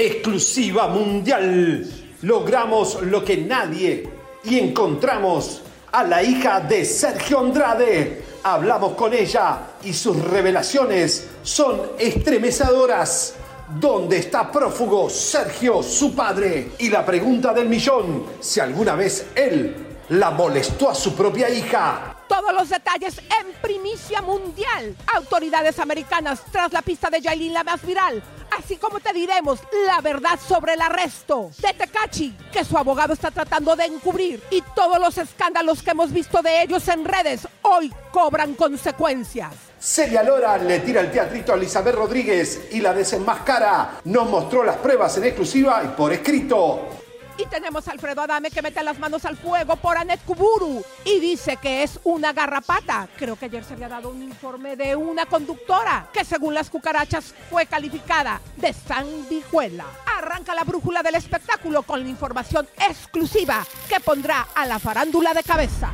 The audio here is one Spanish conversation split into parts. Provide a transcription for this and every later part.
Exclusiva mundial. Logramos lo que nadie y encontramos a la hija de Sergio Andrade. Hablamos con ella y sus revelaciones son estremecedoras. ¿Dónde está prófugo Sergio, su padre? Y la pregunta del millón, si alguna vez él la molestó a su propia hija. Todos los detalles en primicia mundial. Autoridades americanas tras la pista de Yailin, la más viral. Así como te diremos la verdad sobre el arresto de Tecachi, que su abogado está tratando de encubrir. Y todos los escándalos que hemos visto de ellos en redes hoy cobran consecuencias. Celia Lora le tira el teatrito a Elizabeth Rodríguez y la desenmascara. Nos mostró las pruebas en exclusiva y por escrito. Y tenemos a Alfredo Adame que mete las manos al fuego por Anet Kuburu y dice que es una garrapata. Creo que ayer se había dado un informe de una conductora que según las cucarachas fue calificada de sanguijuela. Arranca la brújula del espectáculo con la información exclusiva que pondrá a la farándula de cabeza.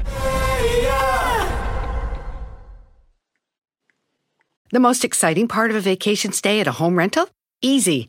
The most exciting part of a vacation stay at a home rental? Easy.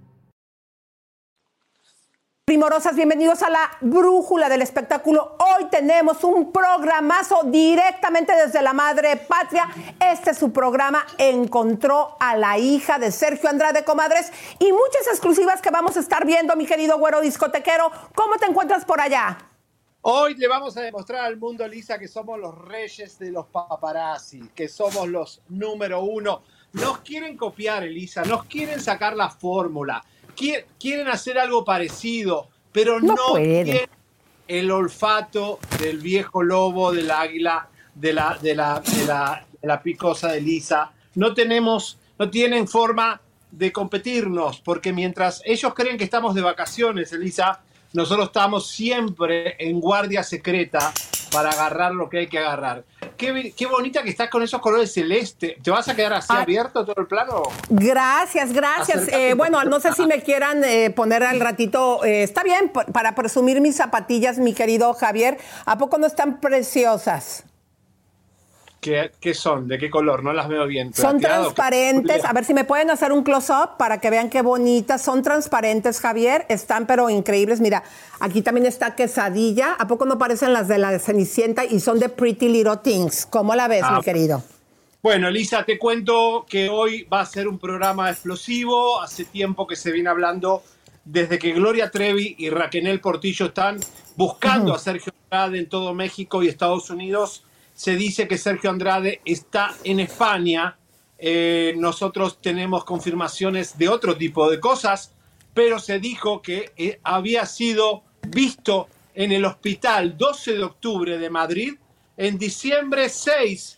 Primorosas, bienvenidos a la Brújula del Espectáculo. Hoy tenemos un programazo directamente desde la Madre Patria. Este es su programa Encontró a la hija de Sergio Andrade Comadres y muchas exclusivas que vamos a estar viendo, mi querido güero discotequero. ¿Cómo te encuentras por allá? Hoy le vamos a demostrar al mundo, Lisa, que somos los reyes de los paparazzi, que somos los número uno. Nos quieren copiar, Elisa, nos quieren sacar la fórmula quieren hacer algo parecido, pero no, tienen el olfato del viejo lobo, del águila, de la, de la, de la, picosa de Lisa. No tenemos, no tienen forma de competirnos, porque mientras ellos creen que estamos de vacaciones, Elisa, nosotros estamos siempre en guardia secreta para agarrar lo que hay que agarrar. Qué, qué, bonita que estás con esos colores celeste. ¿Te vas a quedar así ah. abierto todo el plano? Gracias, gracias. Eh, bueno, no sé si me quieran eh, poner al ratito. Eh, está bien, para presumir mis zapatillas, mi querido Javier. ¿A poco no están preciosas? ¿Qué, son? ¿De qué color? No las veo bien. Son transparentes. A ver si me pueden hacer un close-up para que vean qué bonitas. Son transparentes, Javier. Están pero increíbles. Mira, aquí también está quesadilla. ¿A poco no parecen las de la Cenicienta? Y son de Pretty Little Things. ¿Cómo la ves, mi ah. querido? Bueno, Lisa, te cuento que hoy va a ser un programa explosivo. Hace tiempo que se viene hablando desde que Gloria Trevi y Raquel Portillo están buscando a Sergio Andrade en todo México y Estados Unidos se dice que Sergio Andrade está en España Eh, nosotros tenemos confirmaciones de otro tipo de cosas, pero se dijo que eh, había sido visto en el hospital 12 de octubre de Madrid en diciembre 6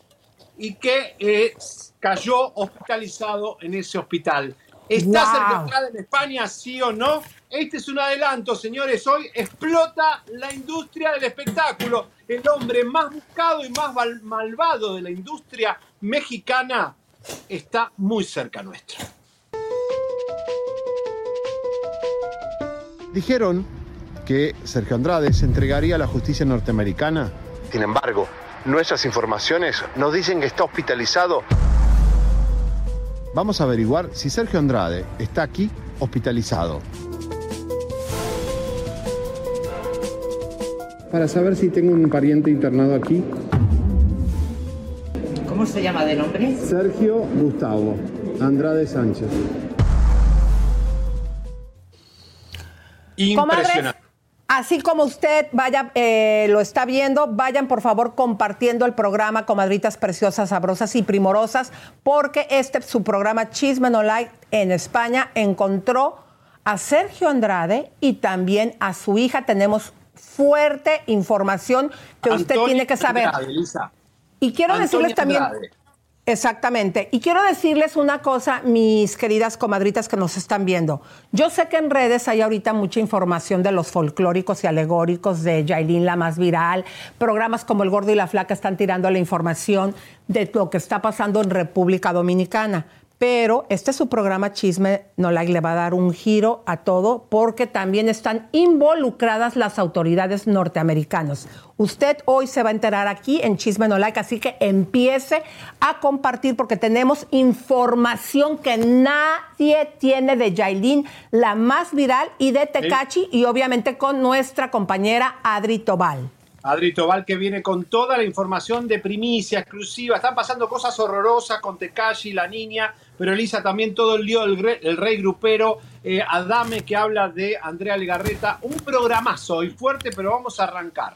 y que eh, cayó hospitalizado en ese hospital. ¿Está Wow. cerca en España, sí o no? Este es un adelanto, señores. Hoy explota la industria del espectáculo. El hombre más buscado y más malvado de la industria mexicana está muy cerca nuestro. Dijeron que Sergio Andrade se entregaría a la justicia norteamericana. Sin embargo, nuestras informaciones nos dicen que está hospitalizado. Vamos a averiguar si Sergio Andrade está aquí hospitalizado. Para saber si tengo un pariente internado aquí. ¿Cómo se llama de nombre? Sergio Gustavo Andrade Sánchez. Comadres, Impresionante. Así como usted vaya, eh, lo está viendo, vayan por favor compartiendo el programa Comadritas Preciosas, Sabrosas y Primorosas, porque este su programa Chisme No Like en España encontró a Sergio Andrade y también a su hija. Tenemos fuerte información que usted Antonio tiene que saber. Andrade. Y quiero Antonio decirles también. Andrade. Exactamente. Y quiero decirles una cosa, mis queridas comadritas que nos están viendo. Yo sé que en redes hay ahorita mucha información de los folclóricos y alegóricos de Yailin, la más viral. Programas como El Gordo y la Flaca están tirando la información de lo que está pasando en República Dominicana. Pero este es su programa Chisme No Like le va a dar un giro a todo porque también están involucradas las autoridades norteamericanas. Usted hoy se va a enterar aquí en Chisme No Like, así que empiece a compartir porque tenemos información que nadie tiene de Yailin, la más viral, y de Tecachi, y obviamente con nuestra compañera Adri Tobal. Adri Tobal que viene con toda la información de primicia exclusiva. Están pasando cosas horrorosas con Tekashi, la niña, pero Elisa también todo el lío del re- el rey grupero. eh, Adame que habla de Andrea Legarreta. Un programazo hoy fuerte, pero vamos a arrancar.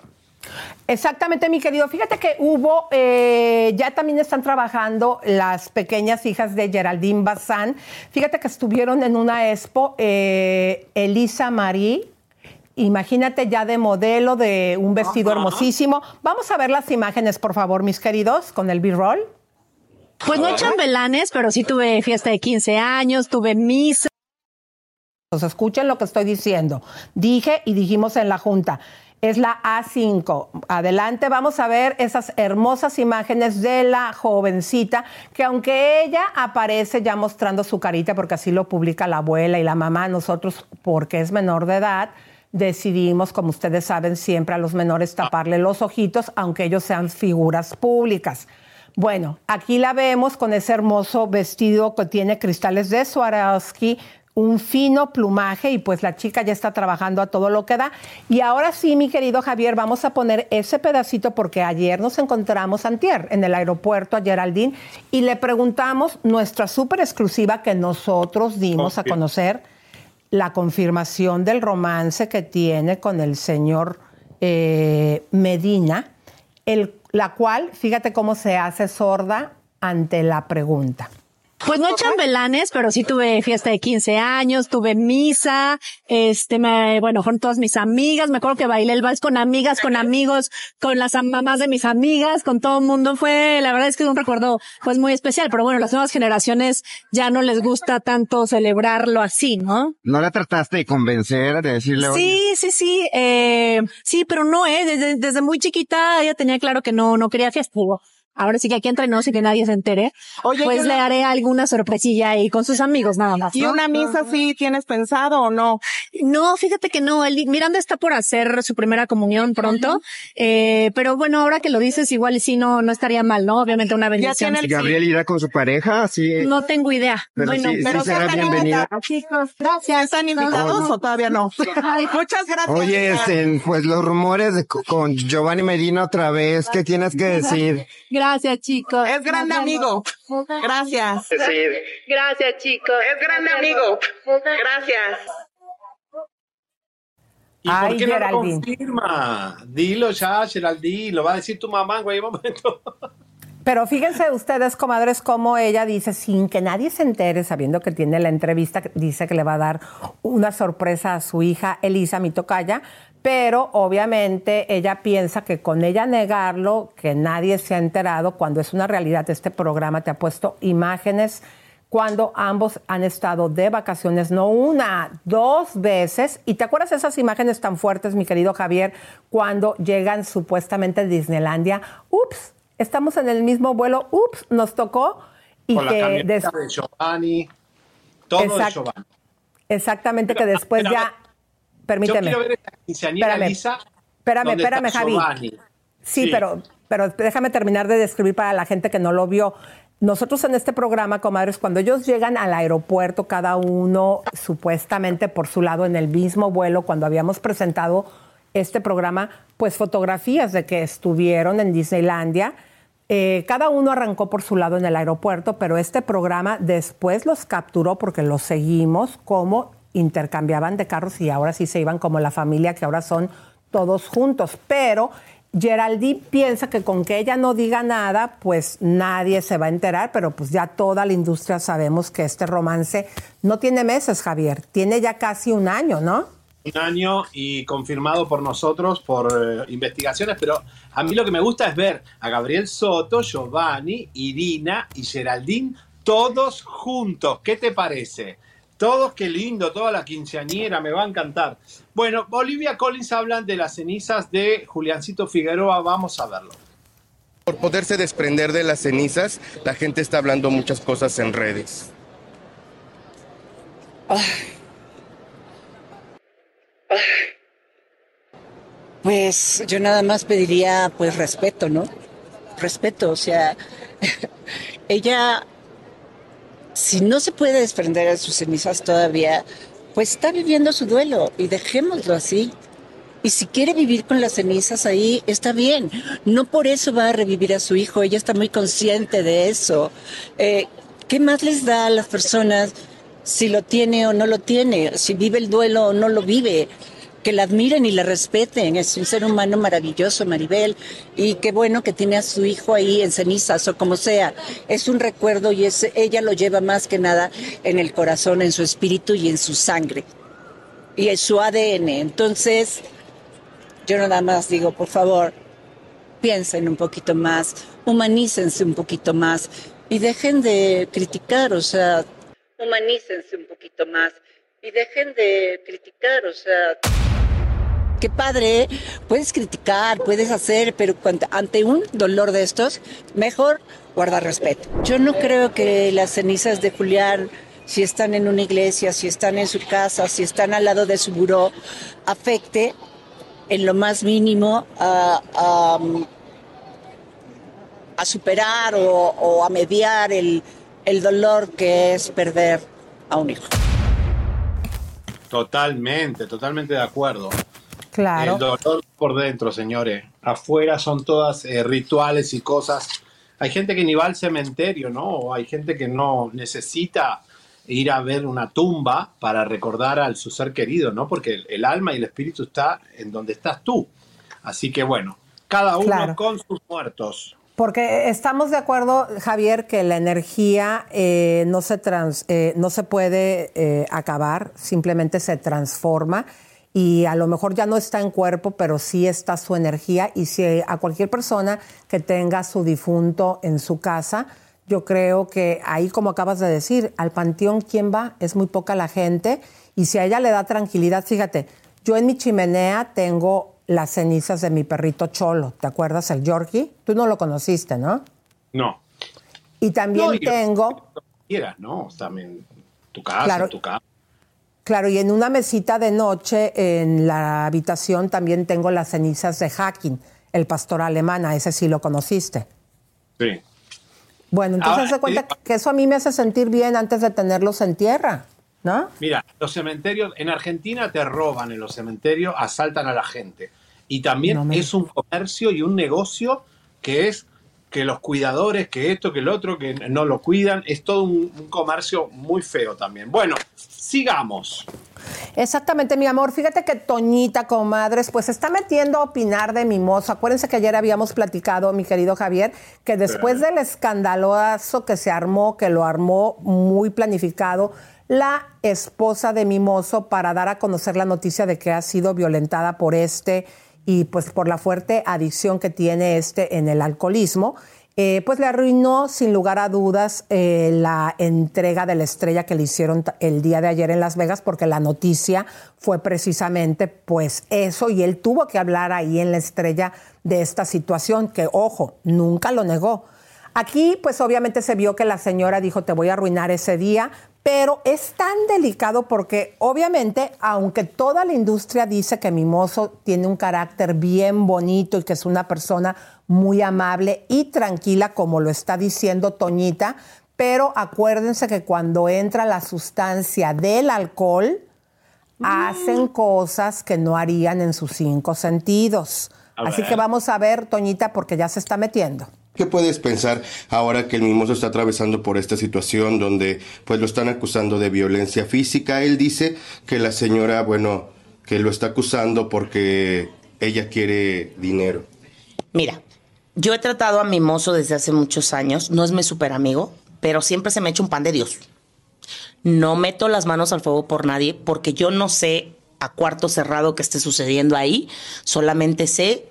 Exactamente, mi querido. Fíjate que hubo, eh, ya también están trabajando las pequeñas hijas de Geraldine Bazán. Fíjate que estuvieron en una expo, eh, Elisa Marie. Imagínate ya de modelo de un vestido hermosísimo. Vamos a ver las imágenes, por favor, mis queridos, con el B-roll. Pues no chambelanes, pero sí tuve fiesta de 15 años, tuve misa. Escuchen lo que estoy diciendo. Dije y dijimos en la junta. Es la A5. Adelante, vamos a ver esas hermosas imágenes de la jovencita, que aunque ella aparece ya mostrando su carita, porque así lo publica la abuela y la mamá, nosotros, porque es menor de edad, decidimos, como ustedes saben, siempre a los menores taparle los ojitos, aunque ellos sean figuras públicas. Bueno, aquí la vemos con ese hermoso vestido que tiene cristales de Swarovski, un fino plumaje y pues la chica ya está trabajando a todo lo que da. Y ahora sí, mi querido Javier, vamos a poner ese pedacito porque ayer nos encontramos antier en el aeropuerto a Geraldine y le preguntamos nuestra súper exclusiva que nosotros dimos a conocer la confirmación del romance que tiene con el señor eh, Medina, el, la cual, fíjate cómo se hace sorda ante la pregunta. Pues no chambelanes, pero sí tuve fiesta de 15 años, tuve misa, este, me, bueno, fueron todas mis amigas, me acuerdo que bailé el vals con amigas, con amigos, con las mamás de mis amigas, con todo el mundo, fue, la verdad es que es un recuerdo, pues muy especial, pero bueno, las nuevas generaciones ya no les gusta tanto celebrarlo así, ¿no? ¿No la trataste de convencer, de decirle, oye, Sí, sí, sí, eh, sí, pero no, eh, desde, desde muy chiquita ella tenía claro que no, no quería fiesta. Digo, Ahora sí que aquí entre nos y que nadie se entere, Oye, pues ¿y le haré alguna sorpresilla ahí con sus amigos nada más. ¿Y ¿no? una misa sí tienes pensado o no? No, fíjate que no. El, Miranda está por hacer su primera comunión pronto, eh, pero bueno, ahora que lo dices, igual y sí no, no estaría mal, ¿no? Obviamente una bendición. tiene el- Gabriel irá con su pareja? Así. No tengo idea. Pero bueno, sí, Pero sí será están bienvenida. chicos. Gracias. ¿Están invitados o todavía no? Muchas gracias. Oye, este, pues los rumores de, co- con Giovanni Medina otra vez, ¿qué tienes que decir? gracias, chicos. Es grande Nos vemos. amigo. Gracias. Gracias, chicos. Es grande amigo. Gracias. ¿Y Ay, por qué no lo Geraldine. confirma? Dilo ya, Geraldine, lo va a decir tu mamá en cualquier momento. Pero fíjense ustedes, comadres, cómo ella dice, sin que nadie se entere, sabiendo que tiene la entrevista, dice que le va a dar una sorpresa a su hija Elisa, mi tocaya, pero obviamente ella piensa que con ella negarlo, que nadie se ha enterado, cuando es una realidad, este programa te ha puesto imágenes cuando ambos han estado de vacaciones, no una, dos veces. ¿Y te acuerdas esas imágenes tan fuertes, mi querido Javier, cuando llegan supuestamente a Disneylandia? Ups, estamos en el mismo vuelo, ups, nos tocó. Y Con que la de Giovanni, todo de Giovanni. Exactamente, que después ya... Permíteme. Yo quiero ver esta quinceañera Lisa. Espérame, espérame, Javi. Sí, sí, Pero, pero déjame terminar de describir para la gente que no lo vio. Nosotros en este programa, comadres, cuando ellos llegan al aeropuerto, cada uno supuestamente por su lado en el mismo vuelo, cuando habíamos presentado este programa, pues fotografías de que estuvieron en Disneylandia. Eh, cada uno arrancó por su lado en el aeropuerto, pero este programa después los capturó porque los seguimos como intercambiaban de carros y ahora sí se iban como la familia que ahora son todos juntos. Pero Geraldine piensa que con que ella no diga nada, pues nadie se va a enterar, pero pues ya toda la industria sabemos que este romance no tiene meses, Javier, tiene ya casi un año, ¿no? Un año y confirmado por nosotros por eh, investigaciones, pero a mí lo que me gusta es ver a Gabriel Soto, Giovanni, Irina y Geraldine todos juntos. ¿Qué te parece? Todos, qué lindo, toda la quinceañera, me va a encantar. Bueno, Olivia Collins hablan de las cenizas de Juliancito Figueroa, vamos a verlo. Por poderse desprender de las cenizas, la gente está hablando muchas cosas en redes. Pues yo nada más pediría pues respeto, ¿no? Respeto, o sea, ella si no se puede desprender de sus cenizas todavía, pues está viviendo su duelo y dejémoslo así. Y si quiere vivir con las cenizas ahí, está bien. No por eso va a revivir a su hijo, ella está muy consciente de eso. Eh, ¿Qué más les da a las personas si lo tiene o no lo tiene? Si vive el duelo o no lo vive que la admiren y la respeten. Es un ser humano maravilloso, Maribel, y qué bueno que tiene a su hijo ahí en cenizas o como sea. Es un recuerdo y es, ella lo lleva más que nada en el corazón, en su espíritu y en su sangre y en su ADN. Entonces, yo nada más digo, por favor, piensen un poquito más, humanícense un poquito más y dejen de criticar, o sea, humanícense un poquito más y dejen de criticar, o sea qué padre, puedes criticar, puedes hacer, pero ante un dolor de estos, mejor guardar respeto. Yo no creo que las cenizas de Julián, si están en una iglesia, si están en su casa, si están al lado de su buró, afecte en lo más mínimo a, superar o, o, a mediar el, el dolor que es perder a un hijo. Totalmente, totalmente de acuerdo. Claro. El dolor por dentro, señores. Afuera son todas eh, rituales y cosas. Hay gente que ni va al cementerio, ¿no? O hay gente que no necesita ir a ver una tumba para recordar a su ser querido, ¿no? Porque el, alma y el espíritu está en donde estás tú. Así que bueno, cada uno con sus muertos. Porque estamos de acuerdo, Javier, que la energía eh, no, se trans, eh, no se puede acabar, simplemente se transforma y a lo mejor ya no está en cuerpo, pero sí está su energía. Y si a cualquier persona que tenga su difunto en su casa, yo creo que ahí, como acabas de decir, al panteón, ¿quién va? Es muy poca la gente. Y si a ella le da tranquilidad, fíjate, yo en mi chimenea tengo las cenizas de mi perrito Cholo. ¿Te acuerdas? El Yorkie. Tú no lo conociste, ¿no? No. Y también tengo. Quieras, ¿no? También tu casa, tu casa. Claro, y en una mesita de noche en la habitación también tengo las cenizas de Hacking, el pastor alemán, a ese sí lo conociste. Sí. Bueno, entonces se cuenta que eso a mí me hace sentir bien antes de tenerlos en tierra, ¿no? Mira, los cementerios, en Argentina te roban en los cementerios, asaltan a la gente. Y también es un comercio y un negocio que es que los cuidadores, que esto, que el otro, que no lo cuidan, es todo un, comercio muy feo también. Bueno, sigamos. Exactamente, mi amor. Fíjate que Toñita, comadres, pues se está metiendo a opinar de Mimoso. Acuérdense que ayer habíamos platicado, mi querido Javier, que después del escandaloso que se armó, que lo armó muy planificado, la esposa de Mimoso para dar a conocer la noticia de que ha sido violentada por este y pues por la fuerte adicción que tiene este en el alcoholismo. Eh, pues le arruinó sin lugar a dudas eh, la entrega de la estrella que le hicieron el día de ayer en Las Vegas, porque la noticia fue precisamente pues eso, y él tuvo que hablar ahí en la estrella de esta situación, que ojo, nunca lo negó. Aquí pues obviamente se vio que la señora dijo, te voy a arruinar ese día, pero es tan delicado porque obviamente, aunque toda la industria dice que Mimoso tiene un carácter bien bonito y que es una persona muy amable y tranquila, como lo está diciendo Toñita, pero acuérdense que cuando entra la sustancia del alcohol, hacen cosas que no harían en sus cinco sentidos. Así que vamos a ver, Toñita, porque ya se está metiendo. ¿Qué puedes pensar ahora que el mimoso está atravesando por esta situación donde pues lo están acusando de violencia física? Él dice que la señora, bueno, que lo está acusando porque ella quiere dinero. Mira, yo he tratado a Mimoso desde hace muchos años, no es mi super amigo, pero siempre se me echa un pan de Dios. No meto las manos al fuego por nadie porque yo no sé a cuarto cerrado que esté sucediendo ahí, solamente sé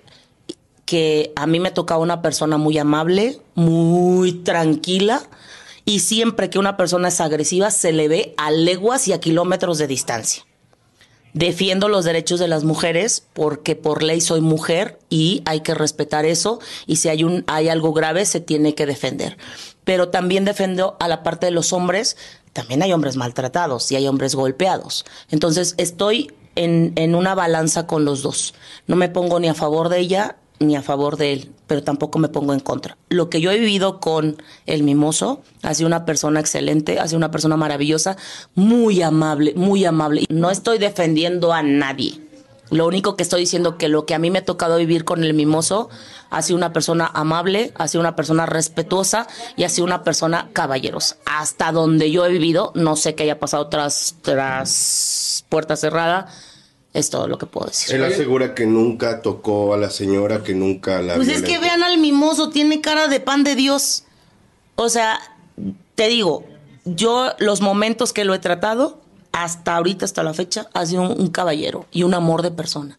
que a mí me tocaba una persona muy amable, muy tranquila, y siempre que una persona es agresiva se le ve a leguas y a kilómetros de distancia. Defiendo los derechos de las mujeres porque por ley soy mujer y hay que respetar eso y si hay un hay algo grave se tiene que defender. Pero también defiendo a la parte de los hombres, también hay hombres maltratados y hay hombres golpeados. Entonces estoy en, en una balanza con los dos. No me pongo ni a favor de ella ni a favor de él, pero tampoco me pongo en contra. Lo que yo he vivido con el mimoso, ha sido una persona excelente, ha sido una persona maravillosa, muy amable, muy amable. No estoy defendiendo a nadie. Lo único que estoy diciendo que lo que a mí me ha tocado vivir con el mimoso ha sido una persona amable, ha sido una persona respetuosa y ha sido una persona caballerosa. Hasta donde yo he vivido, no sé qué haya pasado tras, tras puerta cerrada, es todo lo que puedo decir. Él asegura que nunca tocó a la señora, que nunca la Pues es que vean al mimoso, tiene cara de pan de Dios. O sea, te digo, yo los momentos que lo he tratado, hasta ahorita, hasta la fecha, ha sido un, un caballero y un amor de persona.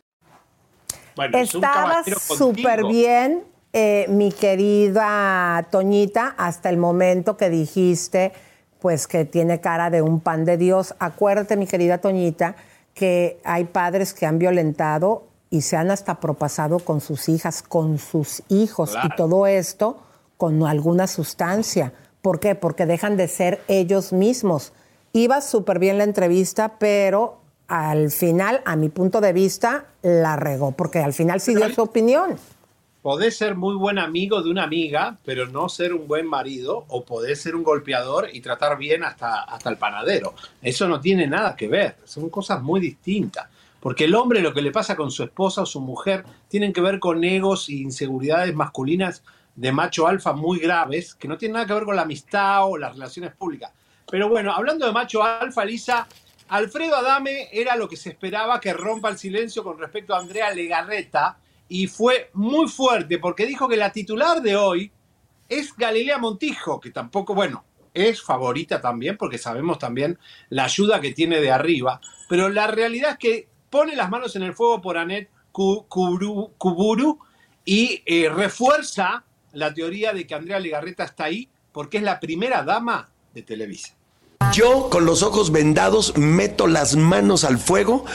Bueno, es un Estabas caballero súper bien, eh, mi querida Toñita, hasta el momento que dijiste, pues que tiene cara de un pan de Dios. Acuérdate, mi querida Toñita, que hay padres que han violentado y se han hasta propasado con sus hijas, con sus hijos, Claro. y todo esto con alguna sustancia. ¿Por qué? Porque dejan de ser ellos mismos. Iba súper bien la entrevista, pero al final, a mi punto de vista, la regó, porque al final sí dio su opinión. Podés ser muy buen amigo de una amiga, pero no ser un buen marido, o podés ser un golpeador y tratar bien hasta, hasta el panadero. Eso no tiene nada que ver, son cosas muy distintas. Porque el hombre lo que le pasa con su esposa o su mujer tienen que ver con egos e inseguridades masculinas de macho alfa muy graves, que no tienen nada que ver con la amistad o las relaciones públicas. Pero bueno, hablando de macho alfa, Lisa, Alfredo Adame era lo que se esperaba que rompa el silencio con respecto a Andrea Legarreta y fue muy fuerte porque dijo que la titular de hoy es Galilea Montijo, que tampoco, bueno, es favorita también porque sabemos también la ayuda que tiene de arriba, pero la realidad es que pone las manos en el fuego por Anet Ku- Kuburu, Kuburu y eh, refuerza la teoría de que Andrea Legarreta está ahí porque es la primera dama de Televisa. Yo, con los ojos vendados, meto las manos al fuego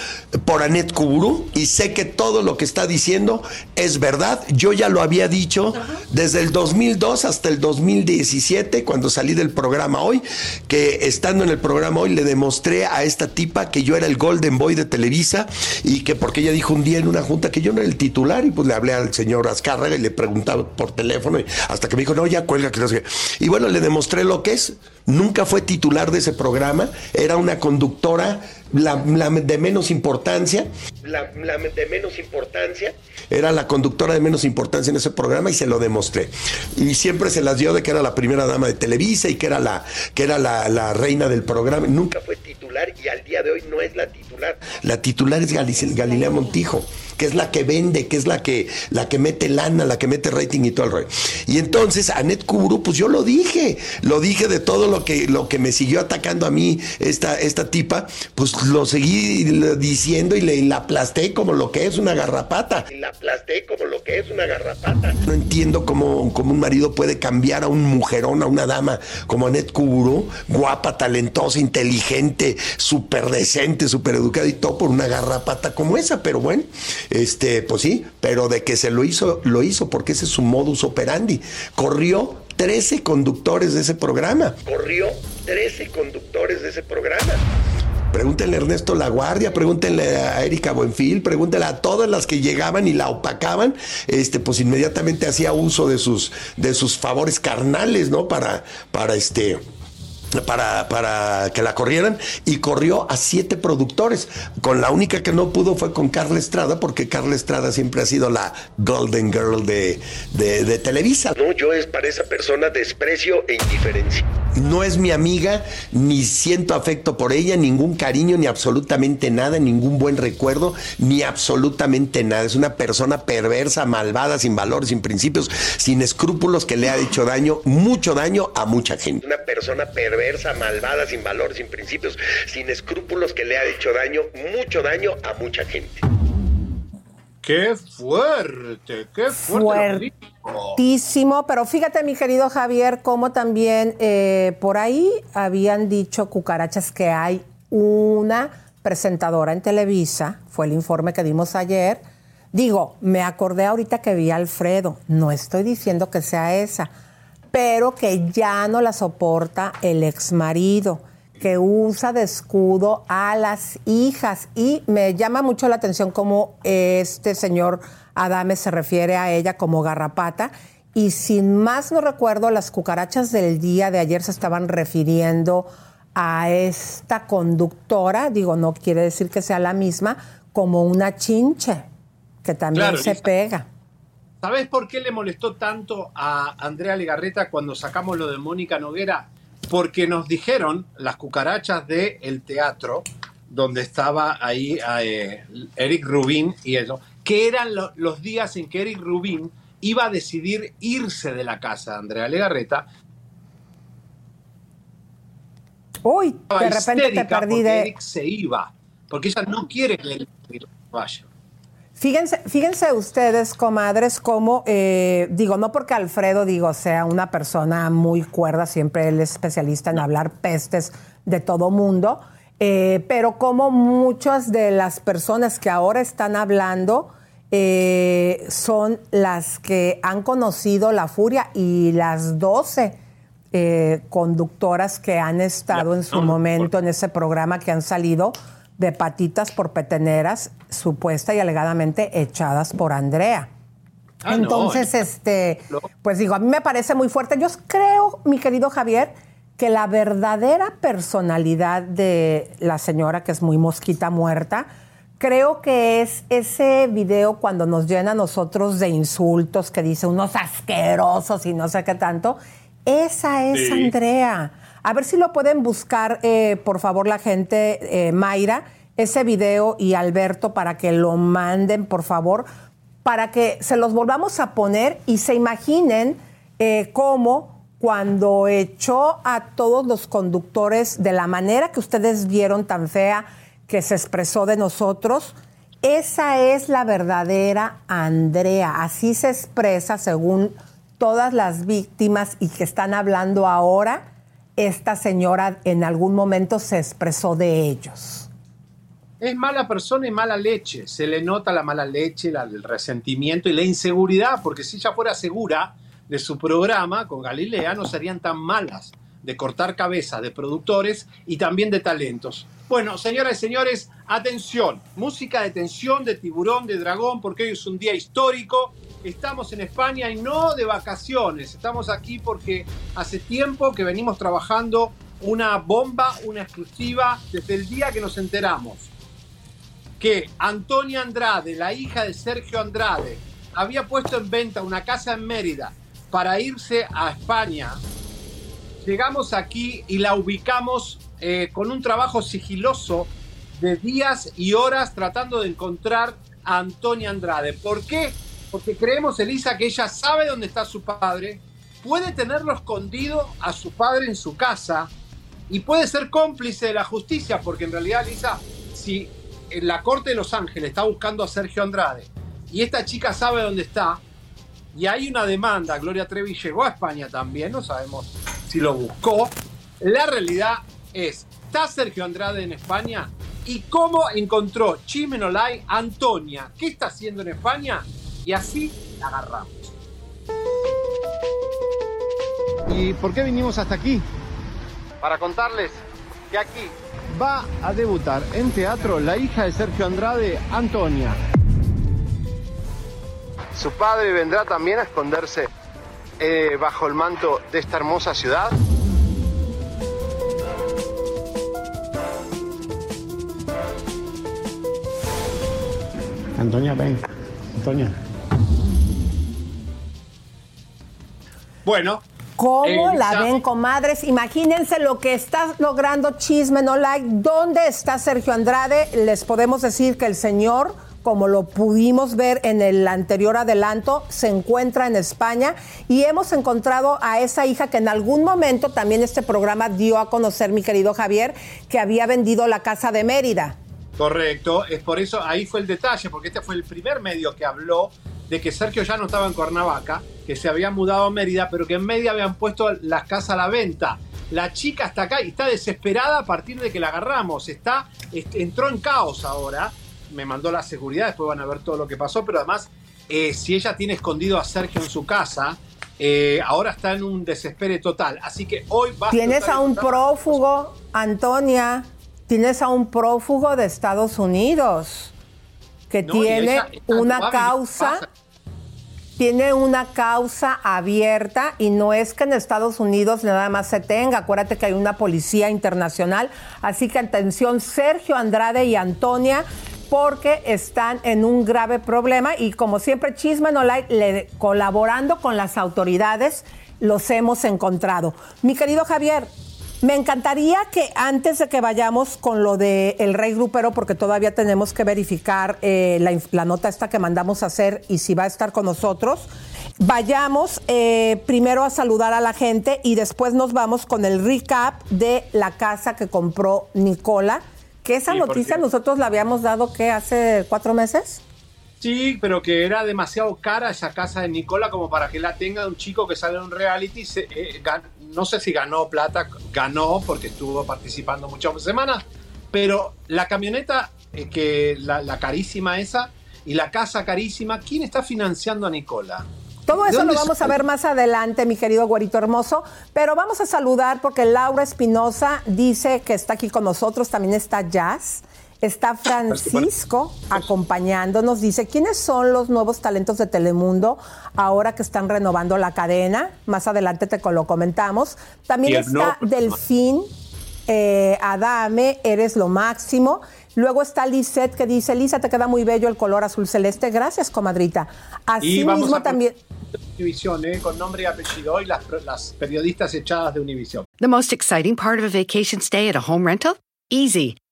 por Anet Kuburu y sé que todo lo que está diciendo es verdad. Yo ya lo había dicho desde el 2002 hasta el 2017, cuando salí del programa hoy, que estando en el programa hoy le demostré a esta tipa que yo era el Golden Boy de Televisa y que porque ella dijo un día en una junta que yo no era el titular y pues le hablé al señor Azcárraga y le preguntaba por teléfono y hasta que me dijo, no, ya cuelga, que no sé qué. Y bueno, le demostré lo que es. Nunca fue titular de ese programa, era una conductora de menos importancia. La, de menos importancia. Era la conductora de menos importancia en ese programa y se lo demostré. Y siempre se las dio de que era la primera dama de Televisa y que era la, que era la, reina del programa. Nunca fue titular y al día de hoy no es la titular. La titular es Gal- Galilea Montijo, que es la que vende, que es la que, la que mete lana, la que mete rating y todo el rollo. Y entonces, Anet Kuburu, pues yo lo dije, lo dije de todo lo que, lo que me siguió atacando a mí esta, esta tipa, pues lo seguí diciendo y le y la aplasté como lo que es una garrapata. La aplasté como lo que es una garrapata. No entiendo cómo, cómo un marido puede cambiar a un mujerón, a una dama como Anet Kuburu, guapa, talentosa, inteligente, súper decente, súper educada y todo por una garrapata como esa. Pero bueno, este, pues sí, pero de que se lo hizo, lo hizo, porque ese es su modus operandi. Corrió 13 conductores de ese programa. Corrió 13 conductores de ese programa. Pregúntenle a Ernesto La Guardia, pregúntenle a Erika Buenfil, pregúntenle a todas las que llegaban y la opacaban, este, pues inmediatamente hacía uso de sus, de sus favores carnales, ¿no? Para, para este, para, para que la corrieran y corrió a siete productores. Con la única que no pudo fue con Carla Estrada, porque Carla Estrada siempre ha sido la Golden Girl de, de, de Televisa. No, yo es para esa persona desprecio e indiferencia. No es mi amiga, ni siento afecto por ella, ningún cariño, ni absolutamente nada, ningún buen recuerdo, ni absolutamente nada. Es una persona perversa, malvada, sin valores, sin principios, sin escrúpulos, que le ha hecho daño, mucho daño a mucha gente. Una persona perversa, malvada, sin valores, sin principios, sin escrúpulos, que le ha hecho daño, mucho daño a mucha gente. ¡Qué fuerte! ¡Qué fuerte! Fuertísimo, pero fíjate mi querido Javier, cómo también eh, por ahí habían dicho cucarachas que hay una presentadora en Televisa, fue el informe que dimos ayer. Digo, me acordé ahorita que vi a Alfredo, no estoy diciendo que sea esa, pero que ya no la soporta el ex marido, que usa de escudo a las hijas. Y me llama mucho la atención cómo este señor Adame se refiere a ella como garrapata. Y sin más no recuerdo, las cucarachas del día de ayer se estaban refiriendo a esta conductora, digo, no quiere decir que sea la misma, como una chinche, que también Claro, se pega. ¿Sabes por qué le molestó tanto a Andrea Legarreta cuando sacamos lo de Mónica Noguera? Porque nos dijeron las cucarachas del teatro, donde estaba ahí eh, Eric Rubin y eso, que eran lo- los días en que Eric Rubin iba a decidir irse de la casa de Andrea Legarreta. Uy, de repente te perdí de... Eric se iba, porque ella no quiere que Eric vaya. Fíjense, fíjense ustedes, comadres, cómo, eh, digo, no porque Alfredo, digo, sea una persona muy cuerda, siempre él es especialista en hablar pestes de todo mundo, eh, pero como muchas de las personas que ahora están hablando eh, son las que han conocido la furia y las 12 eh, conductoras que han estado en su momento en ese programa que han salido de patitas por peteneras, supuesta y alegadamente echadas por Andrea. Ah, no, Entonces, este, pues digo, a mí me parece muy fuerte. Yo creo, mi querido Javier, que la verdadera personalidad de la señora, que es muy mosquita muerta, creo que es ese video cuando nos llena a nosotros de insultos, que dice unos asquerosos y no sé qué tanto. Esa es Sí. Andrea. A ver si lo pueden buscar, eh, por favor, la gente, eh, Mayra, ese video y Alberto, para que lo manden, por favor, para que se los volvamos a poner y se imaginen eh, cómo cuando echó a todos los conductores de la manera que ustedes vieron tan fea que se expresó de nosotros, esa es la verdadera Andrea. Así se expresa según todas las víctimas y que están hablando ahora. Esta señora en algún momento se expresó de ellos. Es mala persona y mala leche. Se le nota la mala leche, la- el resentimiento y la inseguridad, porque si ella fuera segura de su programa con Galilea, no serían tan malas de cortar cabezas de productores y también de talentos. Bueno, señoras y señores, atención. Música de tensión, de tiburón, de dragón, porque hoy es un día histórico. Estamos en España y no de vacaciones. Estamos aquí porque hace tiempo que venimos trabajando una bomba, una exclusiva, desde el día que nos enteramos que Antonia Andrade, la hija de Sergio Andrade, había puesto en venta una casa en Mérida para irse a España. Llegamos aquí y la ubicamos eh, con un trabajo sigiloso de días y horas tratando de encontrar a Antonia Andrade. ¿Por qué? Porque creemos, Elisa, que ella sabe dónde está su padre, puede tenerlo escondido a su padre en su casa y puede ser cómplice de la justicia, porque en realidad, Elisa, si en la Corte de Los Ángeles está buscando a Sergio Andrade y esta chica sabe dónde está y hay una demanda, Gloria Trevi llegó a España también, no sabemos si lo buscó, la realidad es, ¿está Sergio Andrade en España? ¿Y cómo encontró Chimenolay Antonia? ¿Qué está haciendo en España? Y así la agarramos. ¿Y por qué vinimos hasta aquí? Para contarles que aquí Va a debutar en teatro la hija de Sergio Andrade, Antonia. ¿Su padre vendrá también a esconderse eh, bajo el manto de esta hermosa ciudad? Antonia, ven. Antonia. Bueno. ¿Cómo Eh, la ven, comadres? Imagínense lo que está logrando Chisme No Like. ¿Dónde está Sergio Andrade? Les podemos decir que el señor, como lo pudimos ver en el anterior adelanto, se encuentra en España y hemos encontrado a esa hija que en algún momento también este programa dio a conocer, mi querido Javier, que había vendido la casa de Mérida. Correcto, es por eso ahí fue el detalle, porque este fue el primer medio que habló de que Sergio ya no estaba en Cuernavaca, que se había mudado a Mérida, pero que en Mérida habían puesto las casas a la venta. La chica está acá y está desesperada a partir de que la agarramos. Está, est- entró en caos ahora. Me mandó la seguridad, después van a ver todo lo que pasó, pero además, eh, si ella tiene escondido a Sergio en su casa, eh, ahora está en un desespero total. Así que hoy va Tienes a un prófugo, Antonia, tienes a un prófugo de Estados Unidos que No, tiene ella- ella una no causa. Tiene una causa abierta y no es que en Estados Unidos nada más se tenga, acuérdate que hay una policía internacional, así que atención Sergio Andrade y Antonia porque están en un grave problema. Y como siempre Chisme No colaborando con las autoridades los hemos encontrado. Mi querido Javier, me encantaría que antes de que vayamos con lo de el rey grupero, porque todavía tenemos que verificar eh, la, nota esta que mandamos a hacer y si va a estar con nosotros, vayamos eh, primero a saludar a la gente y después nos vamos con el recap de la casa que compró Nicola, que esa Sí, noticia nosotros la habíamos dado que hace cuatro meses. Sí, pero que era demasiado cara esa casa de Nicola como para que la tenga un chico que sale en un reality. se- eh, gan- no sé si ganó plata, ganó porque estuvo participando muchas semanas, pero la camioneta, eh, que la, la carísima esa, y la casa carísima, ¿quién está financiando a Nicola? Todo ¿De eso lo vamos a ver más adelante, mi querido güerito hermoso. Pero vamos a saludar porque Laura Espinosa dice que está aquí con nosotros. También está Jazz. Está Francisco acompañándonos. Dice, ¿quiénes son los nuevos talentos de Telemundo ahora que están renovando la cadena? Más adelante te lo comentamos. También está. Delfín, eh, Adame, eres lo máximo. Luego está Lisette que dice, Lisa, te queda muy bello el color azul celeste. Gracias, comadrita. Así y vamos mismo a también... Univision, eh, con nombre y apellido, y las, las periodistas echadas de Univision. The most exciting part of a vacation stay at a home rental? Easy.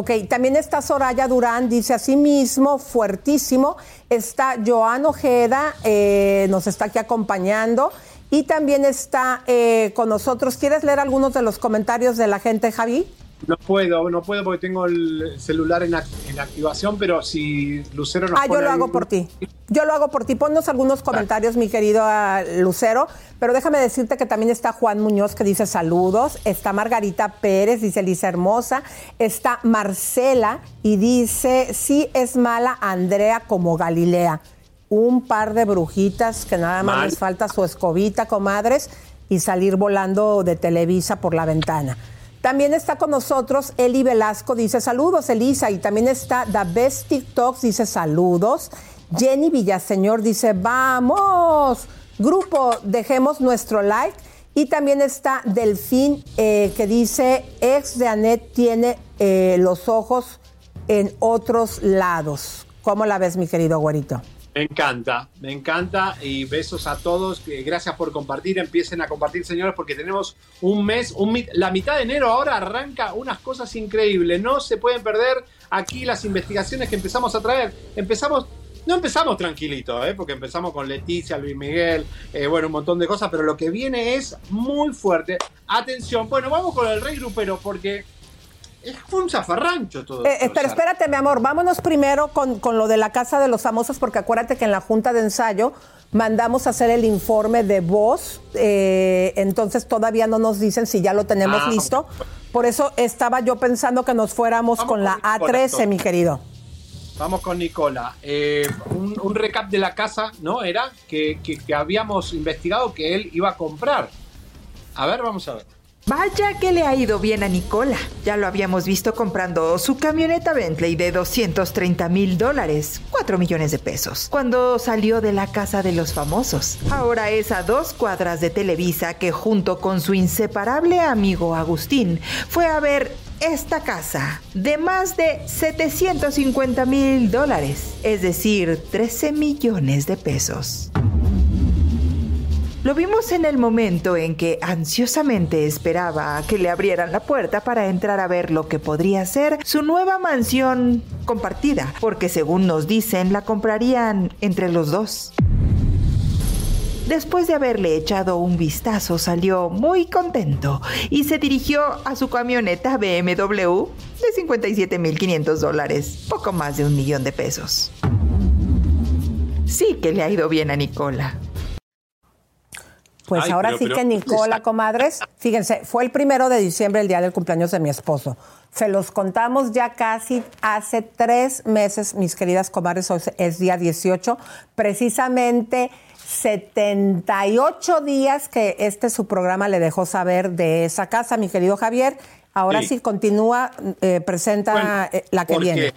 Ok, también está Soraya Durán, dice así mismo, fuertísimo. Está Joan Ojeda, eh, nos está aquí acompañando. Y también está eh, con nosotros. ¿Quieres leer algunos de los comentarios de la gente, Javi? No puedo, no puedo porque tengo el celular en, en activación, pero si Lucero nos Ah, yo lo hago por ti. Yo lo hago por ti. Ponnos algunos comentarios, mi querido ah, Lucero. Pero déjame decirte que también está Juan Muñoz que dice saludos. Está Margarita Pérez, dice Lisa Hermosa. Está Marcela y dice, sí es mala Andrea como Galilea. Un par de brujitas que nada más Mal. les falta su escobita, comadres, y salir volando de Televisa por la ventana. También está con nosotros Eli Velasco, dice saludos, Elisa. Y también está The Best TikToks, dice saludos. Jenny Villaseñor dice vamos. Grupo, dejemos nuestro like. Y también está Delfín eh, que dice ex de Anet tiene eh, los ojos en otros lados. ¿Cómo la ves, mi querido güerito? Me encanta, me encanta y besos a todos. que Gracias por compartir. Empiecen a compartir, señores, porque tenemos un mes, un la mitad de enero ahora arranca unas cosas increíbles. No se pueden perder aquí las investigaciones que empezamos a traer. Empezamos, no empezamos tranquilito, ¿eh? porque empezamos con Leticia, Luis Miguel, eh, bueno, un montón de cosas, pero lo que viene es muy fuerte. Atención, bueno, vamos con el rey grupero porque fue un zafarrancho todo. Eh, pero espérate, mi amor, vámonos primero con, con lo de la Casa de los Famosos, porque acuérdate que en la Junta de Ensayo mandamos a hacer el informe de voz, eh, entonces todavía no nos dicen si ya lo tenemos Ah, listo. Por eso estaba yo pensando que nos fuéramos con la con Nicola, A13, entonces. mi querido. Vamos con Nicola. Eh, un, un recap de la casa, ¿no? Era que, que- que habíamos investigado que él iba a comprar. A ver, vamos a ver. Vaya que le ha ido bien a Nicola. Ya lo habíamos visto comprando su camioneta Bentley de 230 mil dólares, 4 millones de pesos, cuando salió de la casa de los famosos. Ahora es a dos cuadras de Televisa que junto con su inseparable amigo Agustín fue a ver esta casa de más de 750 mil dólares, es decir, 13 millones de pesos. Lo vimos en el momento en que ansiosamente esperaba que le abrieran la puerta para entrar a ver lo que podría ser su nueva mansión compartida, porque según nos dicen la comprarían entre los dos. Después de haberle echado un vistazo salió muy contento y se dirigió a su camioneta BMW de 57.500 dólares, poco más de un millón de pesos. Sí que le ha ido bien a Nicola. Pues Ay, ahora pero- sí pero- que Nicola, comadres, fíjense, fue el primero de diciembre, el día del cumpleaños de mi esposo. Se los contamos ya casi hace tres meses, mis queridas comadres, hoy es día 18, precisamente 78 días que este su programa le dejó saber de esa casa, mi querido Javier. Ahora sí, Sí. continúa, eh, presenta Bueno, eh, la que viene.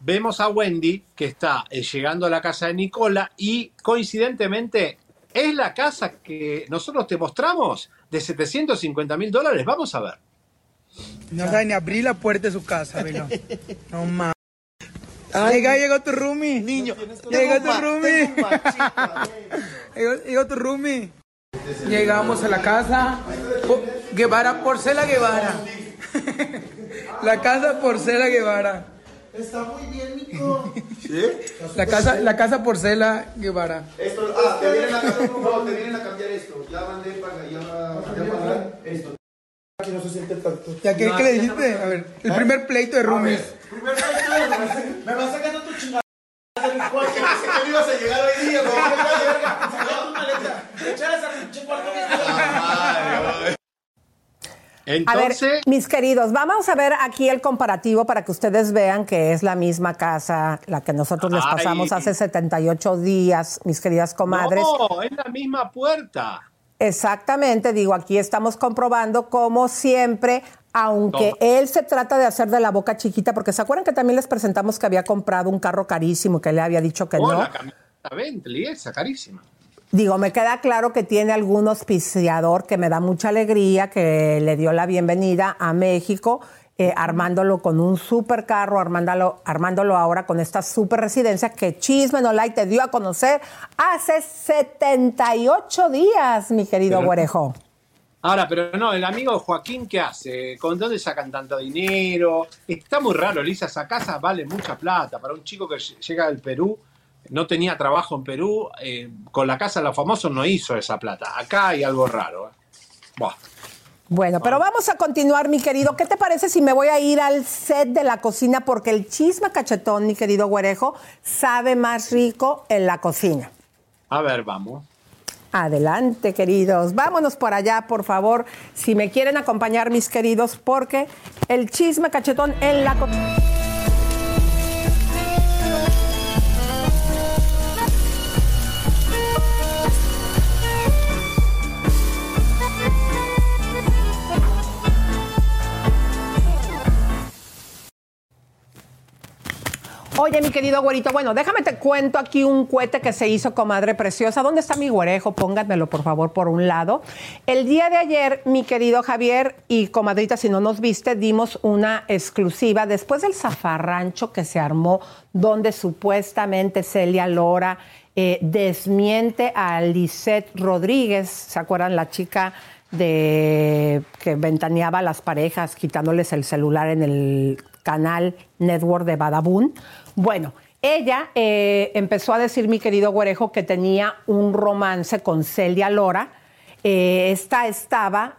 Vemos a Wendy que está eh, llegando a la casa de Nicola y coincidentemente es la casa que nosotros te mostramos de 750 mil dólares. Vamos a ver. No sabe ni abrir la puerta de su casa, velo. No mames. Llega, llegó tu roomie. Niño, llegó tu roomie. llegó, llegó tu roomie. Llegamos a la casa. Guevara, Porcela Guevara. la casa Porcela Guevara. Está muy bien, Nico. La casa, la casa Porcela Guevara. Esto, ah, te vienen a cambiar, no, te vienen a cambiar esto. Ya mandé para ya, ya mandé esto. Aquí no se siente tanto. ¿Ya qué, qué le dijiste? A ver, el primer pleito de roomies. Primer pleito, me vas sacando tu chingada. Porque pensé que no ibas a llegar hoy día, me voy a de verga. Saca tu maleta. Echar esa pinche cuarto Entonces, A ver, mis queridos, vamos a ver aquí el comparativo para que ustedes vean que es la misma casa, la que nosotros les Ay. pasamos hace 78 días, mis queridas comadres. no, es la misma puerta. Exactamente, digo, aquí estamos comprobando como siempre, aunque Toma. él se trata de hacer de la boca chiquita, porque se acuerdan que también les presentamos que había comprado un carro carísimo, que le había dicho que Oh, no. la camioneta Bentley, esa carísima. Digo, me queda claro que tiene algún auspiciador que me da mucha alegría, que le dio la bienvenida a México, eh, armándolo con un super carro, armándolo, armándolo ahora con esta super residencia que Chisme No Like te dio a conocer hace 78 días, mi querido güerejo. Ahora, pero no, el amigo Joaquín, ¿qué hace? ¿Con dónde sacan tanto dinero? Está muy raro, Lisa, esa casa vale mucha plata. Para un chico que ll- llega del Perú, no tenía trabajo en Perú, eh, con la casa de los famosos no hizo esa plata. Acá hay algo raro. ¿eh? Buah. Bueno, pero vamos a continuar, mi querido. ¿Qué te parece si me voy a ir al set de la cocina? Porque el chisme cachetón, mi querido güerejo, sabe más rico en la cocina. A ver, vamos. Adelante, queridos. Vámonos por allá, por favor, si me quieren acompañar, mis queridos, porque el chisme cachetón en la cocina. Oye, mi querido güerito, bueno, déjame te cuento aquí un cohete que se hizo, comadre preciosa. ¿Dónde está mi güerejo? Pónganmelo, por favor, por un lado. El día de ayer, mi querido Javier y comadrita, si no nos viste, dimos una exclusiva después del zafarrancho que se armó, donde supuestamente Celia Lora eh, desmiente a Lisette Rodríguez, ¿se acuerdan? La chica de que ventaneaba a las parejas quitándoles el celular en el canal Network de Badabun. Bueno, ella eh, empezó a decir, mi querido Güerejo, que tenía un romance con Celia Lora. Eh, esta estaba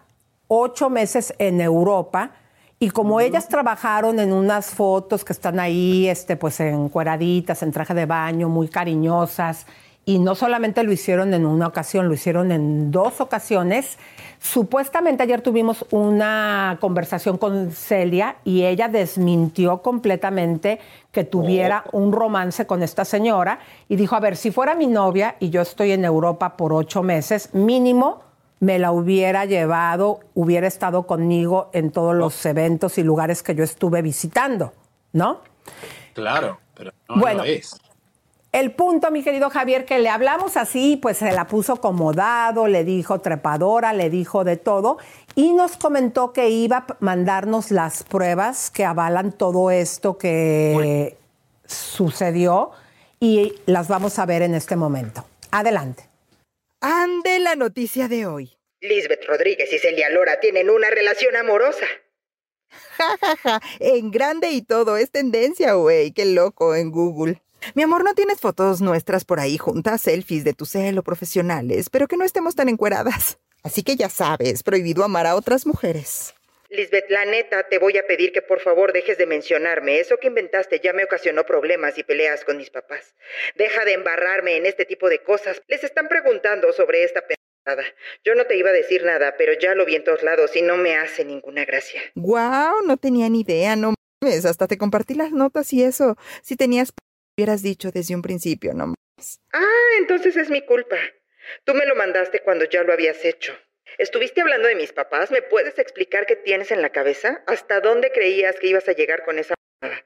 ocho meses en Europa y como ellas trabajaron en unas fotos que están ahí, este, pues encueraditas, en traje de baño, muy cariñosas, y no solamente lo hicieron en una ocasión, lo hicieron en dos ocasiones. Supuestamente ayer tuvimos una conversación con Celia y ella desmintió completamente que tuviera un romance con esta señora y dijo, a ver, si fuera mi novia y yo estoy en Europa por ocho meses, mínimo me la hubiera llevado, hubiera estado conmigo en todos los eventos y lugares que yo estuve visitando, ¿no? Claro, pero no Bueno. lo es. El punto, mi querido Javier, que le hablamos así, pues se la puso como dado, le dijo trepadora, le dijo de todo y nos comentó que iba a mandarnos las pruebas que avalan todo esto que sucedió y las vamos a ver en este momento. Adelante. Ande la noticia de hoy. Lisbeth Rodríguez y Celia Lora tienen una relación amorosa. Ja, ja, ja. En grande y todo es tendencia, güey. Qué loco en Google. Mi amor, ¿no tienes fotos nuestras por ahí juntas, selfies de tu celo profesionales, pero que no estemos tan encueradas? Así que ya sabes, prohibido amar a otras mujeres. Lisbeth, la neta, te voy a pedir que por favor dejes de mencionarme. Eso que inventaste ya me ocasionó problemas y peleas con mis papás. Deja de embarrarme en este tipo de cosas. Les están preguntando sobre esta pendejada. Yo no te iba a decir nada, pero ya lo vi en todos lados y no me hace ninguna gracia. Guau, no tenía ni idea, no mames. Hasta te compartí las notas y eso. Si tenías, hubieras dicho desde un principio, no mames. Ah, entonces es mi culpa. Tú me lo mandaste cuando ya lo habías hecho. ¿Estuviste hablando de mis papás? ¿Me puedes explicar qué tienes en la cabeza? ¿Hasta dónde creías que ibas a llegar con esa?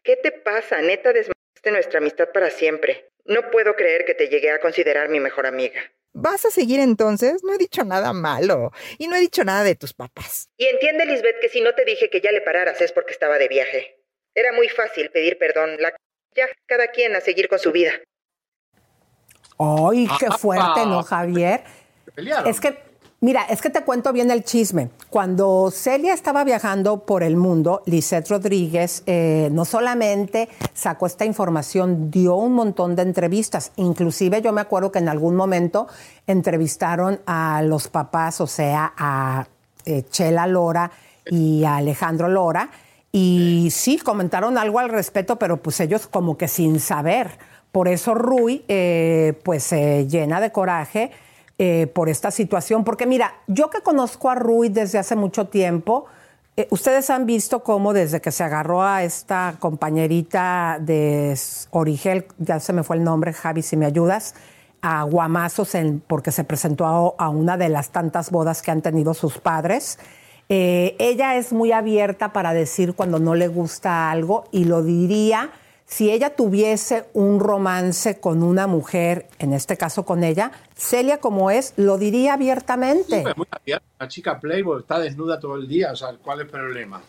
¿Qué te pasa? Neta desmayaste nuestra amistad para siempre. No puedo creer que te llegué a considerar mi mejor amiga. ¿Vas a seguir entonces? No he dicho nada malo. Y no he dicho nada de tus papás. Y entiende, Lisbeth, que si no te dije que ya le pararas es porque estaba de viaje. Era muy fácil pedir perdón. La c- ya, cada quien a seguir con su vida. ¡Ay, qué Ah, fuerte, ah. ¿no, Javier? pelearon. Es que, mira, es que te cuento bien el chisme. Cuando Celia estaba viajando por el mundo, Lisette Rodríguez eh, no solamente sacó esta información, dio un montón de entrevistas. Inclusive yo me acuerdo que en algún momento entrevistaron a los papás, o sea, a eh, Chela Lora y a Alejandro Lora. Y sí, comentaron algo al respecto, pero pues ellos como que sin saber. Por eso Rui eh, pues se llena de coraje eh, por esta situación. Porque mira, yo que conozco a Rui desde hace mucho tiempo, eh, ustedes han visto cómo desde que se agarró a esta compañerita de Origel, ya se me fue el nombre, Javi, si me ayudas, a guamazos en- porque se presentó a, a una de las tantas bodas que han tenido sus padres. Eh, ella es muy abierta para decir cuando no le gusta algo y lo diría si ella tuviese un romance con una mujer, en este caso con ella, Celia como es, lo diría abiertamente. Muy abierta. La chica Playboy está desnuda todo el día, o sea, ¿cuál es el problema?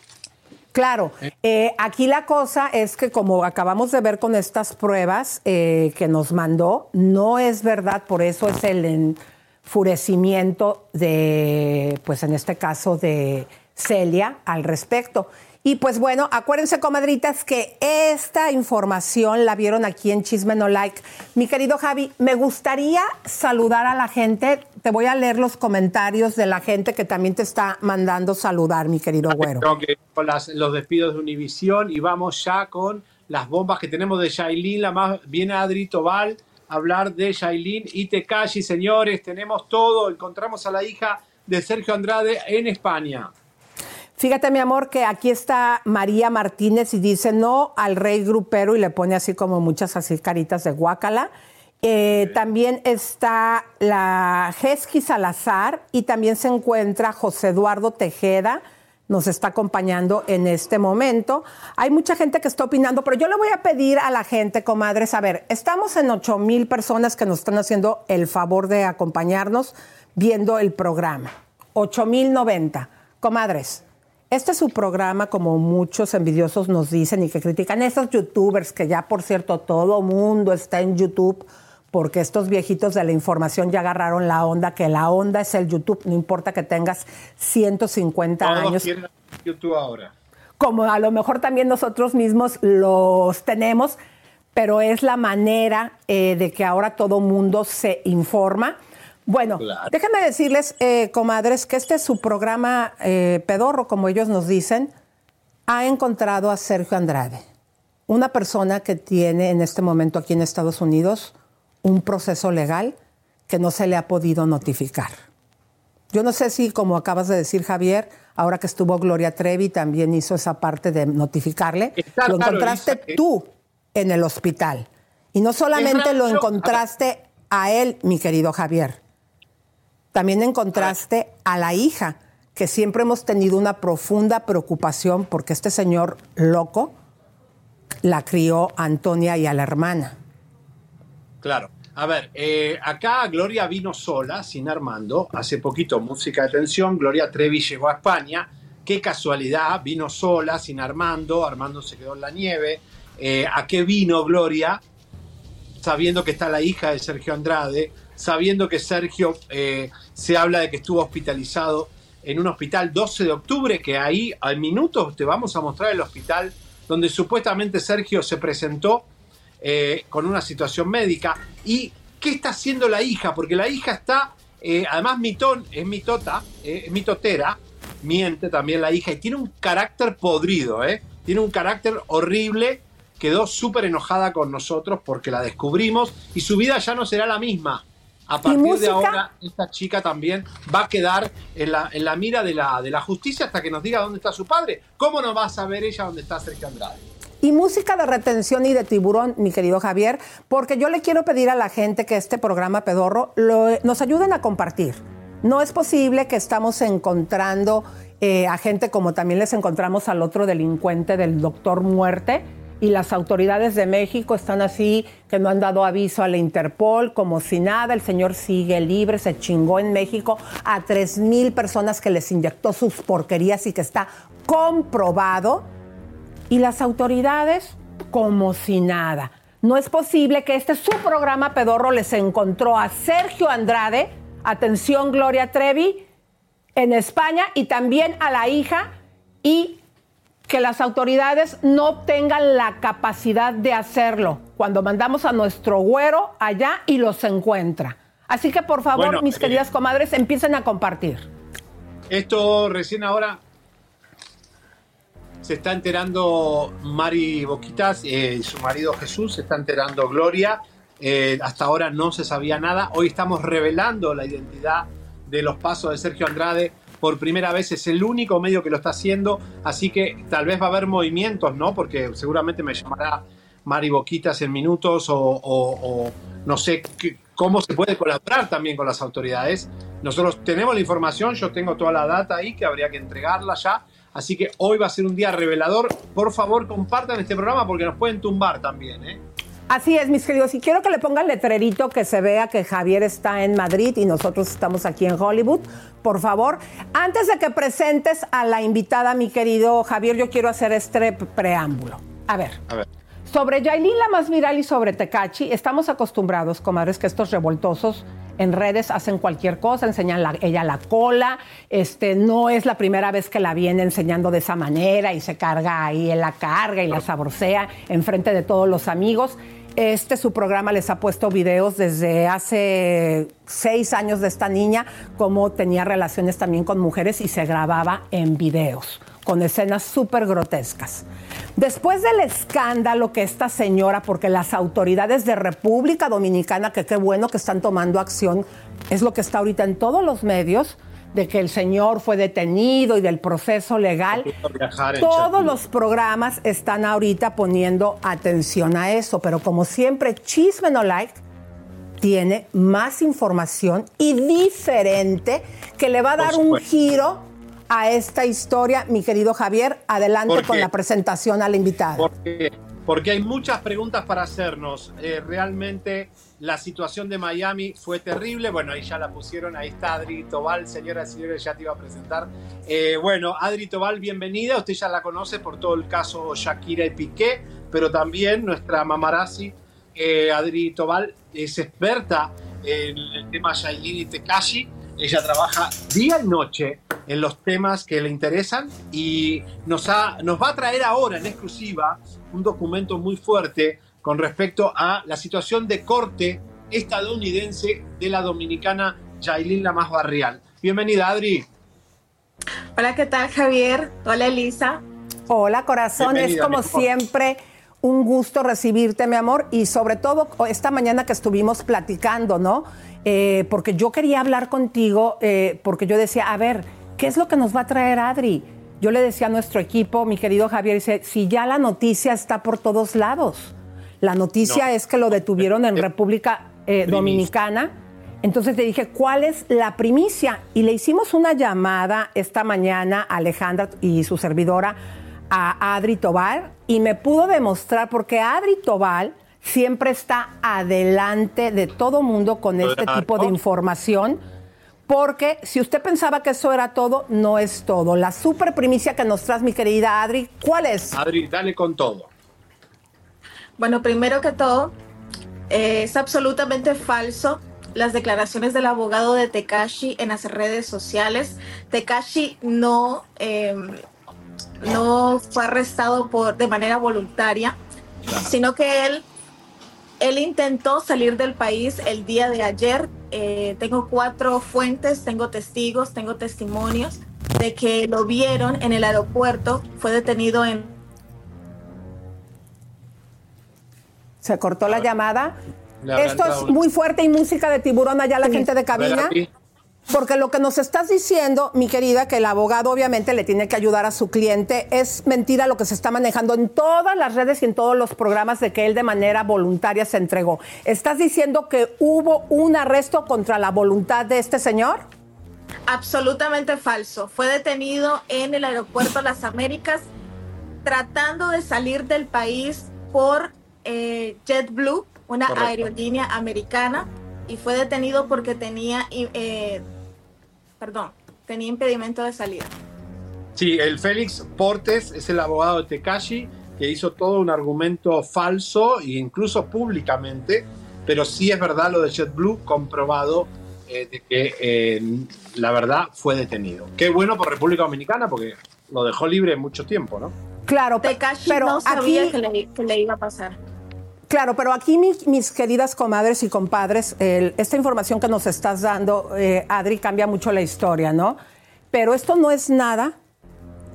Claro, eh, aquí la cosa es que como acabamos de ver con estas pruebas eh, que nos mandó, no es verdad, por eso es el en- enfurecimiento de, pues en este caso de Celia al respecto. Y pues bueno, acuérdense, comadritas, que esta información la vieron aquí en Chisme No Like. Mi querido Javi, me gustaría saludar a la gente. Te voy a leer los comentarios de la gente que también te está mandando saludar, mi querido güero. Ok, con las- los despidos de Univisión y vamos ya con las bombas que tenemos de Shailin. La más viene Adri Tobal hablar de Shailin y Tekashi, señores. Tenemos todo. Encontramos a la hija de Sergio Andrade en España. Fíjate, mi amor, que aquí está María Martínez y dice no al rey grupero y le pone así como muchas así caritas de guácala. Eh, También está la Jesqui Salazar y también se encuentra José Eduardo Tejeda. Nos está acompañando en este momento. Hay mucha gente que está opinando, pero yo le voy a pedir a la gente, comadres, a ver, estamos en 8 mil personas que nos están haciendo el favor de acompañarnos viendo el programa. 8 mil 90. Comadres, este es su programa, como muchos envidiosos nos dicen y que critican esos youtubers, que ya por cierto todo mundo está en YouTube, porque estos viejitos de la información ya agarraron la onda, que la onda es el YouTube, no importa que tengas 150 Todos años, quieren YouTube ahora. como a lo mejor también nosotros mismos los tenemos, pero es la manera eh, de que ahora todo mundo se informa. Bueno, déjenme decirles, eh, comadres, que este es su programa eh, pedorro, como ellos nos dicen, ha encontrado a Sergio Andrade, una persona que tiene en este momento aquí en Estados Unidos un proceso legal que no se le ha podido notificar. Yo no sé si, como acabas de decir, Javier, ahora que estuvo Gloria Trevi, también hizo esa parte de notificarle. Está lo encontraste tú en el hospital. Y no solamente lo encontraste a él, mi querido Javier. También encontraste a la hija, que siempre hemos tenido una profunda preocupación porque este señor loco la crió a Antonia y a la hermana. Claro. A ver, eh, acá Gloria vino sola, sin Armando. Hace poquito, música de tensión. Gloria Trevi llegó a España. Qué casualidad, vino sola, sin Armando. Armando se quedó en la nieve. Eh, ¿A qué vino Gloria? Sabiendo que está la hija de Sergio Andrade, sabiendo que Sergio eh, se habla de que estuvo hospitalizado en un hospital 12 de octubre, que ahí al minuto te vamos a mostrar el hospital donde supuestamente Sergio se presentó eh, con una situación médica. ¿Y qué está haciendo la hija? Porque la hija está, eh, además mitón, es mitota, eh, es mitotera, miente también la hija y tiene un carácter podrido, ¿eh? tiene un carácter horrible, quedó súper enojada con nosotros porque la descubrimos y su vida ya no será la misma. A partir de ahora, esta chica también va a quedar en la, en la mira de la, de la justicia hasta que nos diga dónde está su padre. ¿Cómo no va a saber ella dónde está Sergio Andrade? Y música de retención y de tiburón, mi querido Javier, porque yo le quiero pedir a la gente que este programa pedorro nos ayuden a compartir. No es posible que estamos encontrando eh, a gente como también les encontramos al otro delincuente del doctor Muerte y las autoridades de México están así que no han dado aviso a la Interpol como si nada, el señor sigue libre, se chingó en México a tres mil personas que les inyectó sus porquerías y que está comprobado y las autoridades como si nada. No es posible que este su programa pedorro les encontró a Sergio Andrade, atención Gloria Trevi, en España y también a la hija y que las autoridades no tengan la capacidad de hacerlo cuando mandamos a nuestro güero allá y los encuentra. Así que por favor, Bueno, mis eh, queridas comadres, empiecen a compartir. Esto recién ahora se está enterando Mari Boquitas, eh, su marido Jesús, se está enterando Gloria. Eh, hasta ahora no se sabía nada. Hoy estamos revelando la identidad de los pasos de Sergio Andrade. Por primera vez es el único medio que lo está haciendo, así que tal vez va a haber movimientos, ¿no? Porque seguramente me llamará Mari Boquitas en minutos o no sé qué- cómo se puede colaborar también con las autoridades. Nosotros tenemos la información, yo tengo toda la data ahí que habría que entregarla ya. Así que hoy va a ser un día revelador. Por favor, compartan este programa porque nos pueden tumbar también, ¿eh? Así es, mis queridos. Y quiero que le pongan letrerito que se vea que Javier está en Madrid y nosotros estamos aquí en Hollywood. Por favor, antes de que presentes a la invitada, mi querido Javier, yo quiero hacer este preámbulo. A ver. A ver. Sobre Yailin, la más viral, y sobre Tecachi, estamos acostumbrados, comadres, que estos revoltosos en redes hacen cualquier cosa, enseñan la- ella la cola, este, no es la primera vez que la viene enseñando de esa manera y se carga ahí, él la carga y la saborsea enfrente de todos los amigos. Este, su programa les ha puesto videos desde hace seis años de esta niña, cómo tenía relaciones también con mujeres y se grababa en videos, con escenas súper grotescas. Después del escándalo que esta señora, porque las autoridades de República Dominicana, que qué bueno que están tomando acción, es lo que está ahorita en todos los medios, de que el señor fue detenido y del proceso legal. Todos los programas están ahorita poniendo atención a eso, pero como siempre, Chisme No Like tiene más información y diferente que le va a dar un giro a esta historia, mi querido Javier. Adelante ¿Por con la presentación al invitado. Porque, porque hay muchas preguntas para hacernos. Eh, realmente la situación de Miami fue terrible. Bueno, ahí ya la pusieron. Ahí está Adri Tobal. Señoras y señores, ya te iba a presentar. Eh, bueno, Adri Tobal, bienvenida. Usted ya la conoce por todo el caso Shakira y Piqué, pero también nuestra mamarazzi, eh, Adri Tobal, es experta en el tema Yailin y Tekashi. Ella trabaja día y noche en los temas que le interesan y nos, ha- nos va a traer ahora en exclusiva un documento muy fuerte con respecto a la situación de corte estadounidense de la dominicana Yailin Lamas Barrial. Bienvenida, Adri. Hola, ¿qué tal, Javier? Hola, Elisa. Hola, corazón. Es Bienvenida, como mi amor. siempre un gusto recibirte, mi amor, y sobre todo esta mañana que estuvimos platicando, ¿no? Eh, porque yo quería hablar contigo, eh, porque yo decía, a ver, ¿qué es lo que nos va a traer Adri? Yo le decía a nuestro equipo, mi querido Javier, dice, si ya la noticia está por todos lados. La noticia No. es que lo detuvieron en República eh, Dominicana. Entonces le dije, ¿cuál es la primicia? Y le hicimos una llamada esta mañana a Alejandra y su servidora a Adri Tobal y me pudo demostrar, porque Adri Tobal siempre está adelante de todo mundo con este tipo de información. Porque si usted pensaba que eso era todo, no es todo. La super primicia que nos traes, mi querida Adri, ¿cuál es? Adri, dale con todo. Bueno, primero que todo, eh, es absolutamente falso las declaraciones del abogado de Tekashi en las redes sociales. Tekashi no, eh, no fue arrestado por, de manera voluntaria, sino que él, él intentó salir del país el día de ayer. Eh, tengo cuatro fuentes, tengo testigos, tengo testimonios de que lo vieron en el aeropuerto, fue detenido en Se cortó la llamada. Esto es muy fuerte y música de tiburón allá la gente de cabina. Porque lo que nos estás diciendo, mi querida, que el abogado obviamente le tiene que ayudar a su cliente, es mentira lo que se está manejando en todas las redes y en todos los programas de que él de manera voluntaria se entregó. ¿Estás diciendo que hubo un arresto contra la voluntad de este señor? Absolutamente falso. Fue detenido en el aeropuerto Las Américas tratando de salir del país por eh, JetBlue, una Correcto. aerolínea americana, y fue detenido porque tenía, eh, perdón, tenía impedimento de salida. Sí, el Félix Portes es el abogado de Tekashi que hizo todo un argumento falso e incluso públicamente, pero sí es verdad lo de JetBlue comprobado eh, de que eh, la verdad fue detenido. Qué bueno por República Dominicana porque lo dejó libre mucho tiempo, ¿no? Claro, Tekashi pero no sabía aquí- que, le, que le iba a pasar. Claro, pero aquí mi- mis queridas comadres y compadres, esta información que nos estás dando, eh, Adri, cambia mucho la historia, ¿no? Pero esto no es nada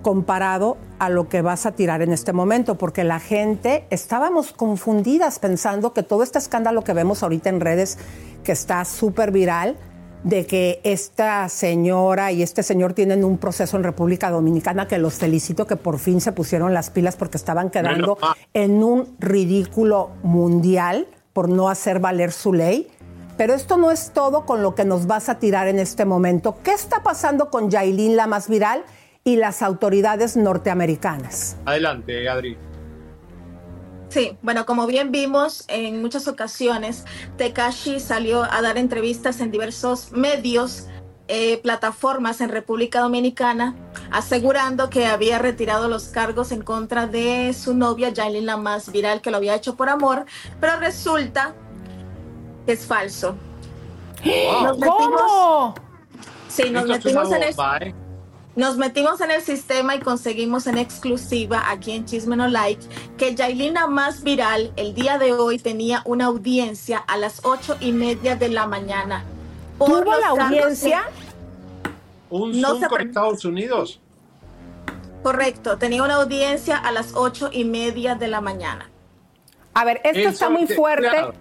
comparado a lo que vas a tirar en este momento, porque la gente estábamos confundidas pensando que todo este escándalo que vemos ahorita en redes, que está súper viral, de que esta señora y este señor tienen un proceso en República Dominicana que los felicito que por fin se pusieron las pilas porque estaban quedando en un ridículo mundial por no hacer valer su ley. Pero esto no es todo con lo que nos vas a tirar en este momento. ¿Qué está pasando con Yailin, la más viral, y las autoridades norteamericanas? Adelante, Adri. Sí, bueno, como bien vimos en muchas ocasiones, Tekashi salió a dar entrevistas en diversos medios, eh, plataformas en República Dominicana, asegurando que había retirado los cargos en contra de su novia, Yailin, la más viral, que lo había hecho por amor, pero resulta que es falso. Nos ¿Cómo? Sí, nos Esto metimos en ¿eh? Nos metimos en el sistema y conseguimos en exclusiva aquí en Chisme No Like que Yailina más viral el día de hoy tenía una audiencia a las ocho y media de la mañana. Por ¿Tuvo la audiencia? ¿Un No Zoom con Estados Unidos? Correcto, tenía una audiencia a las ocho y media de la mañana. A ver, esto Eso está muy te- fuerte. claro.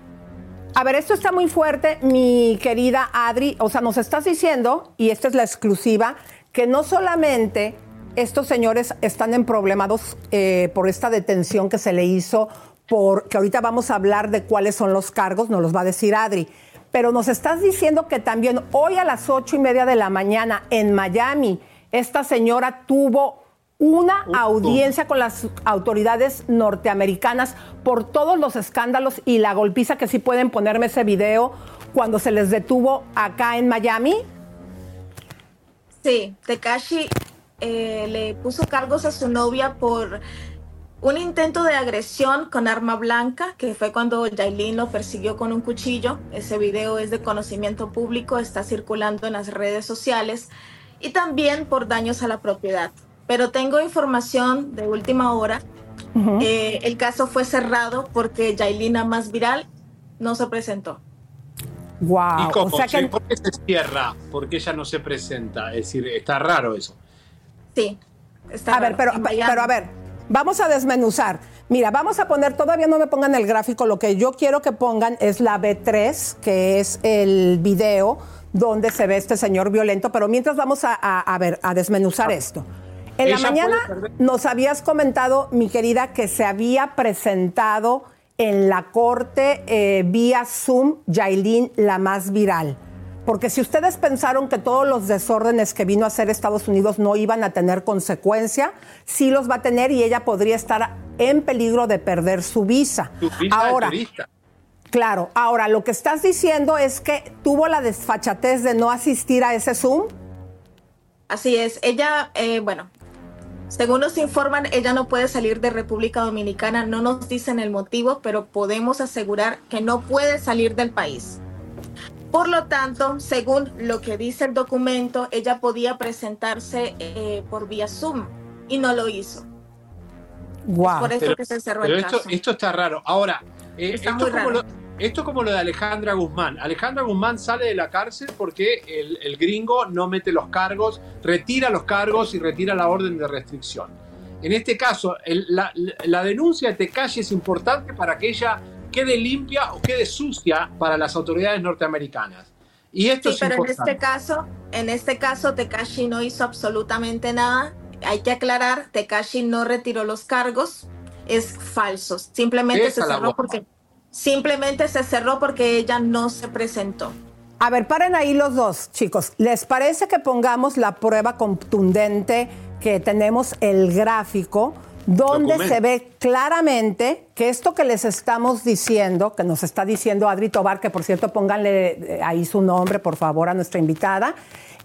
A ver, esto está muy fuerte, mi querida Adri. O sea, nos estás diciendo, y esta es la exclusiva, que no solamente estos señores están en problemados eh, por esta detención que se le hizo, por, que ahorita vamos a hablar de cuáles son los cargos, nos los va a decir Adri. Pero nos estás diciendo que también hoy a las ocho y media de la mañana en Miami, esta señora tuvo una audiencia con las autoridades norteamericanas por todos los escándalos y la golpiza que sí pueden ponerme ese video cuando se les detuvo acá en Miami. Sí, Tekashi eh, le puso cargos a su novia por un intento de agresión con arma blanca, que fue cuando Yailin lo persiguió con un cuchillo. Ese video es de conocimiento público, está circulando en las redes sociales. Y también por daños a la propiedad. Pero tengo información de última hora. Eh, el caso fue cerrado porque Yailina más viral no se presentó. Wow. ¿Y cómo? O sea que ¿Por qué se cierra? Porque ella no se presenta. Es decir, está raro eso. Sí. Está a ver, raro, pero, en Miami. pero a ver, vamos a desmenuzar. Mira, vamos a poner, todavía no me pongan el gráfico, lo que yo quiero que pongan es la B3, que es el video donde se ve este señor violento, pero mientras vamos a, a- a ver, a desmenuzar esto. En la mañana nos habías comentado, mi querida, que se había presentado en la corte eh, vía Zoom Yailin, la más viral. Porque si ustedes pensaron que todos los desórdenes que vino a hacer Estados Unidos no iban a tener consecuencia, sí los va a tener y ella podría estar en peligro de perder su visa. Ahora, claro, ahora lo que estás diciendo es que tuvo la desfachatez de no asistir a ese Zoom. Así es, ella, eh, bueno, según nos informan, ella no puede salir de República Dominicana, no nos dicen el motivo, pero podemos asegurar que no puede salir del país. Por lo tanto, según lo que dice el documento, ella podía presentarse eh, por vía Zoom y no lo hizo. Wow. Por eso Pero- que se cerró Pero el esto, caso. esto está raro. Ahora, eh, Está esto, muy es como raro. lo, esto es como lo de Alejandra Guzmán. Alejandra Guzmán sale de la cárcel porque el, el gringo no mete los cargos, retira los cargos y retira la orden de restricción. En este caso, el- la, la denuncia de Tecashi es importante para que ella quede limpia o quede sucia para las autoridades norteamericanas. Y esto Sí, es pero en importante. este caso, en este caso, Tekashi no hizo absolutamente nada. Hay que aclarar, Tekashi no retiró los cargos, es falso. Simplemente Esa se cerró porque simplemente se cerró porque ella no se presentó. A ver, paren ahí los dos, chicos. ¿Les parece que pongamos la prueba contundente que tenemos el gráfico, donde Documento. se ve claramente que esto que les estamos diciendo, que nos está diciendo Adri Tobar, que por cierto pónganle eh, ahí su nombre, por favor, a nuestra invitada.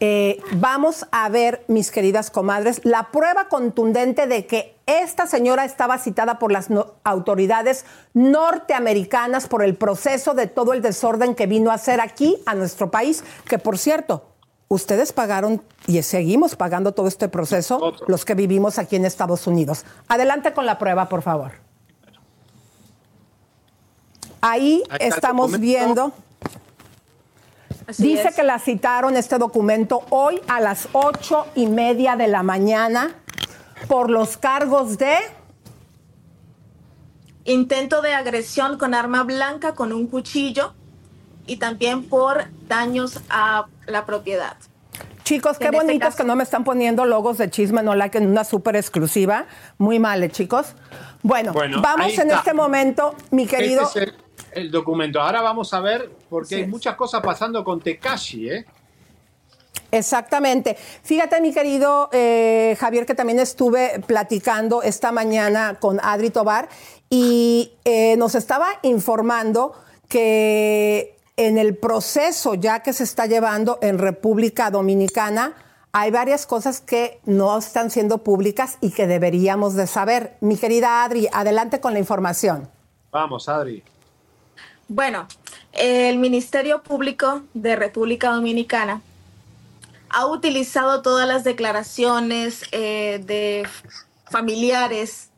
eh, vamos a ver, mis queridas comadres, la prueba contundente de que esta señora estaba citada por las no- autoridades norteamericanas por el proceso de todo el desorden que vino a hacer aquí a nuestro país, que por cierto, ustedes pagaron y seguimos pagando todo este proceso, los que vivimos aquí en Estados Unidos. Adelante con la prueba, por favor. Ahí estamos viendo. Así Dice es. que la citaron este documento hoy a las ocho y media de la mañana por los cargos de Intento de agresión con arma blanca con un cuchillo y también por daños a la propiedad. Chicos, qué este bonitos caso- que no me están poniendo logos de chisme, no like en una súper exclusiva. Muy mal, ¿eh, chicos. Bueno, Bueno, vamos en este momento, mi querido. Este es el, el documento. Ahora vamos a ver, porque hay muchas cosas pasando con Tekashi, ¿eh? Exactamente. Fíjate, mi querido eh, Javier, que también estuve platicando esta mañana con Adri Tobar y eh, nos estaba informando que en el proceso ya que se está llevando en República Dominicana, hay varias cosas que no están siendo públicas y que deberíamos de saber. Mi querida Adri, adelante con la información. Vamos, Adri. Bueno, El Ministerio Público de República Dominicana ha utilizado todas las declaraciones eh, de familiares,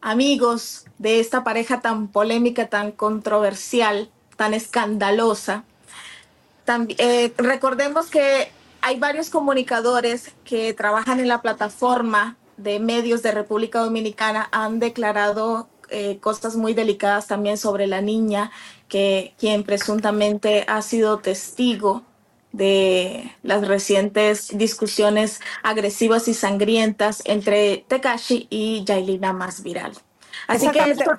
amigos de esta pareja tan polémica, tan controversial, tan escandalosa. Tambi- eh, recordemos que hay varios comunicadores que trabajan en la plataforma de medios de República Dominicana, han declarado eh, cosas muy delicadas también sobre la niña, que quien presuntamente ha sido testigo de las recientes discusiones agresivas y sangrientas entre Tekashi y Yailina más viral. Así que esto-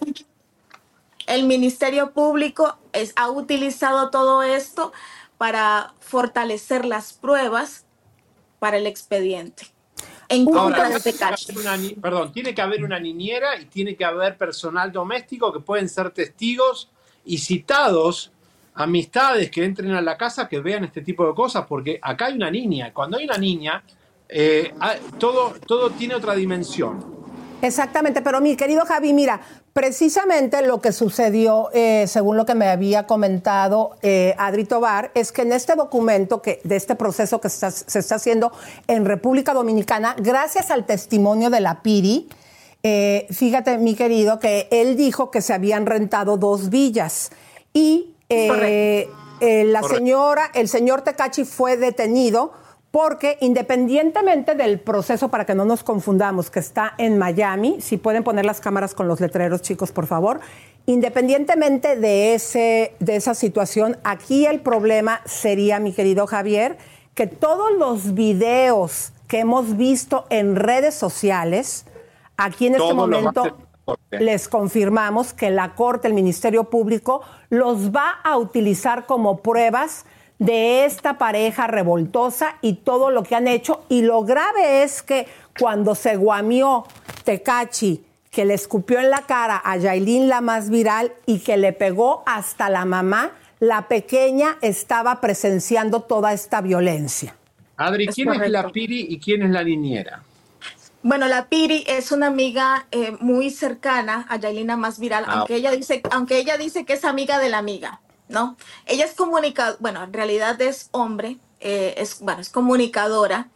el Ministerio Público es- ha utilizado todo esto para fortalecer las pruebas para el expediente. En contra de tiene que Tekashi. haber una ni- perdón, tiene que haber una niñera y tiene que haber personal doméstico que pueden ser testigos y citados, amistades que entren a la casa que vean este tipo de cosas, porque acá hay una niña. Cuando hay una niña, eh, todo, todo tiene otra dimensión. Exactamente, pero mi querido Javi, mira, precisamente lo que sucedió, eh, según lo que me había comentado eh, Adri Tobar, es que en este documento, que, de este proceso que está- se está haciendo en República Dominicana, gracias al testimonio de la PIRI, eh, fíjate, mi querido, que él dijo que se habían rentado dos villas y eh, eh, la Correcto. señora, el señor Tecachi fue detenido porque independientemente del proceso, para que no nos confundamos, que está en Miami, si pueden poner las cámaras con los letreros, chicos, por favor, independientemente de, ese, de esa situación, aquí el problema sería, mi querido Javier, que todos los videos que hemos visto en redes sociales, aquí en este momento les confirmamos que la Corte, el Ministerio Público, los va a utilizar como pruebas de esta pareja revoltosa y todo lo que han hecho. Y lo grave es que cuando se guamió Tecachi, que le escupió en la cara a Yailin, la más viral, y que le pegó hasta la mamá, la pequeña estaba presenciando toda esta violencia. Adri, ¿quién es la. Piri y quién es la niñera? Bueno, la Piri es una amiga eh, muy cercana a Yailina más viral, Ah, aunque ella dice, aunque ella dice que es amiga de la amiga, ¿no? Ella es comunicadora, bueno, en realidad es hombre, eh, es, bueno, es comunicadora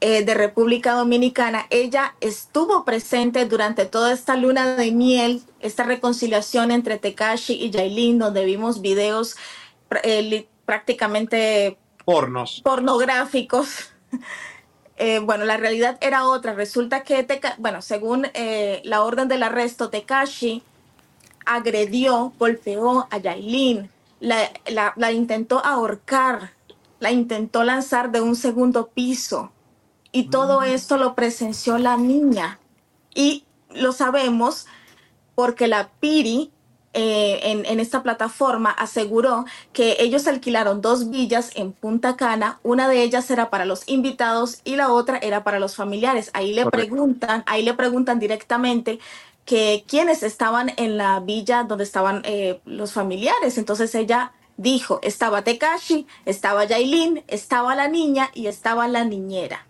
eh, de República Dominicana. Ella estuvo presente durante toda esta luna de miel, esta reconciliación entre Tekashi y Yailin, donde vimos videos eh, prácticamente Pornos. pornográficos. Eh, bueno, la realidad era otra. Resulta que, Teka- bueno, según eh, la orden del arresto, Tekashi agredió, golpeó a Yailin, la, la- la intentó ahorcar, la intentó lanzar de un segundo piso. Y todo esto lo presenció la niña. Y lo sabemos porque la Piri eh, en, en esta plataforma aseguró que ellos alquilaron dos villas en Punta Cana, una de ellas era para los invitados y la otra era para los familiares. Ahí le Correcto. preguntan, ahí le preguntan directamente que quiénes estaban en la villa donde estaban eh, los familiares. Entonces ella dijo, estaba Tekashi, estaba Yailin, estaba la niña y estaba la niñera.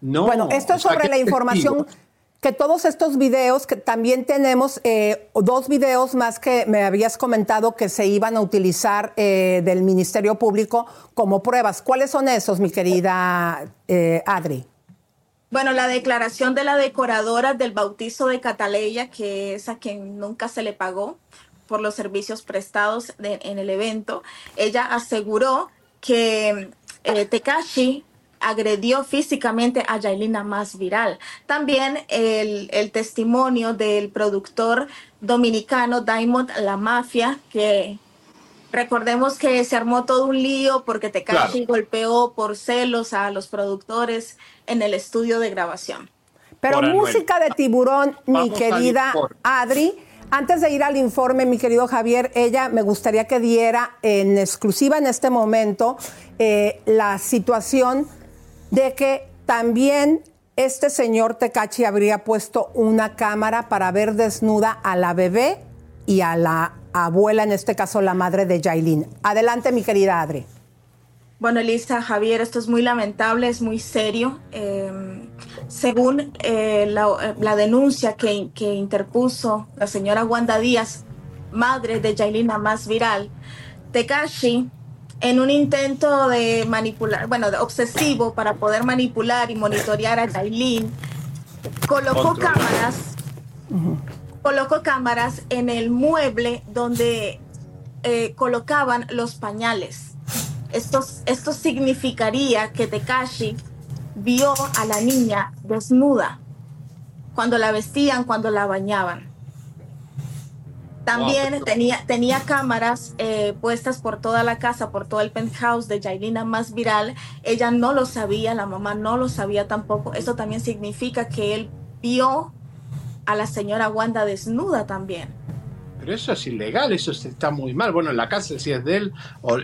No. Bueno, esto es sobre ¿qué la información testigo? que todos estos videos, que también tenemos eh, dos videos más que me habías comentado que se iban a utilizar eh, del Ministerio Público como pruebas. ¿Cuáles son esos, mi querida eh, Adri? Bueno, la declaración de la decoradora del bautizo de Cataleya, que es a quien nunca se le pagó por los servicios prestados en el evento, ella aseguró que eh, Tekashi agredió físicamente a Yailina más viral. También el, el testimonio del productor dominicano Diamond La Mafia, que recordemos que se armó todo un lío porque Tekashi Claro. golpeó por celos a los productores en el estudio de grabación. Pero Por Anuel. música de tiburón, mi Vamos querida. Adri. Antes de ir al informe, mi querido Javier, ella me gustaría que diera en exclusiva en este momento eh, la situación de que también este señor Tecachi habría puesto una cámara para ver desnuda a la bebé y a la abuela, en este caso la madre de Yailin. Adelante, mi querida Adri. Bueno, Elisa, Javier, esto es muy lamentable, es muy serio. Eh, según eh, la, la denuncia que, que interpuso la señora Wanda Díaz, madre de Yailina más viral, Tekashi, en un intento de manipular, bueno, de obsesivo para poder manipular y monitorear a Jailin, colocó Control. cámaras, colocó cámaras en el mueble donde eh, colocaban los pañales. Esto, esto significaría que Tekashi vio a la niña desnuda cuando la vestían, cuando la bañaban. También Wow. tenía, tenía cámaras eh, puestas por toda la casa, por todo el penthouse de Jailina más viral. Ella no lo sabía, la mamá no lo sabía tampoco. Eso también significa que él vio a la señora Wanda desnuda también. Pero eso es ilegal, eso está muy mal. Bueno, en la casa sí es de él,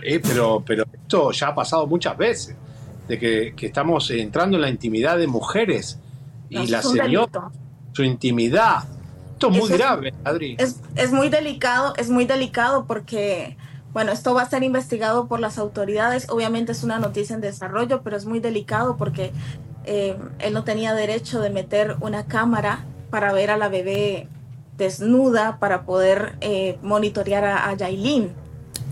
eh, pero, pero esto ya ha pasado muchas veces, de que, que estamos entrando en la intimidad de mujeres y No, la señora, delito. su intimidad. Esto es muy Eso es- grave, Adri. Es, es muy delicado, es muy delicado porque, bueno, esto va a ser investigado por las autoridades. Obviamente es una noticia en desarrollo, pero es muy delicado porque eh, él no tenía derecho de meter una cámara para ver a la bebé desnuda, para poder eh, monitorear a, a Yailin.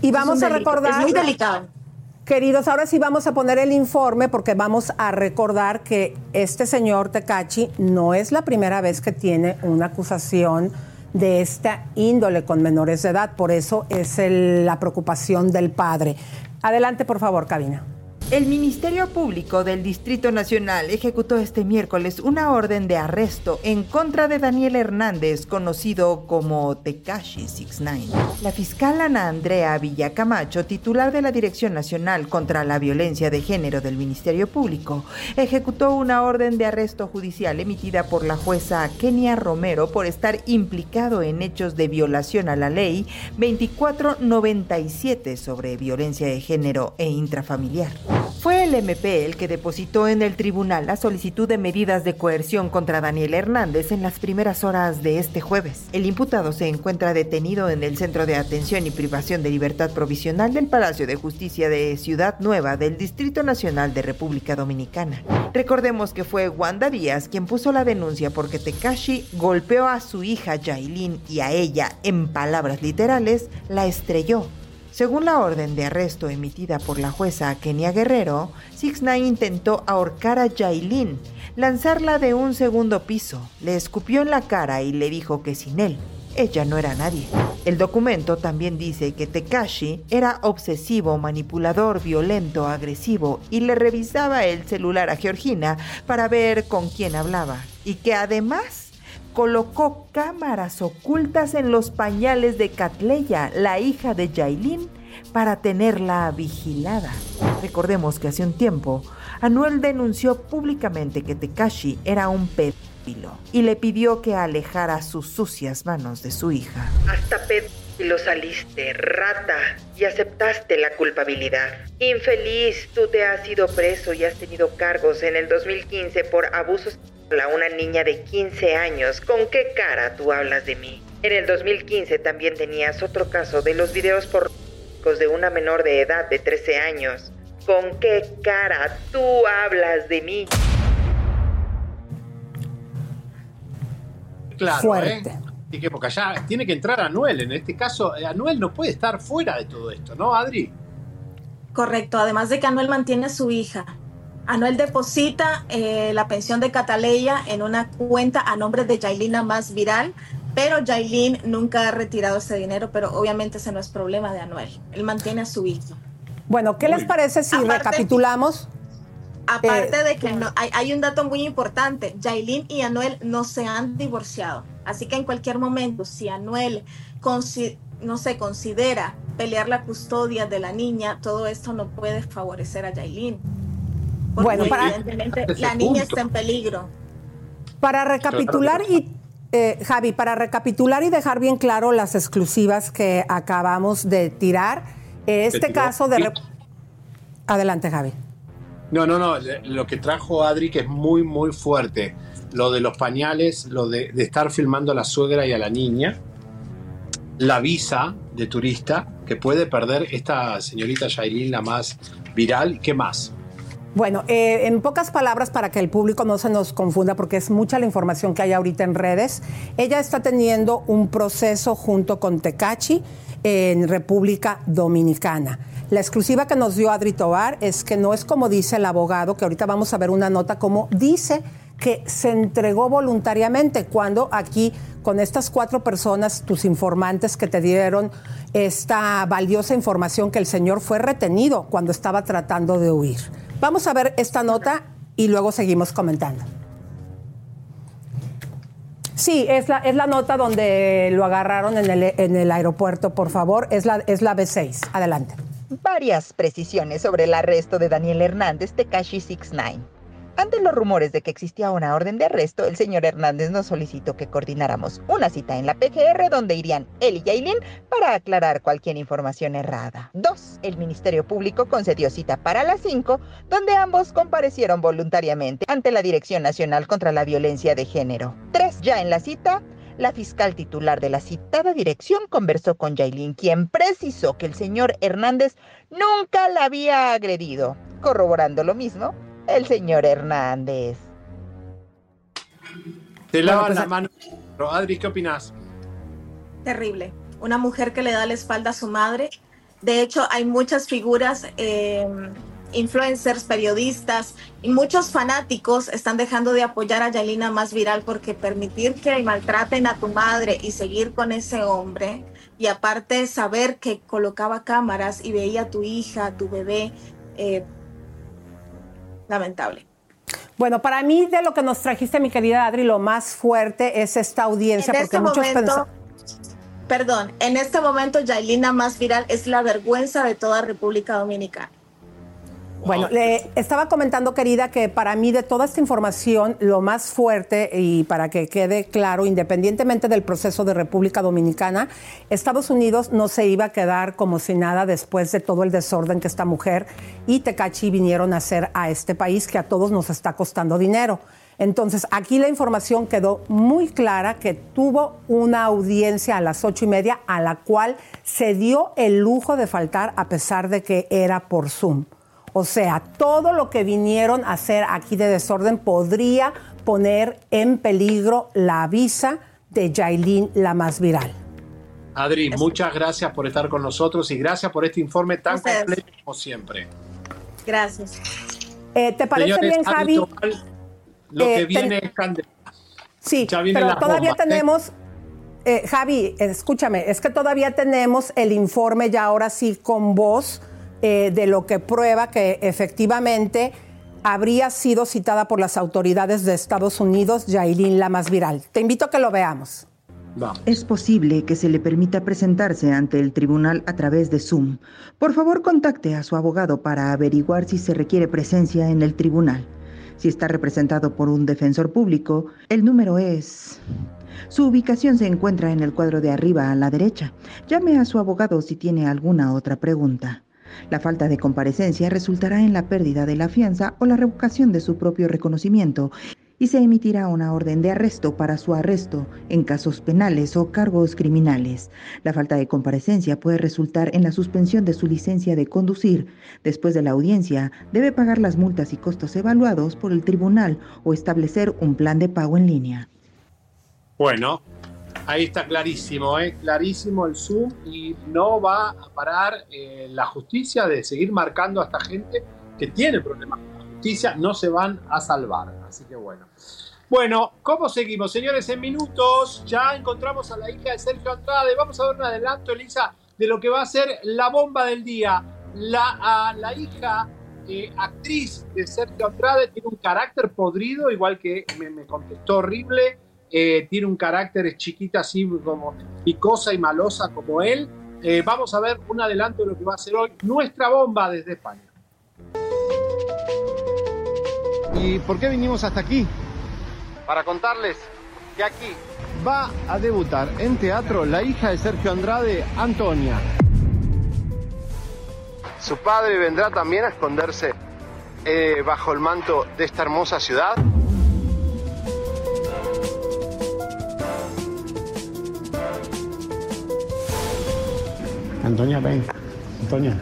Y vamos a recordar. Es muy delicado. Queridos, ahora sí vamos a poner el informe porque vamos a recordar que este señor Tecachi no es la primera vez que tiene una acusación de esta índole con menores de edad. Por eso es el- la preocupación del padre. Adelante, por favor, cabina. El Ministerio Público del Distrito Nacional ejecutó este miércoles una orden de arresto en contra de Daniel Hernández, conocido como Tekashi 69. La fiscal Ana Andrea Villacamacho, titular de la Dirección Nacional contra la Violencia de Género del Ministerio Público, ejecutó una orden de arresto judicial emitida por la jueza Kenia Romero por estar implicado en hechos de violación a la ley 2497 sobre violencia de género e intrafamiliar. Fue el MP el que depositó en el tribunal la solicitud de medidas de coerción contra Daniel Hernández en las primeras horas de este jueves. El imputado se encuentra detenido en el Centro de Atención y Privación de Libertad Provisional del Palacio de Justicia de Ciudad Nueva del Distrito Nacional de República Dominicana. Recordemos que fue Wanda Díaz quien puso la denuncia porque Tekashi golpeó a su hija Yailin y a ella, en palabras literales, la estrelló. Según la orden de arresto emitida por la jueza Kenia Guerrero, 6ix9ine intentó ahorcar a Yailin, lanzarla de un segundo piso, le escupió en la cara y le dijo que sin él, ella no era nadie. El documento también dice que Tekashi era obsesivo, manipulador, violento, agresivo y le revisaba el celular a Georgina para ver con quién hablaba y que además colocó cámaras ocultas en los pañales de Catleya, la hija de Yailin, para tenerla vigilada. Recordemos que hace un tiempo, Anuel denunció públicamente que Tekashi era un pedófilo y le pidió que alejara sus sucias manos de su hija. Hasta lo saliste, rata, y aceptaste la culpabilidad. Infeliz, tú te has ido preso y has tenido cargos en el 2015 por abusos a una niña de 15 años. ¿Con qué cara tú hablas de mí? En el 2015 también tenías otro caso de los videos pornográficos de una menor de edad de 13 años. ¿Con qué cara tú hablas de mí? Claro, Fuerte. ¿eh? Que porque allá tiene que entrar Anuel. En este caso, eh, Anuel no puede estar fuera de todo esto, ¿no, Adri? Correcto, además de que Anuel mantiene a su hija. Anuel deposita eh, la pensión de Cataleya en una cuenta a nombre de Yailina más viral, pero Yailin nunca ha retirado ese dinero, pero obviamente ese no es problema de Anuel. Él mantiene a su hija. Bueno, ¿qué les parece si Aparte- recapitulamos? Aparte Eh, de que no, hay, hay un dato muy importante, Yailin y Anuel no se han divorciado, así que en cualquier momento, si Anuel consi- no se considera pelear la custodia de la niña, todo esto no puede favorecer a Yailin. Porque Bueno, para- evidentemente la niña punto. está en peligro. Para recapitular y eh, Javi, para recapitular y dejar bien claro las exclusivas que acabamos de tirar, este caso de... Adelante, Javi. No, no, no. Lo que trajo Adri, que es muy, muy fuerte. Lo de los pañales, lo de, estar filmando a la suegra y a la niña. La visa de turista que puede perder esta señorita Yailin, la más viral. ¿Qué más? Bueno, eh, en pocas palabras, para que el público no se nos confunda, porque es mucha la información que hay ahorita en redes, ella está teniendo un proceso junto con Tecachi en República Dominicana. La exclusiva que nos dio Adri Tobar es que no es como dice el abogado, que ahorita vamos a ver una nota como dice que se entregó voluntariamente cuando aquí con estas cuatro personas, tus informantes que te dieron esta valiosa información que el señor fue retenido cuando estaba tratando de huir. Vamos a ver esta nota y luego seguimos comentando. Sí, es la, es la nota donde lo agarraron en el, en el aeropuerto, por favor. Es la, es la B6. Adelante. Varias precisiones sobre el arresto de Daniel Hernández de Kashi 69. Ante los rumores de que existía una orden de arresto, el señor Hernández nos solicitó que coordináramos una cita en la PGR donde irían él y Yailin para aclarar cualquier información errada. 2. El Ministerio Público concedió cita para las 5, donde ambos comparecieron voluntariamente ante la Dirección Nacional contra la Violencia de Género. 3. Ya en la cita, la fiscal titular de la citada dirección conversó con Yailin, quien precisó que el señor Hernández nunca la había agredido, corroborando lo mismo el señor Hernández. Te lavan la mano. Pero, Adri, ¿qué opinas? Terrible. Una mujer que le da la espalda a su madre. De hecho, hay muchas figuras, eh, influencers, periodistas y muchos fanáticos están dejando de apoyar a Yalina más viral porque permitir que maltraten a tu madre y seguir con ese hombre y aparte saber que colocaba cámaras y veía a tu hija, a tu bebé, eh, lamentable. Bueno, para mí de lo que nos trajiste, mi querida Adri, lo más fuerte es esta audiencia, En porque este muchos momento, perdón, en este momento Yailina más viral es la vergüenza de toda República Dominicana. Bueno, le estaba comentando, querida, que para mí de toda esta información, lo más fuerte, y para que quede claro, independientemente del proceso de República Dominicana, Estados Unidos no se iba a quedar como si nada después de todo el desorden que esta mujer y Tecachi vinieron a hacer a este país, que a todos nos está costando dinero. Entonces, aquí la información quedó muy clara que tuvo una audiencia a las ocho y media, a la cual se dio el lujo de faltar a pesar de que era por Zoom. O sea, todo lo que vinieron a hacer aquí de desorden podría poner en peligro la visa de Yailin, la más viral. Adri, muchas gracias por estar con nosotros y gracias por este informe tan Ustedes. completo como siempre. Gracias. Eh, ¿Te parece Señores, bien, Javi? Lo Eh, que viene ten- es candela. Sí, pero todavía bombas, ¿eh? tenemos, eh, Javi, escúchame, es que todavía tenemos el informe ya ahora sí con voz eh, de lo que prueba que efectivamente habría sido citada por las autoridades de Estados Unidos, Yailin, la más viral. Te invito a que lo veamos. Es posible que se le permita presentarse ante el tribunal a través de Zoom. Por favor, contacte a su abogado para averiguar si se requiere presencia en el tribunal. Si está representado por un defensor público, el número es... Su ubicación se encuentra en el cuadro de arriba a la derecha. Llame a su abogado si tiene alguna otra pregunta. La falta de comparecencia resultará en la pérdida de la fianza o la revocación de su propio reconocimiento y se emitirá una orden de arresto para su arresto en casos penales o cargos criminales. La falta de comparecencia puede resultar en la suspensión de su licencia de conducir. Después de la audiencia, debe pagar las multas y costos evaluados por el tribunal o establecer un plan de pago en línea. Bueno, ahí está clarísimo, ¿eh? clarísimo el Zoom y no va a parar eh, la justicia de seguir marcando a esta gente que tiene problemas con la justicia, no se van a salvar. Así que bueno. Bueno, ¿cómo seguimos? Señores, en minutos ya encontramos a la hija de Sergio Andrade. Vamos a ver un adelanto, Elisa, de lo que va a ser la bomba del día. La, la hija eh, actriz de Sergio Andrade tiene un carácter podrido, igual que me, me contestó horrible. Eh, tiene un carácter es chiquita así como picosa y malosa como él. Eh, vamos a ver un adelanto de lo que va a ser hoy nuestra bomba desde España. ¿Y por qué vinimos hasta aquí? Para contarles que aquí va a debutar en teatro la hija de Sergio Andrade, Antonia. Su padre vendrá también a esconderse eh, bajo el manto de esta hermosa ciudad. Antonia, ven. Antonia.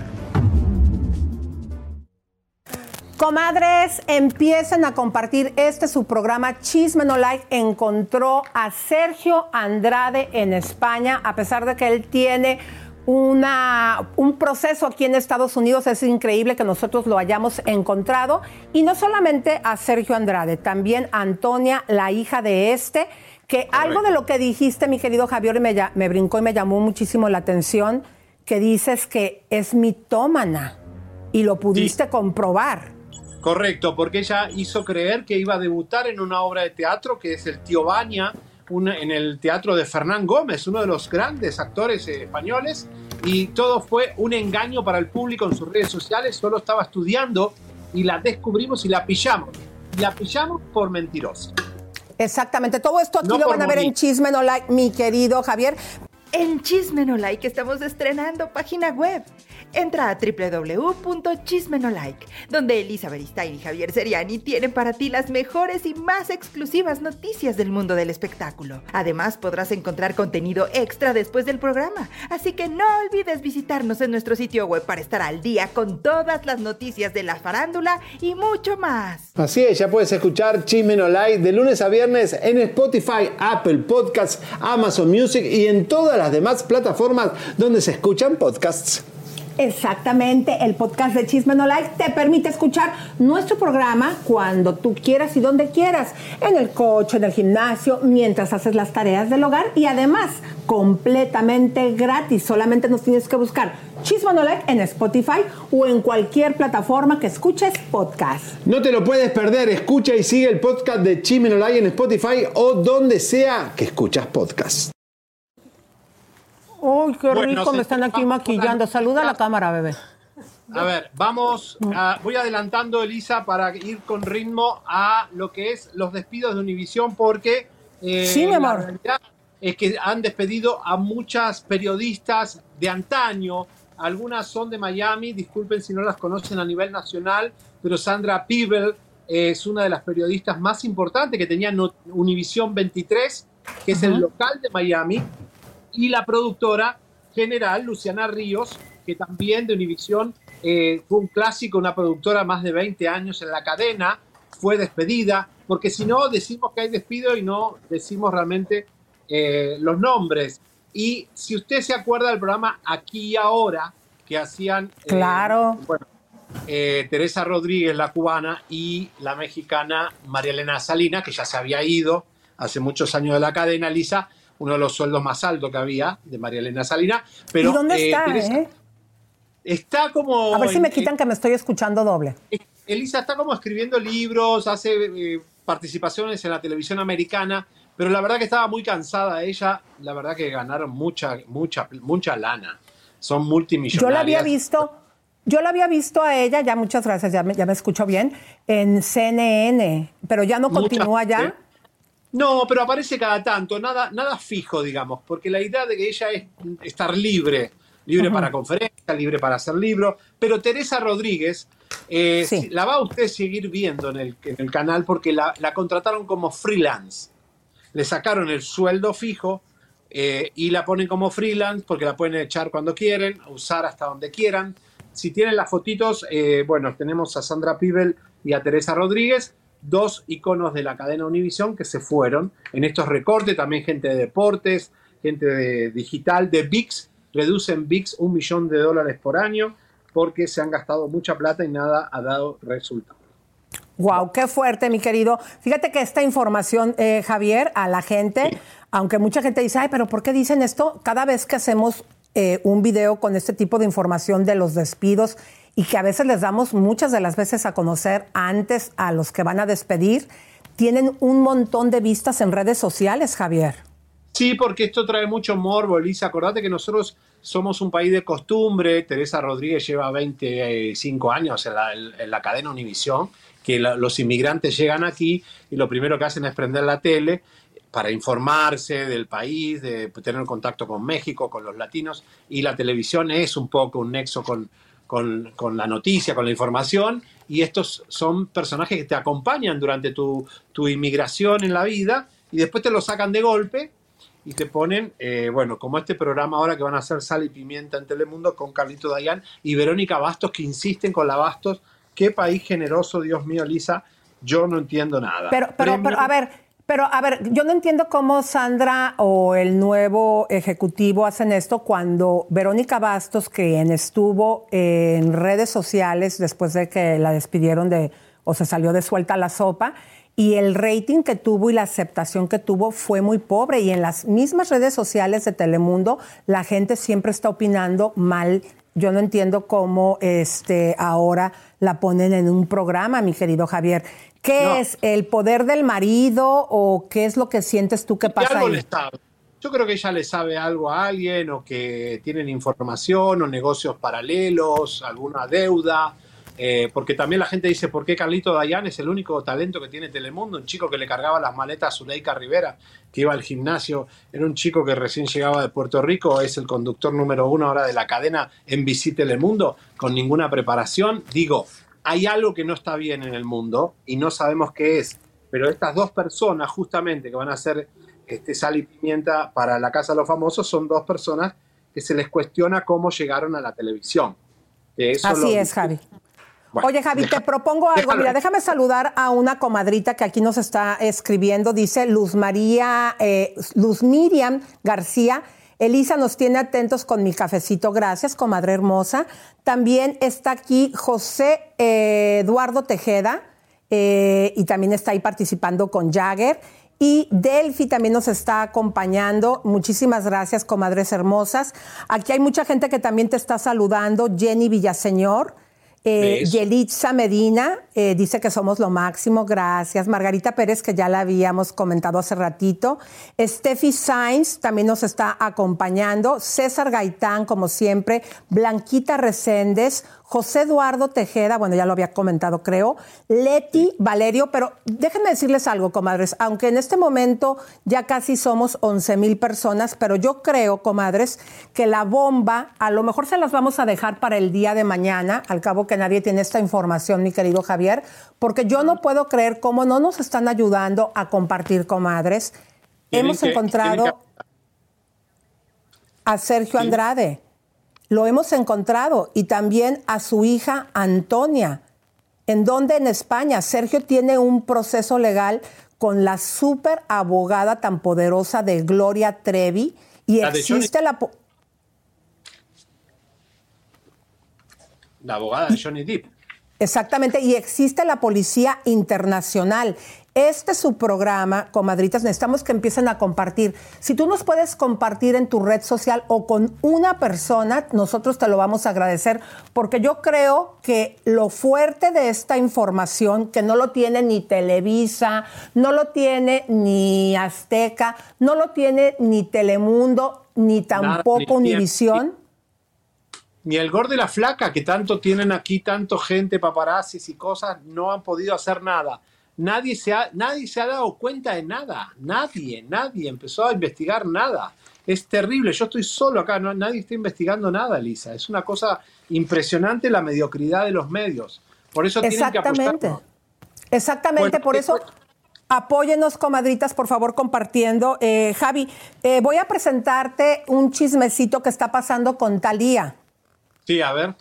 Comadres, empiecen a compartir este su programa Chisme No Like. Encontró a Sergio Andrade en España, a pesar de que él tiene una, un proceso aquí en Estados Unidos. Es increíble que nosotros lo hayamos encontrado. Y no solamente a Sergio Andrade, también a Antonia, la hija de este, que algo de lo que dijiste, mi querido Javier, me, me brincó y me llamó muchísimo la atención, que dices que es mitómana y lo pudiste comprobar. Correcto, porque ella hizo creer que iba a debutar en una obra de teatro que es El Tío Baña, una- en el teatro de Fernán Gómez, uno de los grandes actores eh, españoles, y todo fue un engaño para el público en sus redes sociales, solo estaba estudiando y la descubrimos y la pillamos. La pillamos por mentirosa. Exactamente, todo esto aquí No lo van a ver en. Chisme No Like, mi querido Javier. En Chisme No Like estamos estrenando página web. Entra a www.chismenolike, donde Elisa Beristain y Javier Seriani tienen para ti las mejores y más exclusivas noticias del mundo del espectáculo. Además, podrás encontrar contenido extra después del programa, así que no olvides visitarnos en nuestro sitio web para estar al día con todas las noticias de la farándula y mucho más. Así es, ya puedes escuchar Chisme No Like de lunes a viernes en Spotify, Apple Podcasts, Amazon Music y en todas las demás plataformas donde se escuchan podcasts. Exactamente, el podcast de Chisme No Like te permite escuchar nuestro programa cuando tú quieras y donde quieras, en el coche, en el gimnasio, mientras haces las tareas del hogar y además completamente gratis. Solamente nos tienes que buscar Chisme No Like en Spotify o en cualquier plataforma que escuches podcast. No te lo puedes perder, escucha y sigue el podcast de Chisme No Like en Spotify o donde sea que escuchas podcasts. Uy, qué Bueno, rico, me están aquí maquillando. Saluda a la cámara, bebé. A ver, vamos, a- voy adelantando, Elisa, para ir con ritmo a lo que es los despidos de Univisión, porque eh, Sí, mi amor. la realidad es que han despedido a muchas periodistas de antaño. Algunas son de Miami, disculpen si no las conocen a nivel nacional, pero Sandra Peeble es una de las periodistas más importantes que tenía Univisión 23, que es el local de Miami, y la productora general, Luciana Ríos, que también de Univisión eh, fue un clásico, una productora más de 20 años en la cadena, fue despedida, porque si no decimos que hay despido y no decimos realmente eh, los nombres. Y si usted se acuerda del programa Aquí y Ahora, que hacían... eh, Claro. bueno, Teresa Rodríguez, la cubana, y la mexicana María Elena Salina, que ya se había ido hace muchos años de la cadena, Lisa, uno de los sueldos más altos que había de María Elena Salina. Pero, ¿Y dónde eh, está, Teresa- eh? Está como... A ver si me quitan que me estoy escuchando doble. Elisa está como escribiendo libros, hace eh, participaciones en la televisión americana, pero la verdad que estaba muy cansada ella. La verdad que ganaron mucha, mucha, mucha lana. Son multimillonarias. Yo la había visto, yo la había visto a ella, ya muchas gracias, ya me, ya me escucho bien, en CNN, pero ya no Muchas, continúa ya. No, pero aparece cada tanto, nada, nada fijo, digamos, porque la idea de que ella es estar libre, libre para conferencias, libre para hacer libros, pero Teresa Rodríguez, eh, Sí. la va a usted seguir viendo en el, en el canal porque la, la contrataron como freelance. Le sacaron el sueldo fijo eh, y la ponen como freelance porque la pueden echar cuando quieren, usar hasta donde quieran. Si tienen las fotitos, eh, bueno, tenemos a Sandra Pibel y a Teresa Rodríguez, dos iconos de la cadena Univision que se fueron en estos recortes, también gente de deportes, gente de digital, de VIX, reducen VIX un millón de dólares por año porque se han gastado mucha plata y nada ha dado resultado. Wow, qué fuerte, mi querido. Fíjate que esta información, eh, Javier, a la gente, aunque mucha gente dice, ay, pero ¿por qué dicen esto? Cada vez que hacemos eh, un video con este tipo de información de los despidos y que a veces les damos muchas de las veces a conocer antes a los que van a despedir, tienen un montón de vistas en redes sociales, Javier. Sí, porque esto trae mucho morbo, Lisa. Acordate que nosotros somos un país de costumbre. Teresa Rodríguez lleva 25 años en la, en la cadena Univisión, que los inmigrantes llegan aquí y lo primero que hacen es prender la tele para informarse del país, de tener contacto con México, con los latinos, y la televisión es un poco un nexo con, con, con la noticia, con la información, y estos son personajes que te acompañan durante tu, tu inmigración en la vida, y después te lo sacan de golpe y te ponen, eh, bueno, como este programa ahora que van a hacer Sal y Pimienta en Telemundo con Carlito Dayan y Verónica Bastos, que insisten con la Bastos Qué país generoso, Dios mío, Lisa. Yo no entiendo nada. Pero, pero, pero, a ver, pero, a ver, yo no entiendo cómo Sandra o el nuevo ejecutivo hacen esto cuando Verónica Bastos, quien estuvo en redes sociales después de que la despidieron de, o se salió de suelta la sopa, y el rating que tuvo y la aceptación que tuvo fue muy pobre. Y en las mismas redes sociales de Telemundo, la gente siempre está opinando mal. Yo no entiendo cómo este, ahora la ponen en un programa, mi querido Javier. ¿Qué No. es el poder del marido o qué es lo que sientes tú que que pasa algo ahí? le sabe. Yo creo que ella le sabe algo a alguien o que tienen información o negocios paralelos, alguna deuda. Eh, porque también la gente dice, ¿por qué Carlito Dayan es el único talento que tiene Telemundo? Un chico que le cargaba las maletas a Zuleika Rivera, que iba al gimnasio. Era un chico que recién llegaba de Puerto Rico, es el conductor número uno ahora de la cadena NBC Telemundo, con ninguna preparación. Digo, hay algo que no está bien en el mundo y no sabemos qué es. Pero estas dos personas, justamente, que van a ser este, sal y pimienta para la Casa de los Famosos, son dos personas que se les cuestiona cómo llegaron a la televisión. Eso Así lo- es, Javi. Bueno, Oye, Javi, deja- te propongo algo. déjalo. Mira, déjame saludar a una comadrita que aquí nos está escribiendo. Dice Luz María, eh, Luz Miriam García. Elisa nos tiene atentos con mi cafecito. Gracias, comadre hermosa. También está aquí José eh, Eduardo Tejeda eh, y también está ahí participando con Jagger. Y Delphi también nos está acompañando. Muchísimas gracias, comadres hermosas. Aquí hay mucha gente que también te está saludando. Jenny Villaseñor. Eh. Yelitza Medina eh, dice que somos lo máximo, gracias. Margarita Pérez, que ya la habíamos comentado hace ratito. Steffi Sainz también nos está acompañando. César Gaitán, como siempre. Blanquita Reséndez. José Eduardo Tejeda, bueno, ya lo había comentado, creo. Leti Valerio, pero déjenme decirles algo, comadres. Aunque en este momento ya casi somos 11 mil personas, pero yo creo, comadres, que la bomba, a lo mejor se las vamos a dejar para el día de mañana, al cabo que nadie tiene esta información, mi querido Javier, porque yo no puedo creer cómo no nos están ayudando a compartir, comadres. Hemos que- encontrado a Sergio Andrade. Lo hemos encontrado y también a su hija Antonia. ¿En dónde? En España. Sergio tiene un proceso legal con la súper abogada tan poderosa de Gloria Trevi y La existe la... La abogada de Johnny Depp. Exactamente, y existe la Policía Internacional. Este es su programa, comadritas, necesitamos que empiecen a compartir. Si tú nos puedes compartir en tu red social o con una persona, nosotros te lo vamos a agradecer, porque yo creo que lo fuerte de esta información, que no lo tiene ni Televisa, no lo tiene ni Azteca, no lo tiene ni Telemundo, ni tampoco ni- ni- Univisión. Ni el gordo y la flaca, que tanto tienen aquí, tanto gente, paparazzis y cosas, no han podido hacer nada. Nadie se, ha, nadie se ha dado cuenta de nada. Nadie, nadie empezó a investigar nada. Es terrible. Yo estoy solo acá. No, nadie está investigando nada, Lisa. Es una cosa impresionante la mediocridad de los medios. Por eso tienen que Exactamente. apostar. Exactamente, Bueno, por eh, eso apóyenos, comadritas, por favor, compartiendo. Eh, Javi, eh, voy a presentarte un chismecito que está pasando con Talía. Sí, a ver.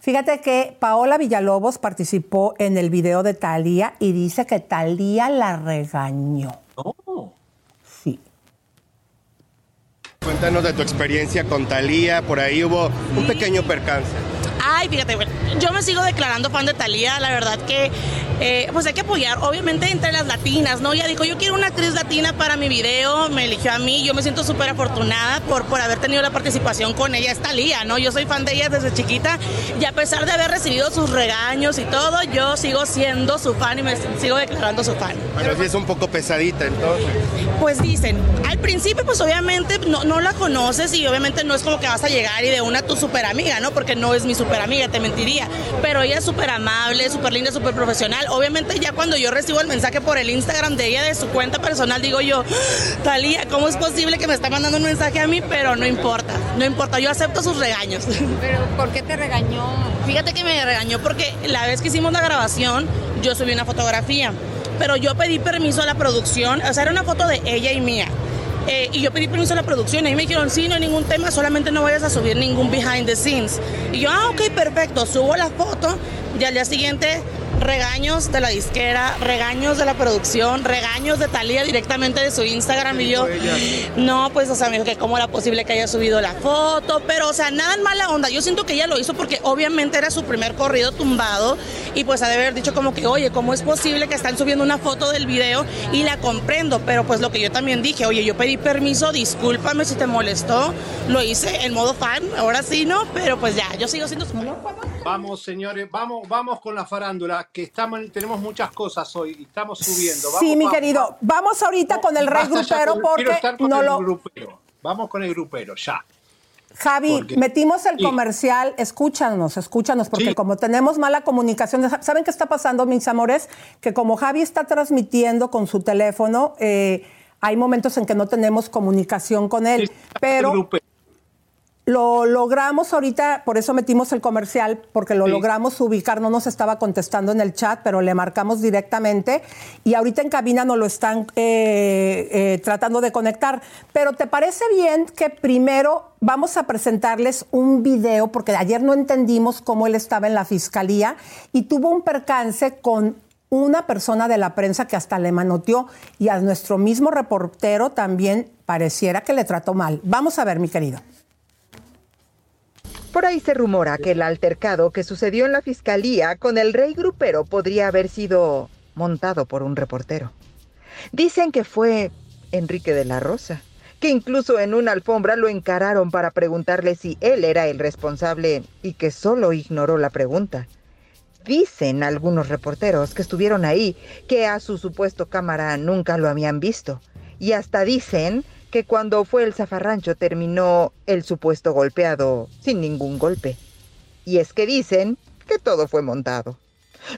Fíjate que Paola Villalobos participó en el video de Talía y dice que Talía la regañó. Sí. Cuéntanos de tu experiencia con Talía, por ahí hubo un pequeño percance. Ay, fíjate, bueno, yo me sigo declarando fan de Talía, la verdad que eh, pues hay que apoyar, obviamente entre las latinas, ¿no? Ella dijo, yo quiero una actriz latina para mi video, me eligió a mí, yo me siento súper afortunada por, por haber tenido la participación con ella, es Talía, ¿no? Yo soy fan de ella desde chiquita y a pesar de haber recibido sus regaños y todo, yo sigo siendo su fan y me sigo declarando su fan. Pero sí es un poco pesadita entonces. Pues dicen, al principio pues obviamente no, no la conoces y obviamente no es como que vas a llegar y de una tu super amiga, ¿no? Porque no es mi super amiga, te mentiría. Pero ella es súper amable, súper linda, súper profesional. Obviamente ya cuando yo recibo el mensaje por el Instagram de ella, de su cuenta personal, digo yo, Talía, ¿cómo es posible que me está mandando un mensaje a mí? Pero no importa, no importa, yo acepto sus regaños. Pero ¿por qué te regañó? Fíjate que me regañó porque la vez que hicimos la grabación, yo subí una fotografía, pero yo pedí permiso a la producción, o sea, era una foto de ella y mía. Eh, y yo pedí permiso a la producción y me dijeron, sí, no hay ningún tema, solamente no vayas a subir ningún behind the scenes. Y yo, ah, ok, perfecto, subo la foto y al día siguiente regaños de la disquera, regaños de la producción, regaños de Talía directamente de su Instagram y yo, no, pues, o sea, me dijo que cómo era posible que haya subido la foto, pero, o sea, nada en mala onda. Yo siento que ella lo hizo porque obviamente era su primer corrido tumbado y pues ha de haber dicho como que, oye, ¿cómo es posible que están subiendo una foto del video? Y la comprendo, pero pues lo que yo también dije, oye, yo pedí permiso, discúlpame si te molestó, lo hice en modo fan, ahora sí, ¿no? Pero pues ya, yo sigo siendo su Vamos, señores, vamos, vamos con la farándula, que estamos, tenemos muchas cosas hoy y estamos subiendo. Vamos, sí, mi vamos, querido. Vamos ahorita con el rey grupero con- porque no el lo... grupero. Vamos con el grupero, ya. Javi, Porque- metimos el Sí. comercial, escúchanos, escúchanos, porque como tenemos mala comunicación, ¿saben qué está pasando, mis amores? Que como Javi está transmitiendo con su teléfono, eh, hay momentos en que no tenemos comunicación con él, pero lo logramos ahorita, por eso metimos el comercial, porque lo Sí. logramos ubicar, no nos estaba contestando en el chat, pero le marcamos directamente y ahorita en cabina nos lo están eh, eh, tratando de conectar. Pero ¿te parece bien que primero vamos a presentarles un video, porque ayer no entendimos cómo él estaba en la fiscalía y tuvo un percance con una persona de la prensa que hasta le manoteó y a nuestro mismo reportero también pareciera que le trató mal. Vamos a ver, mi querido. Por ahí se rumora que el altercado que sucedió en la fiscalía con el rey grupero podría haber sido montado por un reportero. Dicen que fue Enrique de la Rosa, que incluso en una alfombra lo encararon para preguntarle si él era el responsable y que solo ignoró la pregunta. Dicen algunos reporteros que estuvieron ahí que a su supuesto cámara nunca lo habían visto. Y hasta dicen que cuando fue el zafarrancho terminó el supuesto golpeado sin ningún golpe. Y es que dicen que todo fue montado.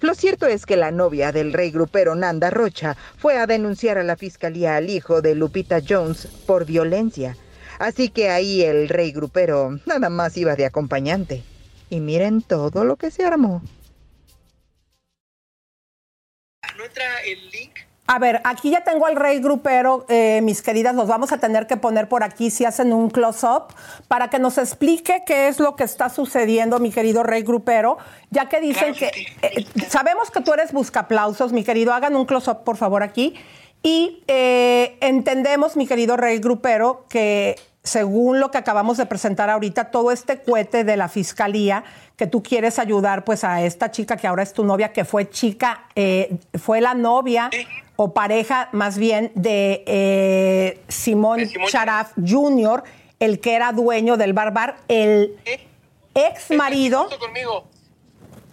Lo cierto es que la novia del rey grupero Nanda Rocha fue a denunciar a la fiscalía al hijo de Lupita Jones por violencia. Así que ahí el rey grupero nada más iba de acompañante. Y miren todo lo que se armó. ¿No entra el link? A ver, aquí ya tengo al rey grupero, eh, mis queridas, los vamos a tener que poner por aquí si hacen un close-up para que nos explique qué es lo que está sucediendo, mi querido rey grupero, ya que dicen que, eh, sabemos que tú eres buscaplausos, mi querido, hagan un close-up por favor aquí. Y eh, entendemos, mi querido rey grupero, que según lo que acabamos de presentar ahorita, todo este cohete de la fiscalía, que tú quieres ayudar pues a esta chica que ahora es tu novia, que fue chica, eh, fue la novia o pareja más bien de eh, Simón Sharaf Jr., el que era dueño del barbar, el ex marido.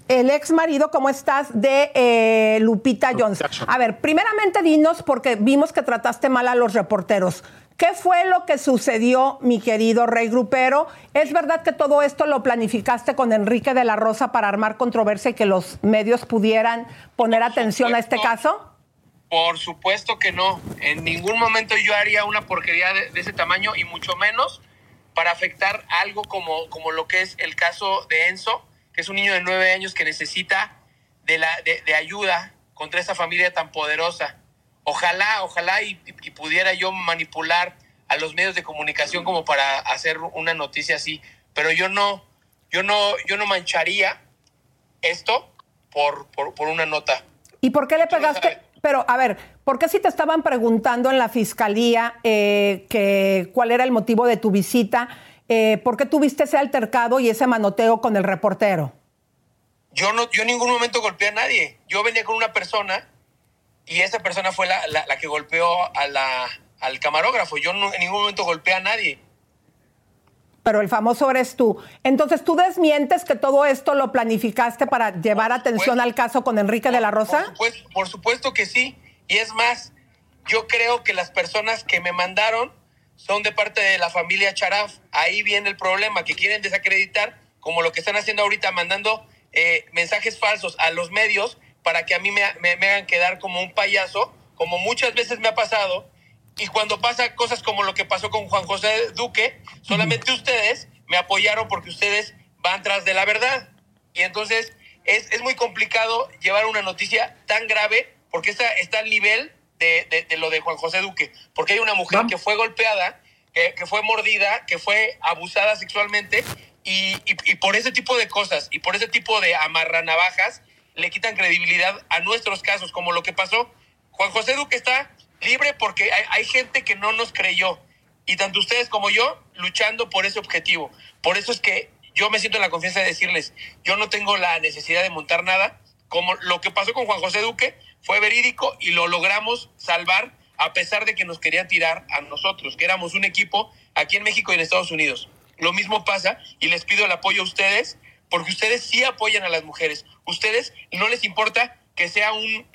El ex marido, ¿cómo estás? De eh, Lupita Jones. A ver, primeramente dinos, porque vimos que trataste mal a los reporteros. ¿Qué fue lo que sucedió, mi querido Rey Grupero? ¿Es verdad que todo esto lo planificaste con Enrique de la Rosa para armar controversia y que los medios pudieran poner atención a este caso? Por supuesto que no. En ningún momento yo haría una porquería de, de ese tamaño y mucho menos para afectar algo como, como lo que es el caso de Enzo, que es un niño de nueve años que necesita de, la, de, de ayuda contra esa familia tan poderosa. Ojalá, ojalá y, y pudiera yo manipular a los medios de comunicación como para hacer una noticia así, pero yo no, yo no, yo no mancharía esto por, por, por una nota. ¿Y por qué le pegaste? Pero, a ver, ¿por qué si te estaban preguntando en la fiscalía eh, que cuál era el motivo de tu visita? Eh, ¿Por qué tuviste ese altercado y ese manoteo con el reportero? Yo no, yo en ningún momento golpeé a nadie. Yo venía con una persona y esa persona fue la, la, la que golpeó a la, al camarógrafo. Yo no, en ningún momento golpeé a nadie. Pero el famoso eres tú. Entonces, ¿tú desmientes que todo esto lo planificaste para llevar atención al caso con Enrique de la Rosa? Pues por supuesto que sí. Y es más, yo creo que las personas que me mandaron son de parte de la familia Charaf. Ahí viene el problema, que quieren desacreditar, como lo que están haciendo ahorita, mandando eh, mensajes falsos a los medios para que a mí me, me, me hagan quedar como un payaso, como muchas veces me ha pasado. Y cuando pasa cosas como lo que pasó con Juan José Duque, solamente ustedes me apoyaron porque ustedes van tras de la verdad. Y entonces es, es muy complicado llevar una noticia tan grave porque está, está al nivel de, de- de lo de Juan José Duque, porque hay una mujer que fue golpeada, que, que fue mordida, que fue abusada sexualmente, y, y- y por ese tipo de cosas, y por ese tipo de amarranavajas, le quitan credibilidad a nuestros casos, como lo que pasó. Juan José Duque está libre porque hay, gente que no nos creyó, y tanto ustedes como yo luchando por ese objetivo. Por eso es que yo me siento en la confianza de decirles, yo no tengo la necesidad de montar nada, como lo que pasó con Juan José Duque fue verídico y lo logramos salvar a pesar de que nos querían tirar a nosotros, que éramos un equipo aquí en México y en Estados Unidos. Lo mismo pasa y les pido el apoyo a ustedes porque ustedes sí apoyan a las mujeres. Ustedes no les importa que sea un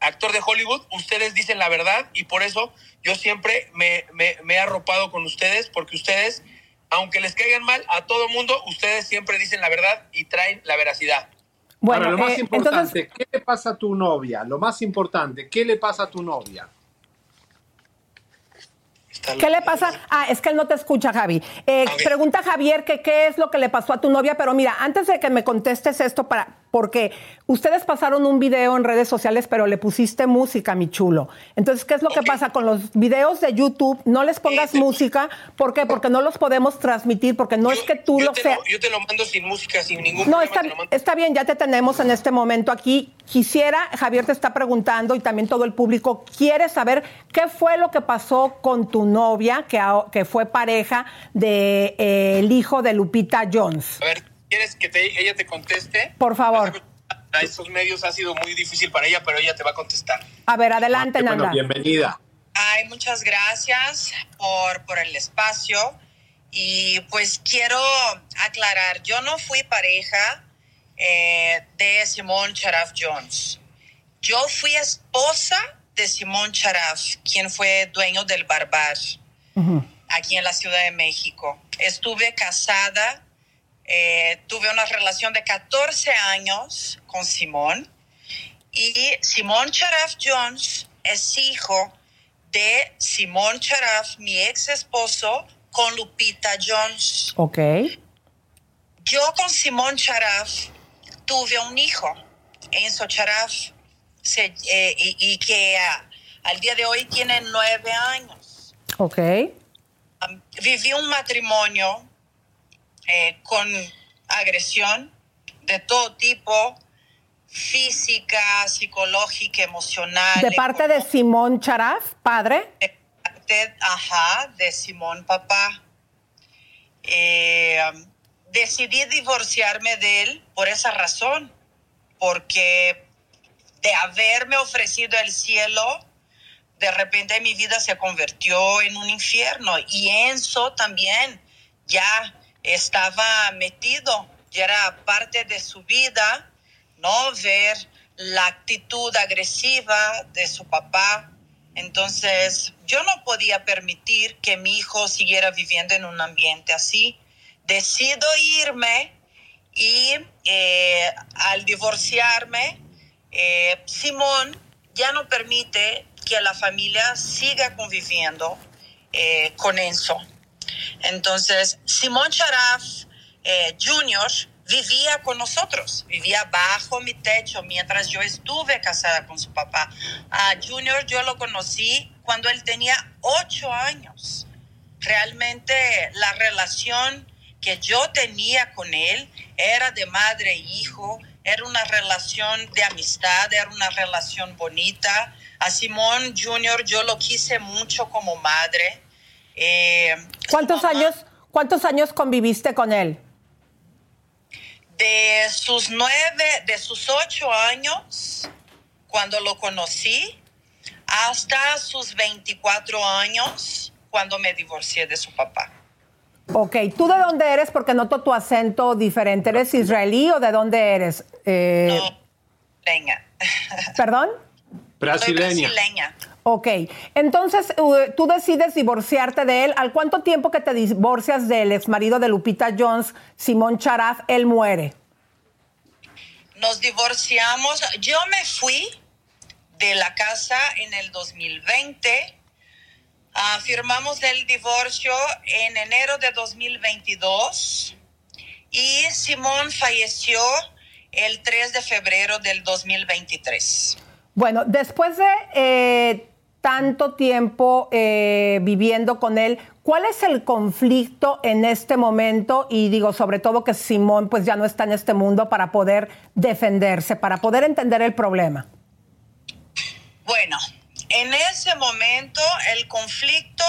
actor de Hollywood, ustedes dicen la verdad y por eso yo siempre me, me- me he arropado con ustedes porque ustedes, aunque les caigan mal a todo mundo, ustedes siempre dicen la verdad y traen la veracidad. Ahora, lo más eh, importante, entonces- ¿qué le pasa a tu novia? Lo más importante, ¿qué le pasa a tu novia? ¿Qué le pasa? Ah, es que él no te escucha, Javi. Eh, Pregunta Javier que qué es lo que le pasó a tu novia, pero mira, antes de que me contestes esto, para, porque ustedes pasaron un video en redes sociales, pero le pusiste música, mi chulo. Entonces, ¿qué es lo que pasa con los videos de YouTube? No les pongas música. ¿Por qué? Porque no los podemos transmitir, porque no es que tú lo seas. yo te lo mando sin música, sin ningún No, problema. está, lo mando. está bien, ya te tenemos en este momento aquí. Quisiera, Javier te está preguntando y también todo el público quiere saber qué fue lo que pasó con tu novia, que, fue pareja del de, eh, el hijo de Lupita Jones. A ver, ¿quieres que te- ella te conteste? Por favor. A estos medios ha sido muy difícil para ella, pero ella te va a contestar. A ver, adelante, Nanda. bienvenida. Ay, muchas gracias por, por el espacio. Y pues quiero aclarar, yo no fui pareja eh, de Simón Charaf Jones. Yo fui esposa de Simón Charaf, quien fue dueño del Barbar aquí en la Ciudad de México. Estuve casada, eh, tuve una relación de 14 años con Simón y Simón Charaf Jones es hijo de Simón Charaf, mi ex esposo, con Lupita Jones. Ok. Yo con Simón Charaf tuve un hijo, Enzo Charaf, se- eh, y, y que ah, al día de hoy tiene nueve años. Ok. Um, viví un matrimonio eh, con agresión de todo tipo, física, psicológica, emocional. De parte de Simón Charaf, padre. parte, ajá, de Simón Papá. Eh, decidí divorciarme de él por esa razón, porque de haberme ofrecido el cielo, de repente mi vida se convirtió en un infierno. Y Enzo también ya estaba metido, ya era parte de su vida, ¿no? Ver la actitud agresiva de su papá. Entonces, yo no podía permitir que mi hijo siguiera viviendo en un ambiente así. Decido irme y eh, al divorciarme, eh, Simón ya no permite que la familia siga conviviendo eh, con Enzo. Entonces, Simón Charaf eh, Jr. vivía con nosotros, vivía bajo mi techo mientras yo estuve casada con su papá. A Junior yo lo conocí cuando él tenía ocho años. Realmente la relación que yo tenía con él era de madre e hijo, era una relación de amistad, era una relación bonita. A Simón Jr. yo lo quise mucho como madre. Eh, ¿Cuántos años, ¿Cuántos años conviviste con él? de sus nueve, de sus ocho años, cuando lo conocí, hasta sus 24 años, cuando me divorcié de su papá. Ok, ¿tú de dónde eres? Porque noto tu acento diferente. ¿Eres israelí o de dónde eres? Eh, Leña. ¿Perdón? Soy brasileña. Ok, entonces uh, tú decides divorciarte de él. ¿Al cuánto tiempo que te divorcias del exmarido de Lupita Jones, Simón Charaf, él muere? Nos divorciamos. Yo me fui de la casa en el 2020. Ah, firmamos el divorcio en enero de 2022 y Simón falleció el 3 de febrero del 2023. Bueno, después de eh, tanto tiempo eh, viviendo con él. ¿Cuál es el conflicto en este momento? Y digo, sobre todo que Simón pues ya no está en este mundo para poder defenderse, para poder entender el problema. Bueno, en ese momento el conflicto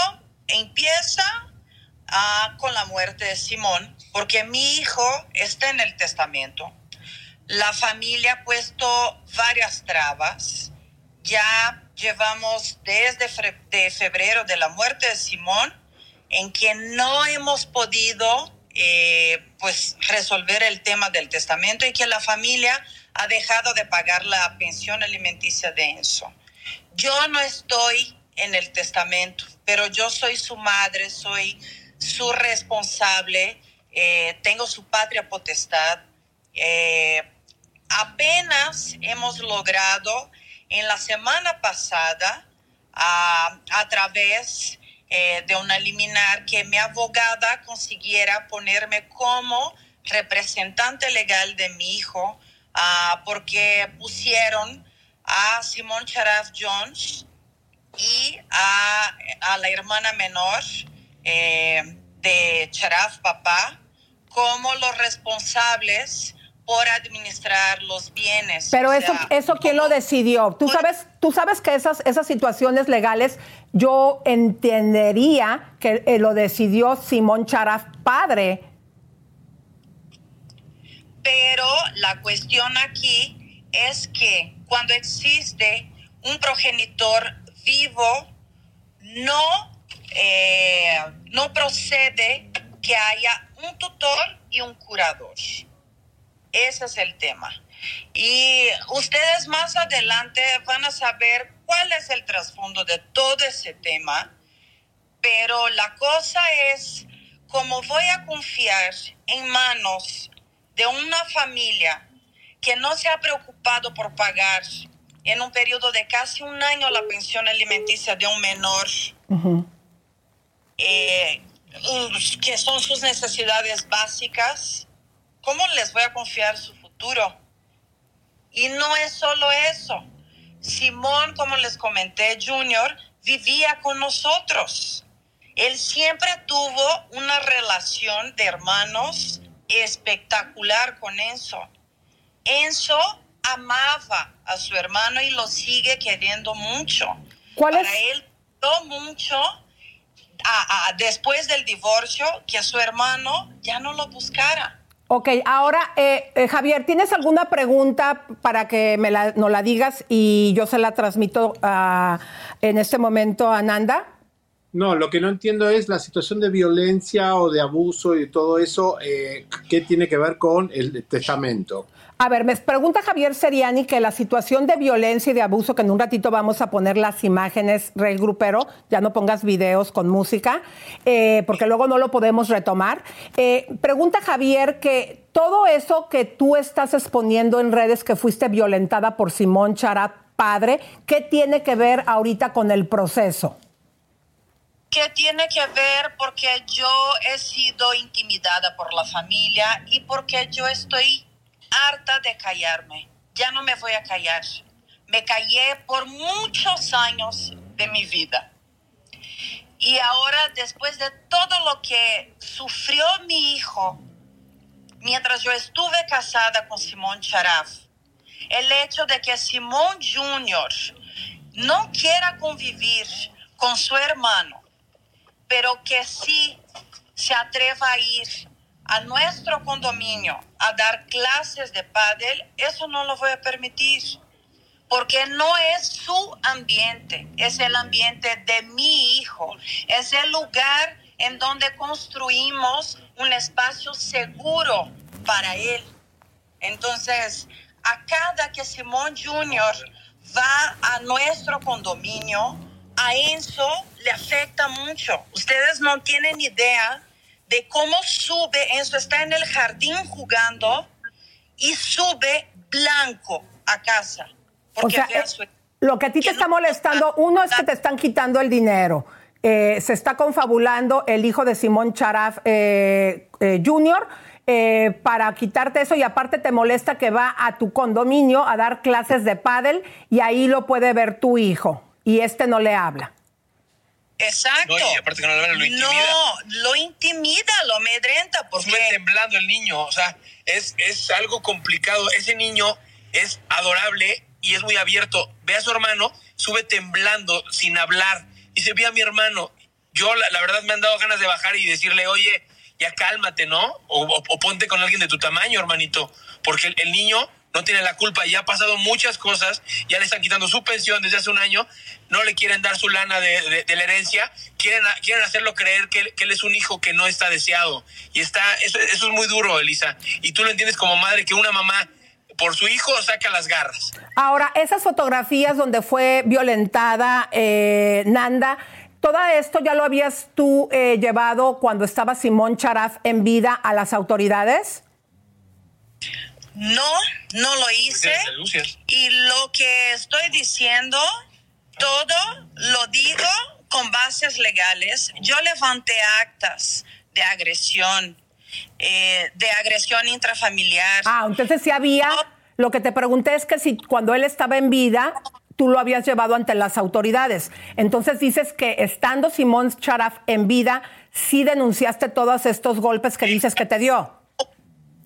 empieza ah, con la muerte de Simón, porque mi hijo está en el testamento. La familia ha puesto varias trabas. Ya llevamos desde de febrero de la muerte de Simón en que no hemos podido eh, pues resolver el tema del testamento y que la familia ha dejado de pagar la pensión alimenticia de Enzo. Yo no estoy en el testamento, pero yo soy su madre, soy su responsable, eh, tengo su patria potestad. Eh, apenas hemos logrado en la semana pasada, a, a través eh, de una liminar, que mi abogada consiguiera ponerme como representante legal de mi hijo, ah, porque pusieron a Simón Charaf Jones y a, a la hermana menor eh, de Charaf Papá como los responsables por administrar los bienes. Pero eso, eso quién lo decidió. Tú sabes, tú sabes que esas, esas situaciones legales, yo entendería que eh, lo decidió Simón Charaf padre. Pero la cuestión aquí es que cuando existe un progenitor vivo, no, eh, no procede que haya un tutor y un curador. Ese es el tema. Y ustedes más adelante van a saber cuál es el trasfondo de todo ese tema, pero la cosa es cómo voy a confiar en manos de una familia que no se ha preocupado por pagar en un periodo de casi un año la pensión alimenticia de un menor, eh, que son sus necesidades básicas ¿Cómo les voy a confiar su futuro? Y no es solo eso. Simón, como les comenté, Junior, vivía con nosotros. Él siempre tuvo una relación de hermanos espectacular con Enzo. Enzo amaba a su hermano y lo sigue queriendo mucho. ¿Cuál Para él, mucho después del divorcio que su hermano ya no lo buscara. Ok, ahora, eh, eh, Javier, ¿tienes alguna pregunta para que me la, nos la digas y yo se la transmito uh, en este momento a Nanda? No, lo que no entiendo es la situación de violencia o de abuso y todo eso, eh, ¿qué tiene que ver con el testamento? A ver, me pregunta Javier Seriani que la situación de violencia y de abuso, que en un ratito vamos a poner las imágenes, Rey Grupero, ya no pongas videos con música, eh, porque luego no lo podemos retomar. Eh, pregunta Javier que todo eso que tú estás exponiendo en redes, que fuiste violentada por Simón Charat, padre, ¿qué tiene que ver ahorita con el proceso? ¿Qué tiene que ver? Porque yo he sido intimidada por la familia y porque yo estoy harta de callarme. Ya no me voy a callar. Me callé por muchos años de mi vida. Y ahora, después de todo lo que sufrió mi hijo mientras yo estuve casada con Simón Charaf, el hecho de que Simón Jr. no quiera convivir con su hermano, pero que sí se atreva a ir a nuestro condominio a dar clases de pádel, eso no lo voy a permitir, porque no es su ambiente, es el ambiente de mi hijo, es el lugar en donde construimos un espacio seguro para él. Entonces, a cada que Simón Jr. va a nuestro condominio, a Enzo le afecta mucho. Ustedes no tienen idea de cómo sube, Enzo está en el jardín jugando y sube blanco a casa. o sea, lo que a ti te está molestando, uno es que te están quitando el dinero. Eh, se está confabulando el hijo de Simón Charaf eh, eh, Jr. para quitarte eso y aparte te molesta que va a tu condominio a dar clases de pádel y ahí lo puede ver tu hijo. y este no le habla. Exacto. No, y aparte que no lo ven, lo intimida. No, lo intimida, lo amedrenta, porque Sube temblando el niño, o sea, es, es algo complicado. Ese niño es adorable y es muy abierto. Ve a su hermano, sube temblando, sin hablar. Dice, ve a mi hermano. Yo, la, la verdad, me han dado ganas de bajar y decirle, oye, ya cálmate, ¿no? O, o- o ponte con alguien de tu tamaño, hermanito. Porque el, el niño no tiene la culpa, ya ha pasado muchas cosas, ya le están quitando su pensión desde hace un año, no le quieren dar su lana de, la herencia, quieren, quieren hacerlo creer que, él- que él es un hijo que no está deseado. Y está, eso, eso es muy duro, Elisa. Y tú lo entiendes como madre, que una mamá por su hijo saca las garras. Ahora, esas fotografías donde fue violentada eh, Nanda, ¿todo esto ya lo habías tú eh, llevado cuando estaba Simón Charaf en vida a las autoridades? No, no lo hice. Y lo que estoy diciendo, todo lo digo con bases legales. Yo levanté actas de agresión, eh, de agresión intrafamiliar. Ah, entonces sí había. Lo que te pregunté es que si cuando él estaba en vida, tú lo habías llevado ante las autoridades. Entonces dices que estando Simón Charaf en vida, sí denunciaste todos estos golpes que dices que te dio.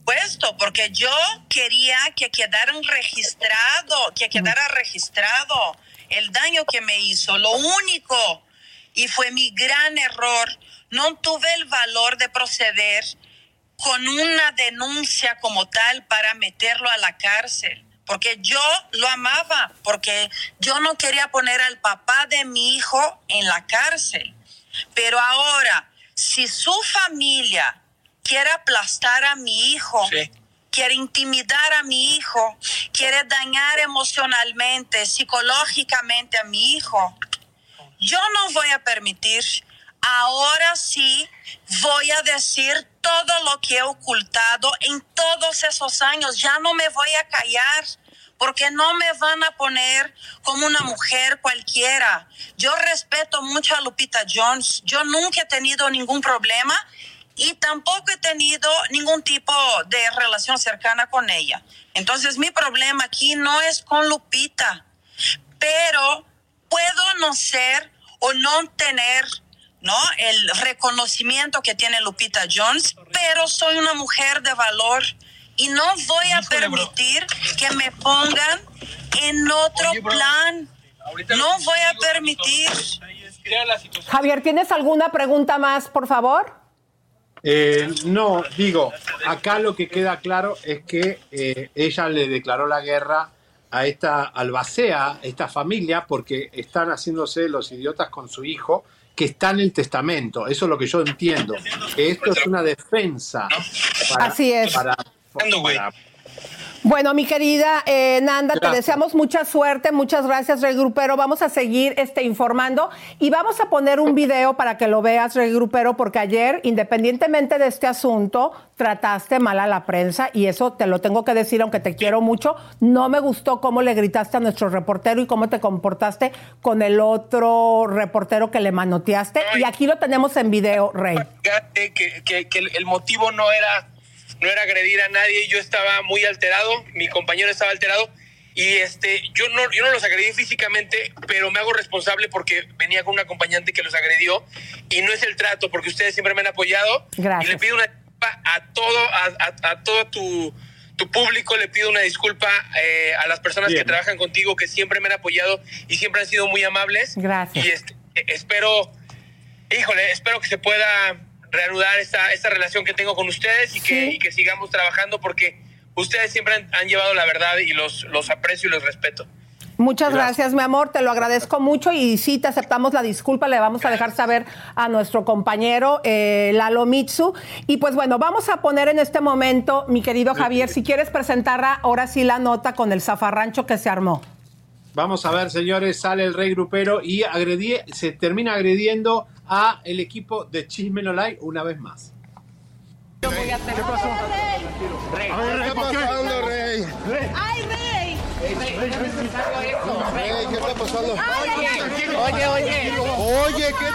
Supuesto, porque yo quería que quedaran registrado, que quedara registrado el daño que me hizo. Lo único, y fue mi gran error, no tuve el valor de proceder con una denuncia como tal para meterlo a la cárcel. Porque yo lo amaba, porque yo no quería poner al papá de mi hijo en la cárcel. Pero ahora, si su familia quiere aplastar a mi hijo, quiere intimidar a mi hijo, quiere dañar emocionalmente, psicológicamente a mi hijo, yo no voy a permitir. Ahora sí voy a decir todo lo que he ocultado en todos esos años. Ya no me voy a callar porque no me van a poner como una mujer cualquiera. Yo respeto mucho a Lupita Jones. Yo nunca he tenido ningún problema y tampoco he tenido ningún tipo de relación cercana con ella. Entonces mi problema aquí no es con Lupita, pero puedo no ser o no tener ¿no? el reconocimiento que tiene Lupita Jones, pero soy una mujer de valor y no voy a permitir que me pongan en otro plan. No voy a permitir. Javier, ¿tienes alguna pregunta más, por favor? Eh, no, digo, acá lo que queda claro es que eh, ella le declaró la guerra a esta albacea, esta familia, porque están haciéndose los idiotas con su hijo, que está en el testamento. Eso es lo que yo entiendo. Que esto es una defensa. para- Así es. para- para- Bueno, mi querida eh, Nanda, te deseamos mucha suerte, muchas gracias, Rey Grupero. Vamos a seguir este, informando y vamos a poner un video para que lo veas, Rey Grupero, porque ayer, independientemente de este asunto, trataste mal a la prensa y eso te lo tengo que decir, aunque te quiero mucho. No me gustó cómo le gritaste a nuestro reportero y cómo te comportaste con el otro reportero que le manoteaste. Y aquí lo tenemos en video, Rey. Fíjate que, que- que el motivo no era, no era agredir a nadie, yo estaba muy alterado, mi compañero estaba alterado y este, yo no, yo no los agredí físicamente, pero me hago responsable porque venía con un acompañante que los agredió y no es el trato, porque ustedes siempre me han apoyado Gracias. y le pido una disculpa a todo, a, a- a todo tu, tu público, le pido una disculpa eh, a las personas Bien. que trabajan contigo, que siempre me han apoyado y siempre han sido muy amables. Gracias. Y este, espero, híjole, espero que se pueda reanudar esta, esta relación que tengo con ustedes y que, y que sigamos trabajando porque ustedes siempre han, han llevado la verdad y los, los aprecio y los respeto. Muchas gracias. mi amor, te lo agradezco mucho y sí te aceptamos la disculpa, le vamos a dejar saber a nuestro compañero eh, Lalo Mitsu. Y pues bueno, vamos a poner en este momento, mi querido Javier, si quieres presentar ahora sí la nota con el zafarrancho que se armó. Vamos a ver, señores, sale el rey grupero y agredí, se termina agrediendo a el equipo de Chisme No Like una vez más. ¿Qué pasó? Rey, A ver, Rey, ¿qué ¿por qué? está pasando, Rey? ¡Ay, Rey! Rey, ¿qué está pasando? Oye, oye. Oye, ¿qué?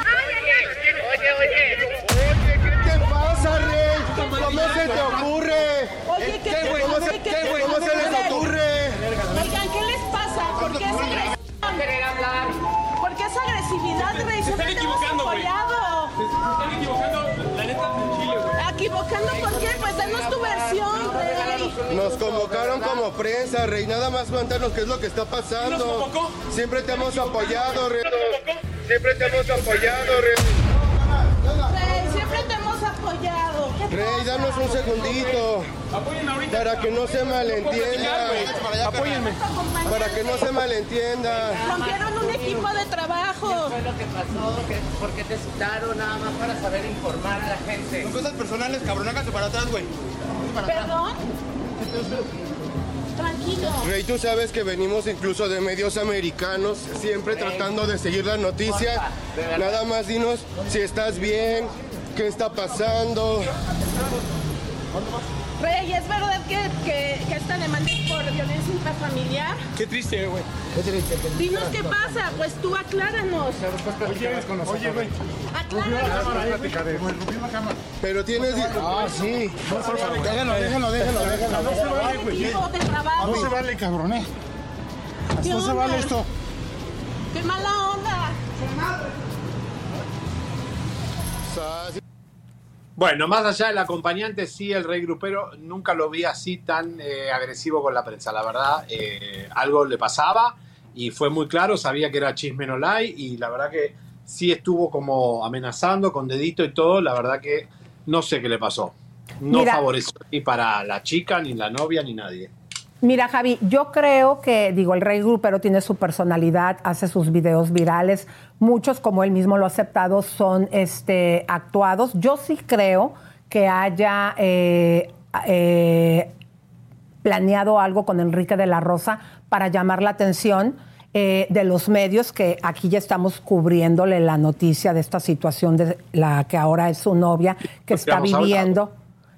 Oye, oye. ¿Qué te pasa, Rey? ¿Cómo se te ocurre? Oye, ¿qué te- ¿Cómo se, ¿qué te- ¿cómo se les ocurre? Oigan, ¿qué les pasa? ¿Por qué se querer hablar? Están equivocando, güey. Se están equivocando, la neta, en Chile, güey. ¿Equivocando por qué? Pues danos tu versión, Rey. Nos convocaron como prensa, Rey. Nada más cuéntanos qué es lo que está pasando. Siempre te hemos apoyado, Rey. Siempre te hemos apoyado, Rey. Rey, siempre te hemos apoyado. ¿Qué Rey, danos un segundito. Para que no se malentienda. Apóyenme. Para que no se malentienda. Rompieron un equipo de trabajo. ¿Qué fue lo que pasó? ¿Qué- ¿Por qué te citaron? Nada más para saber informar a la gente. Son cosas personales, cabrón. Hágase para atrás, güey. ¿Perdón? Tranquilo. Rey, tú sabes que venimos incluso de medios americanos, siempre tratando de seguir las noticias. Nada más dinos si estás bien, qué está pasando. Rey, ¿es verdad que, que, que esta demanda es por violencia intrafamiliar? Qué triste, güey. Dinos qué pasa, pues tú acláranos. Oye, güey. Acláranos. Pero tienes... Ah, sí. Déjenlo, déjenlo, déjenlo, déjenlo. No se vale, güey. No se vale, cabrón, eh. ¿Qué No se vale esto. ¡Qué mala onda! Bueno, más allá del acompañante, sí, el rey grupero nunca lo vi así tan eh, agresivo con la prensa. La verdad, eh, algo le pasaba y fue muy claro, sabía que era chisme no lie y la verdad que sí estuvo como amenazando con dedito y todo. La verdad que no sé qué le pasó. No Mira. favoreció ni para la chica, ni la novia, ni nadie. Mira, Javi, yo creo que, digo, el rey grupero tiene su personalidad, hace sus videos virales. Muchos, como él mismo lo ha aceptado, son este, actuados. Yo sí creo que haya eh, eh, planeado algo con Enrique de la Rosa para llamar la atención eh, de los medios, que aquí ya estamos cubriéndole la noticia de esta situación de la que ahora es su novia, que está hablado. viviendo.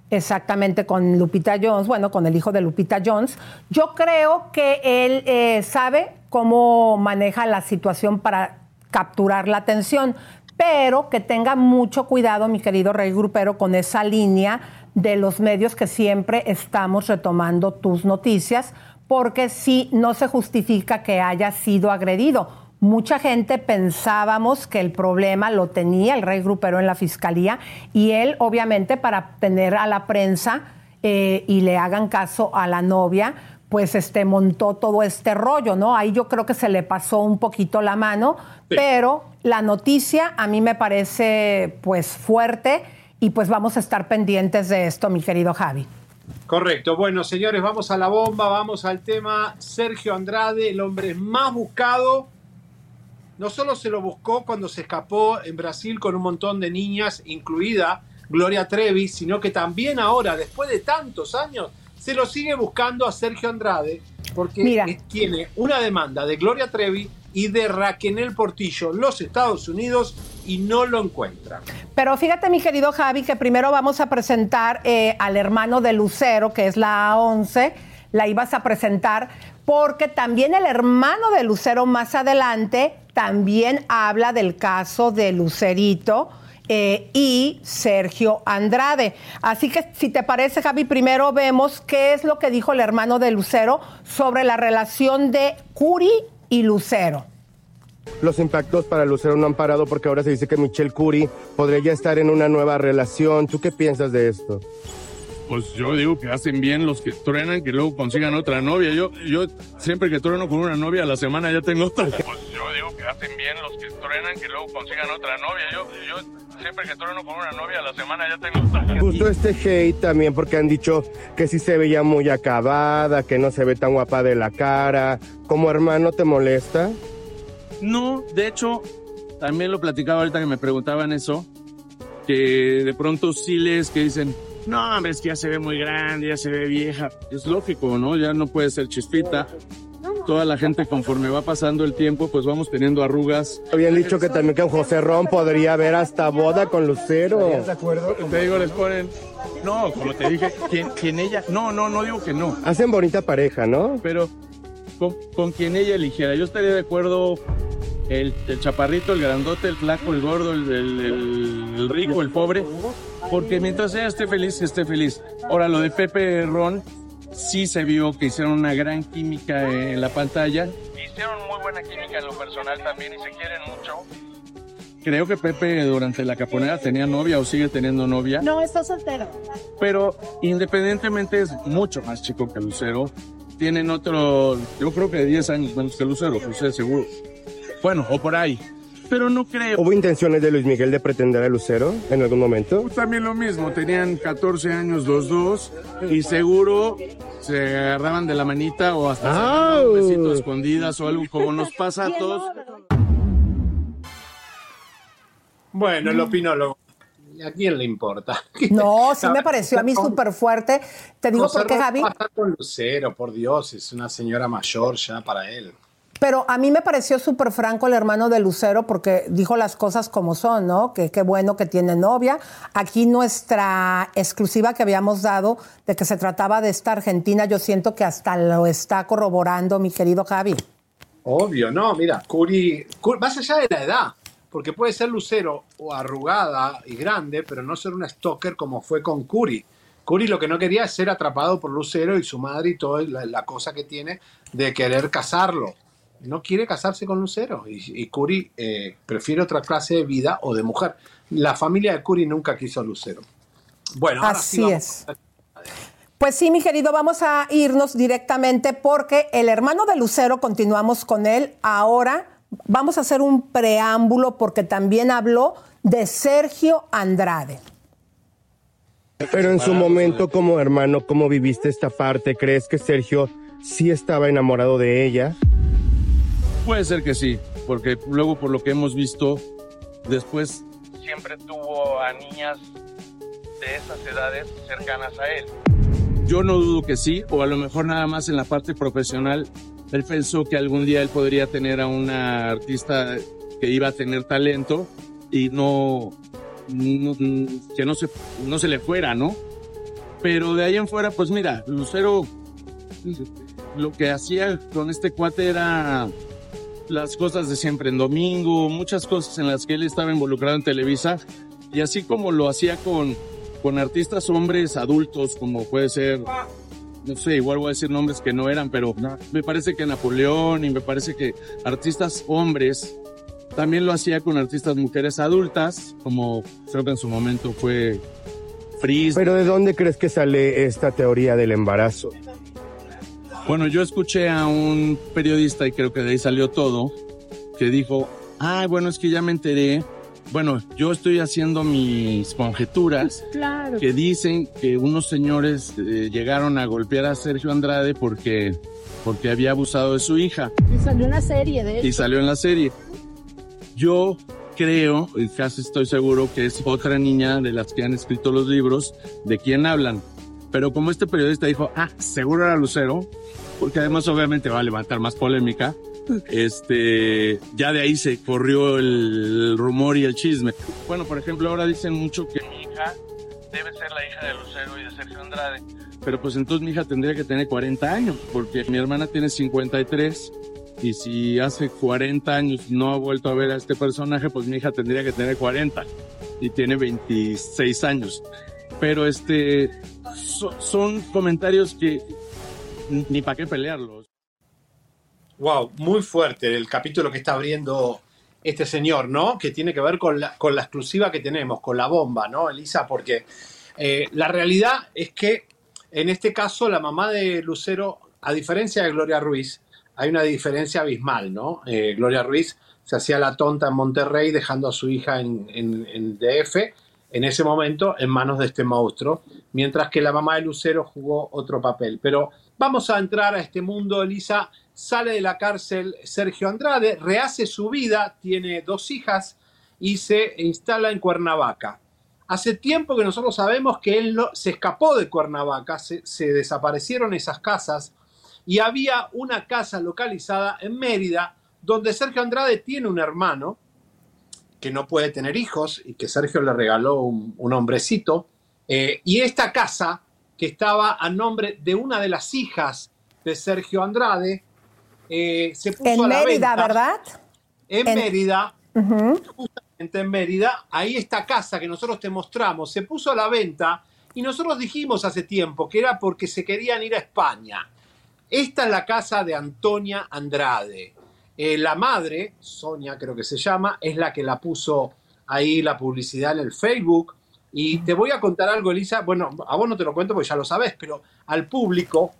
Exactamente, con Lupita Jones, bueno, con el hijo de Lupita Jones. Yo creo que él eh, sabe cómo maneja la situación para capturar la atención, pero que tenga mucho cuidado, mi querido Rey Grupero, con esa línea de los medios que siempre estamos retomando tus noticias, porque sí no se justifica que haya sido agredido. Mucha gente pensábamos que el problema lo tenía el rey grupero en la fiscalía y él, obviamente, para tener a la prensa eh, y le hagan caso a la novia, pues este montó todo este rollo, ¿no? Ahí yo creo que se le pasó un poquito la mano, pero la noticia a mí me parece pues fuerte y pues vamos a estar pendientes de esto, mi querido Javi. Correcto. Bueno, señores, vamos a la bomba, vamos al tema. Sergio Andrade, el hombre más buscado. No solo se lo buscó cuando se escapó en Brasil con un montón de niñas, incluida Gloria Trevi, sino que también ahora, después de tantos años, se lo sigue buscando a Sergio Andrade porque Mira. tiene una demanda de Gloria Trevi y de Raquel Portillo los Estados Unidos y no lo encuentra. Pero fíjate, mi querido Javi, que primero vamos a presentar eh, al hermano de Lucero, que es la A11. La ibas a presentar porque también el hermano de Lucero más adelante también habla del caso de Lucerito. Eh, y Sergio Andrade. Así que si te parece, Javi, primero vemos qué es lo que dijo el hermano de Lucero sobre la relación de Curi y Lucero. Los impactos para Lucero no han parado porque ahora se dice que Michelle Curie podría ya estar en una nueva relación. ¿Tú qué piensas de esto? Pues yo digo que hacen bien los que truenan, que luego consigan otra novia. Yo, yo siempre que trueno con una novia, a la semana ya tengo otra. Pues yo digo que hacen bien los que truenan, que luego consigan otra novia. Yo, yo siempre que trueno con una novia, a la semana ya tengo otra. Justo este hate también porque han dicho que sí se veía muy acabada, que no se ve tan guapa de la cara. ¿Como hermano te molesta? No, de hecho, también lo platicaba ahorita que me preguntaban eso, que de pronto sí lees que dicen, no, hombre, es que ya se ve muy grande, ya se ve vieja. Es lógico, ¿no? Ya no puede ser chispita. Toda la gente conforme va pasando el tiempo, pues vamos teniendo arrugas. Habían dicho que también que José Ron podría haber hasta boda con Lucero. ¿Estás de acuerdo? Te digo, les ponen, no, como te dije, quien, quien ella, no, no, no digo que no, Hacen bonita pareja, ¿no? pero con, con quien ella eligiera. Yo estaría de acuerdo el, el chaparrito, el grandote, el flaco, el gordo, el, el- el- el rico, el pobre, porque mientras ella esté feliz, que esté feliz. Ahora, lo de Pepe Ron, sí se vio que hicieron una gran química en la pantalla. Hicieron muy buena química en lo personal también y se quieren mucho. creo que Pepe durante la caponera tenía novia o sigue teniendo novia. No, está soltero. Pero independientemente es mucho más chico que Lucero. Tienen otro, yo creo que 10 años menos que Lucero, José, seguro. Bueno, o por ahí. Pero no creo. ¿Hubo intenciones de Luis Miguel de pretender a Lucero en algún momento? Pues también lo mismo, tenían 14 años los dos y seguro se agarraban de la manita o hasta se daban un besito escondidas o algo como nos pasa a todos. Bueno, el opinólogo. ¿A quién le importa? No, sí me pareció a mí súper fuerte. Te digo por qué, Javi. Con Lucero, por Dios, es una señora mayor ya para él. Pero a mí me pareció súper franco el hermano de Lucero porque dijo las cosas como son, ¿no? Que qué bueno que tiene novia. Aquí nuestra exclusiva que habíamos dado de que se trataba de esta Argentina, yo siento que hasta lo está corroborando mi querido Javi. Obvio, no, mira, Curi, Curi- más allá de la edad, porque puede ser Lucero o arrugada y grande, pero no ser una stalker como fue con Curi. Curi lo que no quería es ser atrapado por Lucero y su madre y toda la, la cosa que tiene de querer casarlo. No quiere casarse con Lucero y, y Curi eh, prefiere otra clase de vida o de mujer. La familia de Curi nunca quiso a Lucero. Bueno, ahora sí Así vamos es. Pues sí, mi querido, vamos a irnos directamente porque el hermano de Lucero, continuamos con él. Ahora vamos a hacer un preámbulo porque también habló de Sergio Andrade. Pero en su momento como hermano, ¿cómo viviste esta parte? ¿Crees que Sergio sí estaba enamorado de ella? Puede ser que sí, porque luego por lo que hemos visto, después siempre tuvo a niñas de esas edades cercanas a él. Yo no dudo que sí, o a lo mejor nada más en la parte profesional, él pensó que algún día él podría tener a una artista que iba a tener talento y no, no- que no se, no se le fuera, ¿no? Pero de ahí en fuera, pues mira, Lucero lo que hacía con este cuate era las cosas de siempre en domingo, muchas cosas en las que él estaba involucrado en Televisa, y así como lo hacía con, con artistas hombres adultos, como puede ser, no sé, igual voy a decir nombres que no eran, pero me parece que Napoleón y me parece que artistas hombres también lo hacía con artistas mujeres adultas, como creo que en su momento fue Frizz. Pero ¿de dónde crees que sale esta teoría del embarazo? Bueno, yo escuché a un periodista, y creo que de ahí salió todo, que dijo, ah, bueno, es que ya me enteré. Bueno, yo estoy haciendo mis conjeturas Claro. que dicen que unos señores eh, llegaron a golpear a Sergio Andrade porque, porque había abusado de su hija Y salió una serie de y salió en la serie. Yo creo, y casi estoy seguro, que es otra niña de las que han escrito los libros de quién hablan. Pero como este periodista dijo, ah, seguro era Lucero, porque además obviamente va a levantar más polémica, este, ya de ahí se corrió el, rumor y el chisme. Bueno, por ejemplo, ahora dicen mucho que mi hija debe ser la hija de Lucero y de Sergio Andrade. Pero pues entonces mi hija tendría que tener 40 años, porque mi hermana tiene 53 y si hace 40 años no ha vuelto a ver a este personaje, pues mi hija tendría que tener 40 y tiene 26 años. Pero este so- son comentarios que ni para qué pelearlos. Wow, muy fuerte el capítulo que está abriendo este señor, ¿no? Que tiene que ver con la, con la exclusiva que tenemos, con la bomba, ¿no, Elisa? Porque eh, la realidad es que en este caso la mamá de Lucero, a diferencia de Gloria Ruiz, hay una diferencia abismal, ¿no? Eh, Gloria Ruiz se hacía la tonta en Monterrey dejando a su hija en, en- en DF, en ese momento en manos de este monstruo, mientras que la mamá de Lucero jugó otro papel. Pero vamos a entrar a este mundo, Elisa. Sale de la cárcel Sergio Andrade, rehace su vida, tiene dos hijas y se instala en Cuernavaca. Hace tiempo que nosotros sabemos que él se escapó de Cuernavaca, se, se desaparecieron esas casas y había una casa localizada en Mérida donde Sergio Andrade tiene un hermano que no puede tener hijos y que Sergio le regaló un, un hombrecito. eh, y esta casa, que estaba a nombre de una de las hijas de Sergio Andrade, eh, se puso En a la Mérida, venta. ¿verdad? En, En- Mérida, justamente en Mérida, ahí esta casa que nosotros te mostramos se puso a la venta y nosotros dijimos hace tiempo que era porque se querían ir a España. Esta es la casa de Antonia Andrade. Eh, la madre, Sonia creo que se llama, es la que la puso ahí la publicidad en el Facebook. Y te voy a contar algo, Elisa. Bueno, a vos no te lo cuento porque ya lo sabes, pero al público,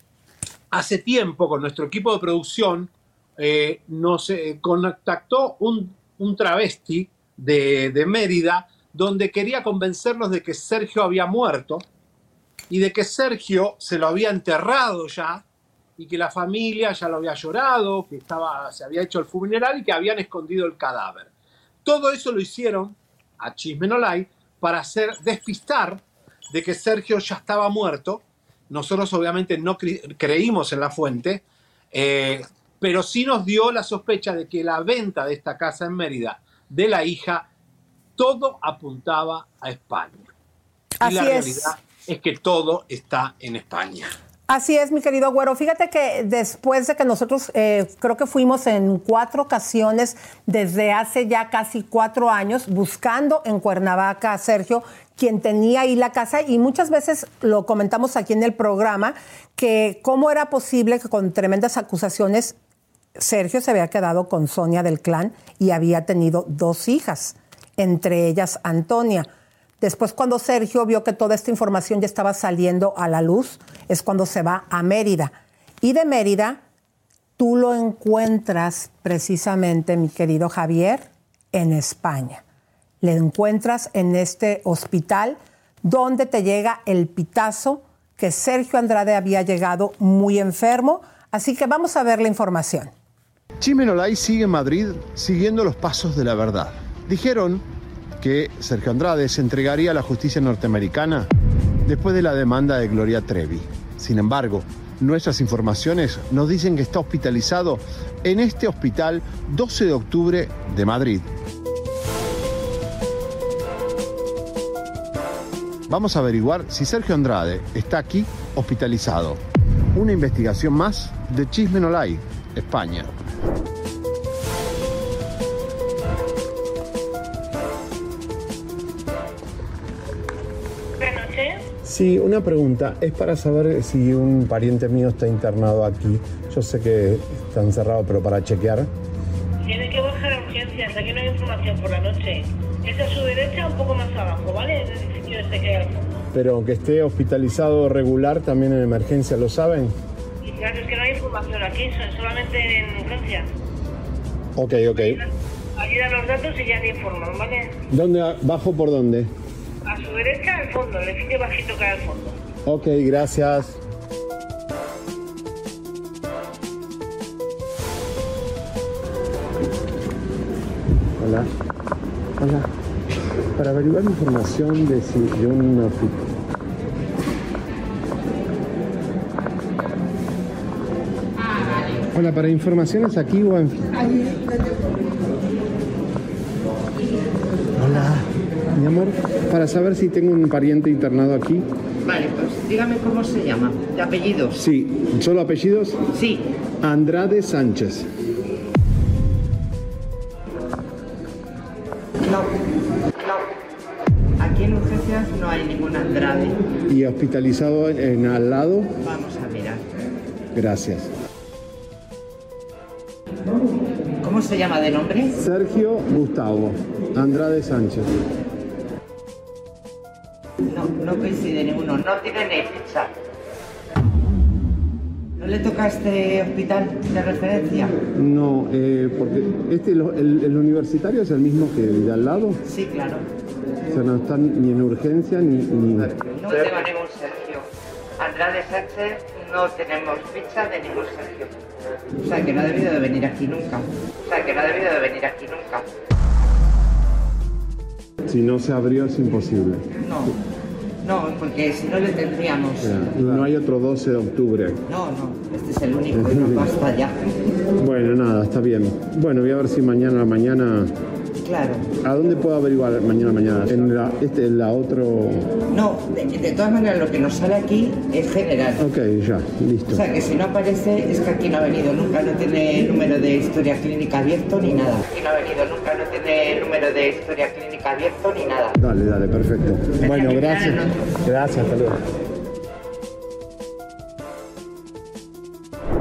hace tiempo con nuestro equipo de producción, eh, nos eh, contactó un, un travesti de, de Mérida donde quería convencernos de que Sergio había muerto y de que Sergio se lo había enterrado ya y que la familia ya lo había llorado, que estaba, se había hecho el funeral y que habían escondido el cadáver. Todo eso lo hicieron a Chismenolay para hacer despistar de que Sergio ya estaba muerto. Nosotros obviamente no cre- creímos en la fuente, eh, pero sí nos dio la sospecha de que la venta de esta casa en Mérida de la hija, todo apuntaba a España. Y la es. realidad es que todo está en España. Así es, mi querido Güero. Fíjate que después de que nosotros eh, creo que fuimos en cuatro ocasiones desde hace ya casi cuatro años buscando en Cuernavaca a Sergio, quien tenía ahí la casa, y muchas veces lo comentamos aquí en el programa, que cómo era posible que con tremendas acusaciones Sergio se había quedado con Sonia del clan y había tenido dos hijas, entre ellas Antonia. Después, cuando Sergio vio que toda esta información ya estaba saliendo a la luz, es cuando se va a Mérida. Y de Mérida, tú lo encuentras precisamente, mi querido Javier, en España. Le encuentras en este hospital donde te llega el pitazo que Sergio Andrade había llegado muy enfermo. Así que vamos a ver la información. Chimenolay sigue en Madrid siguiendo los pasos de la verdad. Dijeron que Sergio Andrade se entregaría a la justicia norteamericana después de la demanda de Gloria Trevi. Sin embargo, nuestras informaciones nos dicen que está hospitalizado en este hospital 12 de octubre de Madrid. Vamos a averiguar si Sergio Andrade está aquí hospitalizado. Una investigación más de Chismenolay, España. Sí, una pregunta. Es para saber si un pariente mío está internado aquí. Yo sé que está encerrado, pero para chequear. Tiene que bajar a urgencias. Aquí no hay información por la noche. Es a su derecha, un poco más abajo, ¿vale? En el sitio este que hay. Pero que esté hospitalizado regular también en emergencia, ¿lo saben? Y claro, es que no hay información aquí, solamente en urgencias. Ok, ok. Allí dan los datos y ya te informan, ¿vale? ¿Dónde bajo por dónde? A su derecha, al fondo, el edificio bajito hay al fondo. Ok, gracias. Hola. Hola. Para averiguar información de, si, de un hospital. Hola, para informaciones aquí o en... Mi amor, para saber si tengo un pariente internado aquí. Vale, pues dígame cómo se llama. ¿De apellidos? Sí, ¿solo apellidos? Sí. Andrade Sánchez. No. No. Aquí en urgencias no hay ningún Andrade. ¿Y hospitalizado en al lado? Vamos a mirar. Gracias. ¿Cómo se llama de nombre? Sergio Gustavo. Andrade Sánchez. No, no coincide ninguno. No tiene ni ficha. ¿No le toca a este hospital de referencia? No, eh, porque este, el, el universitario es el mismo que el de al lado. Sí, claro. O sea, no están ni en urgencia ni... ni... No tengo ningún Sergio. Andrade Sánchez no tenemos ficha de ningún Sergio. O sea que no ha debido de venir aquí nunca. O sea que no ha debido de venir aquí nunca. Si no se abrió es imposible. No. No, porque si no le tendríamos. No hay otro 12 de octubre. No, no, este es el único y nos basta ya. Bueno, nada, está bien. Bueno, voy a ver si mañana a la mañana... Claro. ¿A dónde puedo averiguar mañana mañana? En la, este, en la otro... No, de, de todas maneras lo que nos sale aquí es general. Ok, ya, listo. O sea que si no aparece es que aquí no ha venido nunca, no tiene número de historia clínica abierto ni nada. Aquí no ha venido nunca, no tiene número de historia clínica abierto ni nada. Dale, dale, perfecto. Bueno, gracias. Gracias, hasta luego.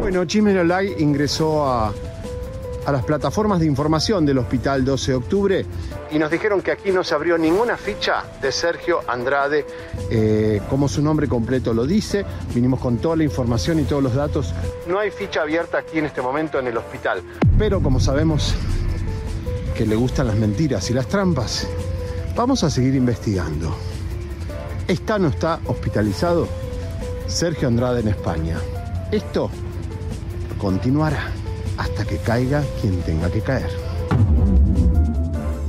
Bueno, Chimenolay ingresó a a las plataformas de información del Hospital 12 de Octubre y nos dijeron que aquí no se abrió ninguna ficha de Sergio Andrade, eh, como su nombre completo lo dice. Vinimos con toda la información y todos los datos. No hay ficha abierta aquí en este momento en el hospital, pero como sabemos que le gustan las mentiras y las trampas, vamos a seguir investigando. ¿Está no está hospitalizado Sergio Andrade en España? Esto continuará hasta que caiga quien tenga que caer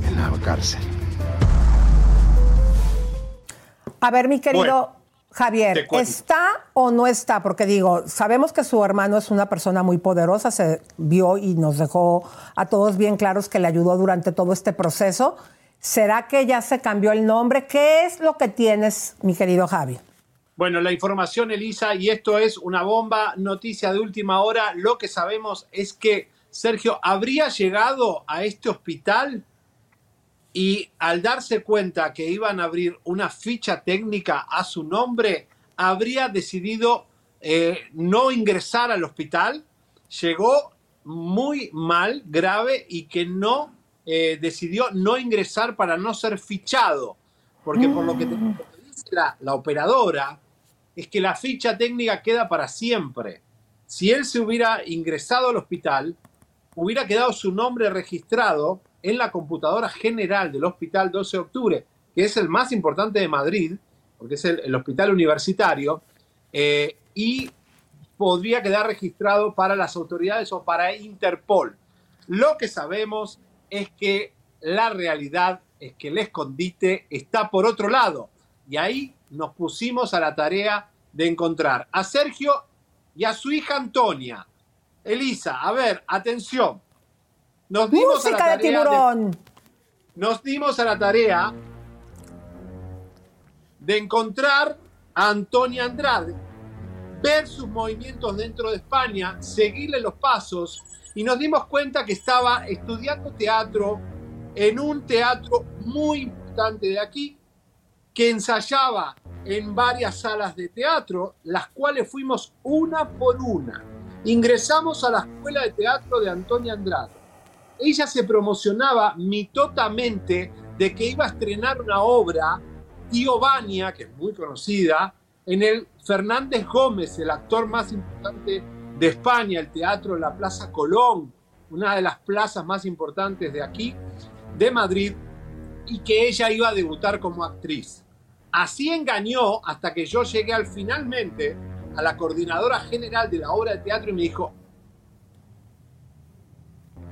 en la cárcel. A ver, mi querido Bueno, Javier. ¿está o no está? Porque digo, sabemos que su hermano es una persona muy poderosa, se vio y nos dejó a todos bien claros que le ayudó durante todo este proceso. ¿Será que ya se cambió el nombre? ¿Qué es lo que tienes, mi querido Javi? Bueno, la información, Elisa, y esto es una bomba, noticia de última hora. Lo que sabemos es que Sergio habría llegado a este hospital y al darse cuenta que iban a abrir una ficha técnica a su nombre, habría decidido eh, no ingresar al hospital. Llegó muy mal, grave, y que no eh, decidió no ingresar para no ser fichado. Porque por lo que, que dice la, la operadora, es que la ficha técnica queda para siempre. Si él se hubiera ingresado al hospital, hubiera quedado su nombre registrado en la computadora general del Hospital 12 de Octubre, que es el más importante de Madrid, porque es el, hospital universitario, eh, y podría quedar registrado para las autoridades o para Interpol. Lo que sabemos es que la realidad es que el escondite está por otro lado. Y ahí nos pusimos a la tarea de encontrar a Sergio y a su hija Antonia. Elisa, a ver, atención. Nos dimos a la Música de tiburón. nos dimos a la tarea de encontrar a Antonia Andrade, ver sus movimientos dentro de España, seguirle los pasos y nos dimos cuenta que estaba estudiando teatro en un teatro muy importante de aquí, que ensayaba en varias salas de teatro, las cuales fuimos una por una. Ingresamos a la escuela de teatro de Antonia Andrade ella se promocionaba mitotamente de que iba a estrenar una obra, Tío Vania, que es muy conocida, en el Fernández Gómez, el actor más importante de España, el teatro la Plaza Colón, una de las plazas más importantes de aquí, de Madrid, y que ella iba a debutar como actriz. Así engañó hasta que yo llegué al finalmente a la coordinadora general de la obra de teatro y me dijo,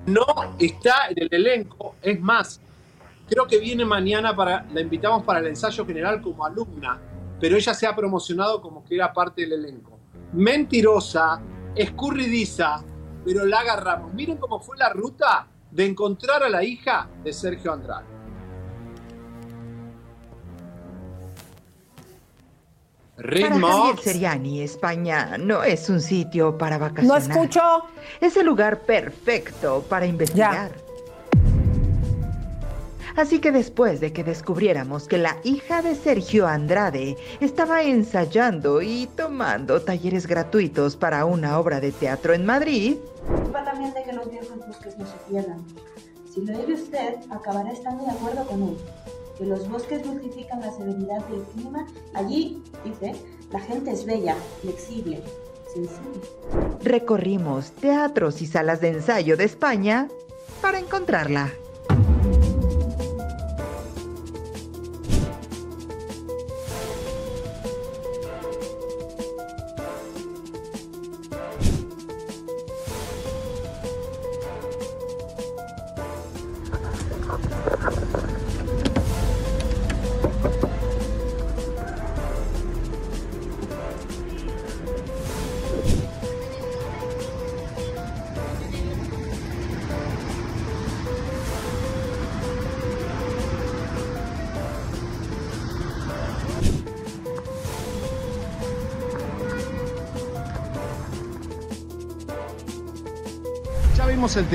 no está en el elenco, es más, creo que viene mañana para, la invitamos para el ensayo general como alumna, pero ella se ha promocionado como que era parte del elenco. Mentirosa, escurridiza, pero la agarramos. Miren cómo fue la ruta de encontrar a la hija de Sergio Andrade. Para Ritmo. Javier Seriani, España no es un sitio para No vacacionar. escucho. Es el lugar perfecto para investigar. Así que después de que descubriéramos que la hija de Sergio Andrade estaba ensayando y tomando talleres gratuitos para una obra de teatro en Madrid, Ocupa también de que los viejos bosques no se pierdan. Si lo oye usted, acabará estando de acuerdo con él. Que los bosques dulcifican la severidad del clima. Allí, dice, la gente es bella, flexible, sensible. recorrimos teatros y salas de ensayo de España para encontrarla.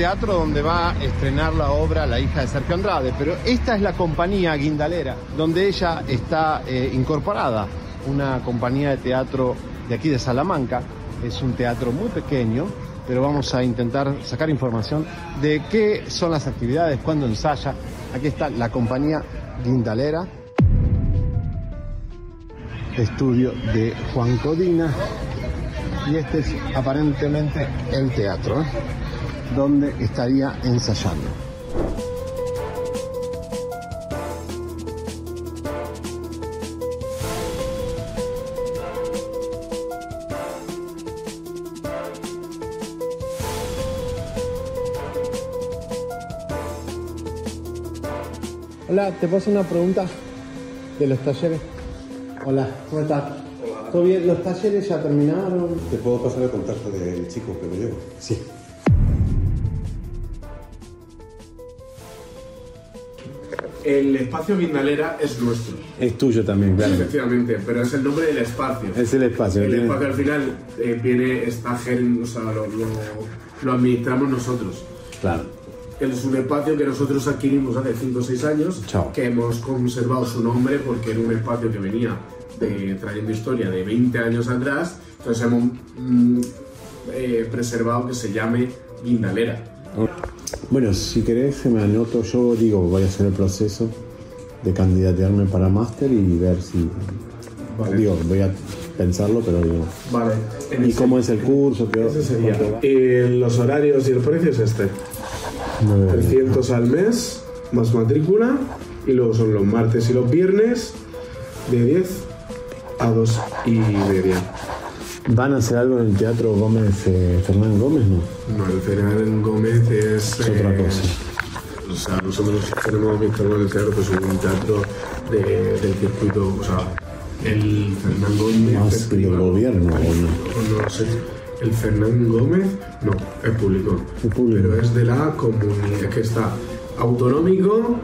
Teatro donde va a estrenar la obra La hija de Sergio Andrade, pero esta es la compañía guindalera donde ella está eh, incorporada, una compañía de teatro de aquí de Salamanca. Es un teatro muy pequeño, pero vamos a intentar sacar información de qué son las actividades, cuándo ensaya. Aquí está la compañía Guindalera, estudio de Juan Codina, y este es aparentemente el teatro, ¿eh? Donde estaría ensayando. Hola, ¿te puedo hacer una pregunta de los talleres? Hola, ¿cómo estás? ¿Todo bien? ¿Los talleres ya terminaron? ¿Te puedo pasar el contacto del chico que lo lleva? Sí. El espacio Guindalera es nuestro. Es tuyo también, claro. Efectivamente, pero es el nombre del espacio. Es el espacio. El espacio al final eh, viene, está o sea, lo, lo- lo administramos nosotros. Claro. Es un espacio que nosotros adquirimos hace 5 o 6 años, Chao. que hemos conservado su nombre porque era un espacio que venía de, trayendo historia de 20 años atrás, entonces hemos mm, eh, preservado que se llame Guindalera. Bueno, si querés, me anoto. Yo digo, voy a hacer el proceso de candidatearme para máster y ver si. Digo, voy a pensarlo, pero digo. Vale. ¿Y cómo es el curso? ¿Qué Ese sería. Eh, los horarios y el precio es este. 300 al mes, más matrícula, y luego son los martes y los viernes, de 10 a 2 y media. ¿Van a hacer algo en el Teatro Gómez, eh, Fernán Gómez, no? No, el Fernán Gómez es... Es otra eh, cosa. O sea, nosotros tenemos Víctor Gómez Teatro, que es un teatro de- del circuito, o sea, el Fernán Gómez... Más es que del gobierno, ¿o no? No sé. El Fernán Gómez, no, es público. Pero es de la comunidad, que está autonómico,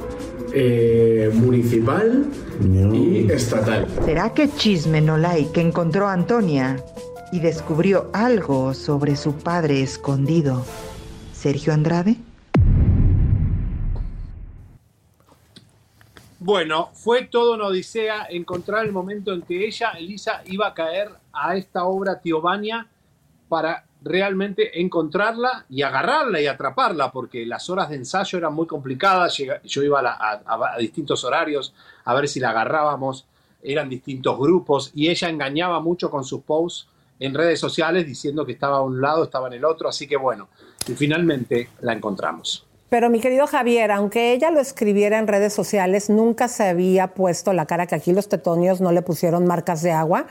eh, municipal y estatal. ¿Será que Chisme no like que encontró a Antonia y descubrió algo sobre su padre escondido? ¿Sergio Andrade? Bueno, fue toda una odisea encontrar el momento en que ella, Elisa, iba a caer a esta obra Tiovania para realmente encontrarla y agarrarla y atraparla, porque las horas de ensayo eran muy complicadas, yo iba a, la- a- a distintos horarios a ver si la agarrábamos, eran distintos grupos y ella engañaba mucho con sus posts en redes sociales diciendo que estaba a un lado, estaba en el otro, así que bueno, y finalmente la encontramos. Pero mi querido Javier, aunque ella lo escribiera en redes sociales, nunca se había puesto la cara que aquí los tetonios no le pusieron marcas de agua.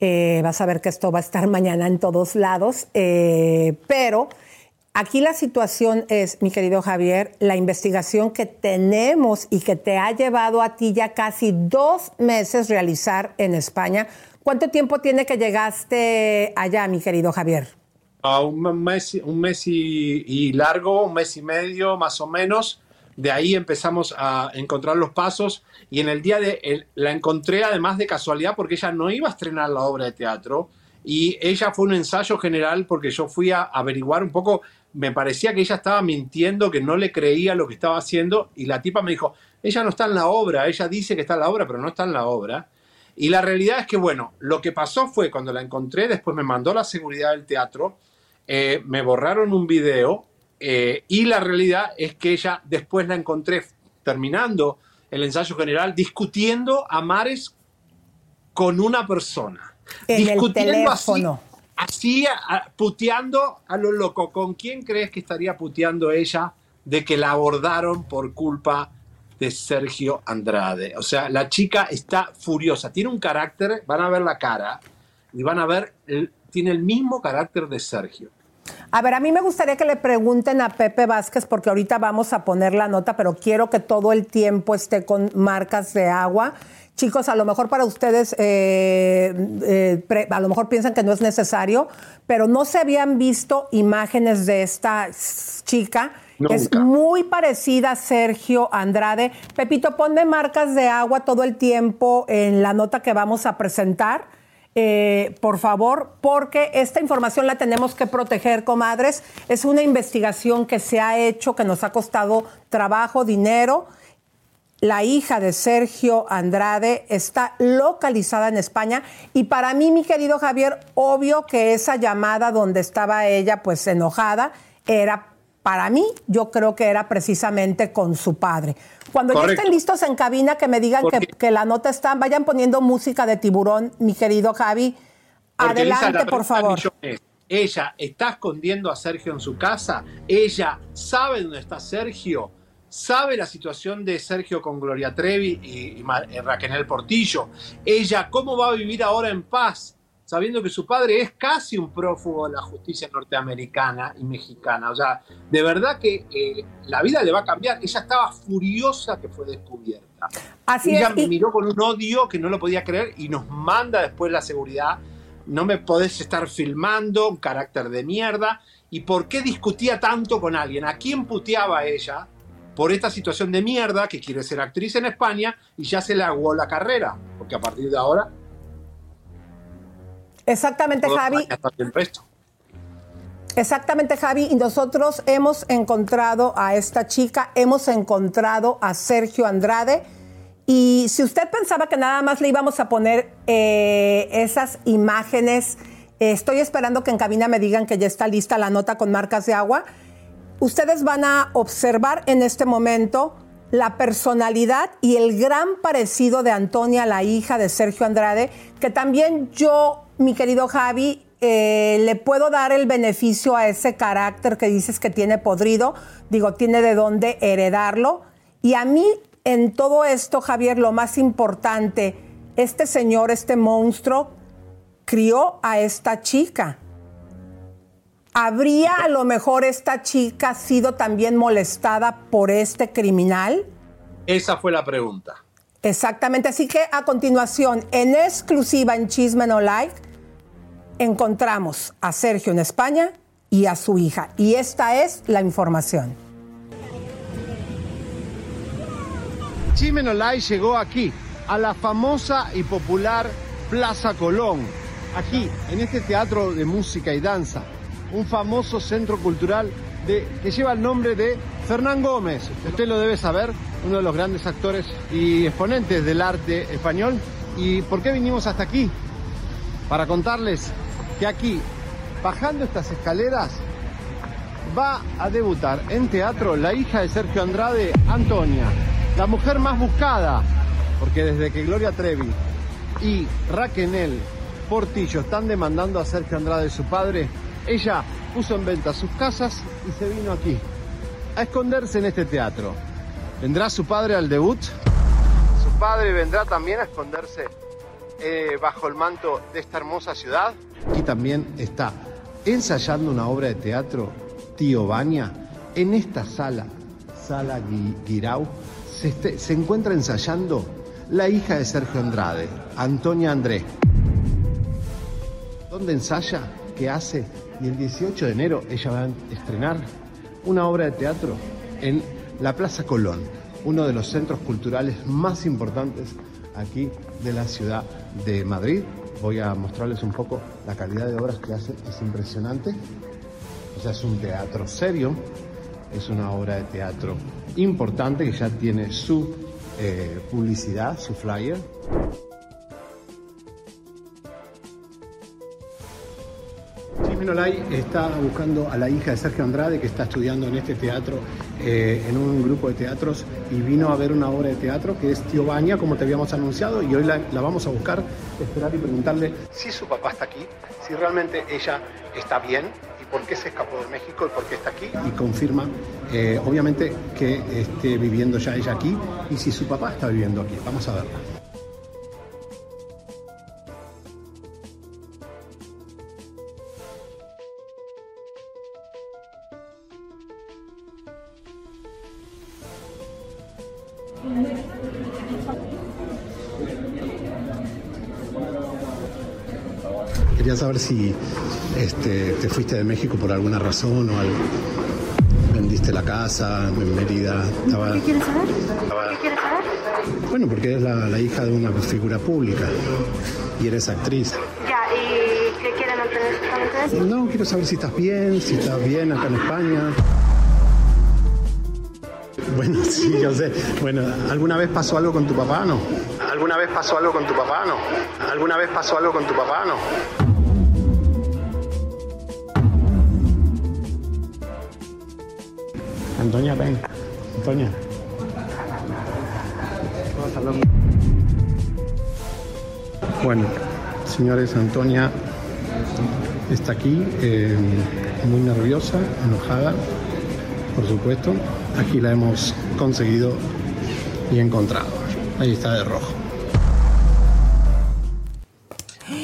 Eh, vas a ver que esto va a estar mañana en todos lados. Eh, pero aquí la situación es, mi querido Javier, la investigación que tenemos y que te ha llevado a ti ya casi dos meses realizar en España. ¿Cuánto tiempo tiene que llegaste allá, mi querido Javier? a un mes, un mes y, largo, un mes y medio más o menos. De ahí empezamos a encontrar los pasos y en el día de la encontré además de casualidad porque ella no iba a estrenar la obra de teatro y ella fue un ensayo general porque yo fui a averiguar un poco, me parecía que ella estaba mintiendo, que no le creía lo que estaba haciendo y la tipa me dijo, ella no está en la obra, ella dice que está en la obra, pero no está en la obra. Y la realidad es que, bueno, lo que pasó fue cuando la encontré, después me mandó la seguridad del teatro, eh, me borraron un video eh, y la realidad es que ella después la encontré terminando el ensayo general discutiendo a mares con una persona. En discutiendo así- teléfono. Así, a- a- puteando a lo loco. ¿Con quién crees que estaría puteando ella de que la abordaron por culpa de Sergio Andrade? O sea, la chica está furiosa. Tiene un carácter, van a ver la cara y van a ver, el- tiene el mismo carácter de Sergio. A ver, a mí me gustaría que le pregunten a Pepe Vázquez, porque ahorita vamos a poner la nota, pero quiero que todo el tiempo esté con marcas de agua. Chicos, a lo mejor para ustedes, eh, eh, pre- a lo mejor piensan que no es necesario, pero no se habían visto imágenes de esta s- Es muy parecida a Sergio Andrade. Pepito, ponme marcas de agua todo el tiempo en la nota que vamos a presentar. Eh, por favor, porque esta información la tenemos que proteger, comadres. Es una investigación que se ha hecho, que nos ha costado trabajo, dinero. la hija de Sergio Andrade está localizada en España y para mí, mi querido Javier, obvio que esa llamada donde estaba ella pues enojada era para mí, yo creo que era precisamente con su padre. Cuando ya estén listos en cabina, que me digan que, la nota está, vayan poniendo música de tiburón, mi querido Javi. Porque, Adelante, la por favor. ella está escondiendo a Sergio en su casa. Ella sabe dónde está Sergio. Sabe la situación de Sergio con Gloria Trevi y, y Raquel Portillo. Ella, ¿cómo va a vivir ahora en paz? Sabiendo que su padre es casi un prófugo de la justicia norteamericana y mexicana. O sea, de verdad que eh, la vida le va a cambiar. Ella estaba furiosa que fue descubierta. Así Ella es, me y- miró con un odio que no lo podía creer y nos manda después la seguridad. No me podés estar filmando, un carácter de mierda. ¿Y por qué discutía tanto con alguien? ¿A quién puteaba ella por esta situación de mierda que quiere ser actriz en España y ya se le aguó la carrera? Porque a partir de ahora. Exactamente, Javi. Exactamente, Javi. Y nosotros hemos encontrado a esta chica, hemos encontrado a Sergio Andrade. Y si usted pensaba que nada más le íbamos a poner eh, esas imágenes, eh, estoy esperando que en cabina me digan que ya está lista la nota con marcas de agua. Ustedes van a observar en este momento la personalidad y el gran parecido de Antonia, la hija de Sergio Andrade, que también yo, mi querido Javi, eh, le puedo dar el beneficio a ese carácter que dices que tiene podrido, digo, tiene de dónde heredarlo. Y a mí, en todo esto, Javier, lo más importante, este señor, este monstruo, crió a esta chica. ¿Habría a lo mejor esta chica sido también molestada por este criminal? Esa fue la pregunta. Exactamente. Así que a continuación, en exclusiva en Chisme No Like, encontramos a Sergio en España y a su hija. Y esta es la información. Chimeno Lai llegó aquí, a la famosa y popular Plaza Colón, aquí, en este teatro de música y danza, un famoso centro cultural que lleva el nombre de Fernán Gómez. Usted lo debe saber, uno de los grandes actores y exponentes del arte español. ¿Y por qué vinimos hasta aquí? Para contarles que aquí, bajando estas escaleras, va a debutar en teatro la hija de Sergio Andrade, Antonia, la mujer más buscada, porque desde que Gloria Trevi y Raquel Portillo están demandando a Sergio Andrade, su padre, ella puso en venta sus casas y se vino aquí, a esconderse en este teatro. ¿Vendrá su padre al debut? ¿Su padre vendrá también a esconderse eh, bajo el manto de esta hermosa ciudad? Aquí también está ensayando una obra de teatro Tío Baña en esta sala, Sala Gui- Guirao, se, este- se encuentra ensayando la hija de Sergio Andrade, Antonia André. ¿Dónde ensaya? ¿Qué hace? Y el 18 de enero ella va a estrenar una obra de teatro en la Plaza Colón, uno de los centros culturales más importantes aquí de la ciudad de Madrid. Voy a mostrarles un poco la calidad de obras que hace, es impresionante. O sea, es un teatro serio, es una obra de teatro importante que ya tiene su eh, publicidad, su flyer. Jimeno Lai está buscando a la hija de Sergio Andrade que está estudiando en este teatro, eh, en un grupo de teatros, y vino a ver una obra de teatro que es Tío Baña, como te habíamos anunciado, y hoy la, la vamos a buscar, esperar y preguntarle si su papá está aquí, si realmente ella está bien y por qué se escapó de México y por qué está aquí. Y confirma, eh, obviamente, que esté viviendo ya ella aquí y si su papá está viviendo aquí. Vamos a verla. Quería saber si este, te fuiste de México por alguna razón o algo. Vendiste la casa en Mérida. Estaba, ¿Qué quieres saber? estaba- ¿Qué quieres saber? bueno, porque eres la, la hija de una figura pública y eres actriz. Ya, ¿y qué quieren eso? No, quiero saber si estás bien, si estás bien acá en España. Bueno, sí, yo sé. Bueno, ¿alguna vez pasó algo con tu papá, no? ¿Alguna vez pasó algo con tu papá, no? ¿Alguna vez pasó algo con tu papá, no? Antonia, ven. Antonia. Bueno, señores, Antonia está aquí, eh, muy nerviosa, enojada, por supuesto. Aquí la hemos conseguido y encontrado. Ahí está de rojo.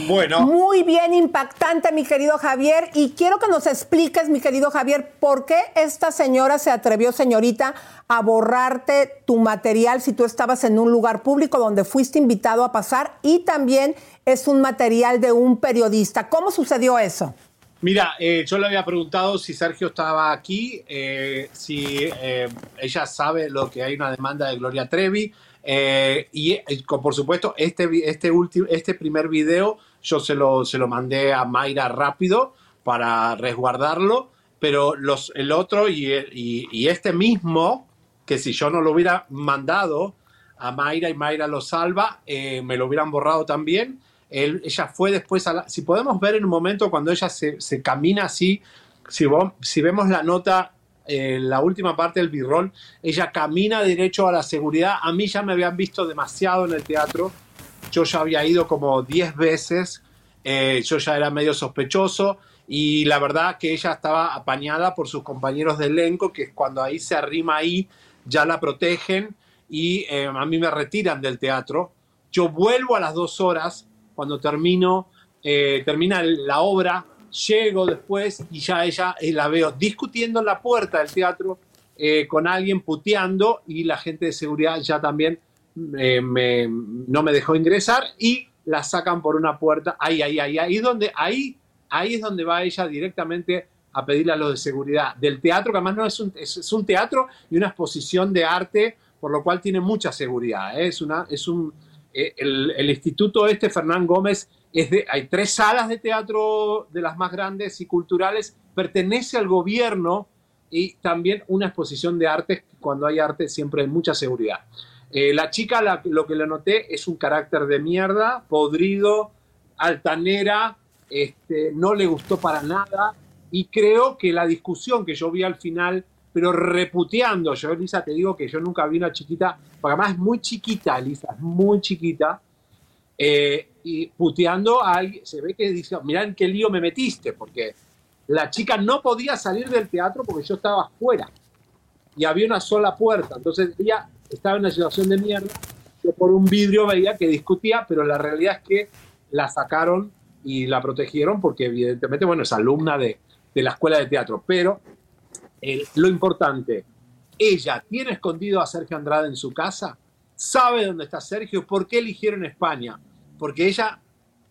Bueno. Muy bien, impactante, mi querido Javier. Y quiero que nos expliques, mi querido Javier, por qué esta señora se atrevió, señorita, a borrarte tu material si tú estabas en un lugar público donde fuiste invitado a pasar y también es un material de un periodista. ¿Cómo sucedió eso? Mira, eh, yo le había preguntado si Sergio estaba aquí, eh, si eh, ella sabe lo que hay una demanda de Gloria Trevi. y por supuesto, este, este, último, este primer video yo se lo, se lo mandé a Mayra rápido para resguardarlo, pero los, el otro y, y, y este mismo, que si yo no lo hubiera mandado a Mayra y Mayra lo salva, me lo hubieran borrado también. Él- ella fue después a la... Si podemos ver un momento cuando ella se, se camina así, si, vo- si vemos la nota, eh, la última parte del b-roll, ella camina derecho a la seguridad. A mí ya me habían visto demasiado en el teatro. Yo ya había ido como 10 veces. eh, yo ya era medio sospechoso. Y la verdad que ella estaba apañada por sus compañeros de elenco, que cuando ahí se arrima ahí, ya la protegen y eh, a mí me retiran del teatro. Yo vuelvo a las dos horas, cuando termino, eh, termina la obra, llego después y ya ella eh, la veo discutiendo en la puerta del teatro eh, con alguien puteando y la gente de seguridad ya también eh, me- no me dejó ingresar y la sacan por una puerta. Ahí, ahí, ahí, ahí, donde, ahí, ahí es donde va ella directamente a pedirle a los de seguridad del teatro, que además no es un, es, un teatro y una exposición de arte, por lo cual tiene mucha seguridad. Es, una, es un, el, el instituto este, Fernán Gómez, es de, hay tres salas de teatro de las más grandes y culturales, pertenece al gobierno y también una exposición de arte. Cuando hay arte siempre hay mucha seguridad. Eh, la chica, lo que le noté es un carácter de mierda, podrido, altanera, este, no le gustó para nada y creo que la discusión que yo vi al final, pero reputeando, yo Elisa te digo que yo nunca vi una chiquita, porque además es muy chiquita, Elisa, es muy chiquita, eh, y puteando a alguien, se ve que dice, mirá en qué lío me metiste, porque la chica no podía salir del teatro porque yo estaba afuera y había una sola puerta, entonces ella estaba en una situación de mierda, yo por un vidrio veía que discutía, pero la realidad es que la sacaron y la protegieron porque evidentemente, bueno, es alumna de, de la escuela de teatro, pero el- lo importante, ella tiene escondido a Sergio Andrade en su casa, sabe dónde está Sergio, ¿por qué eligieron España? Porque ella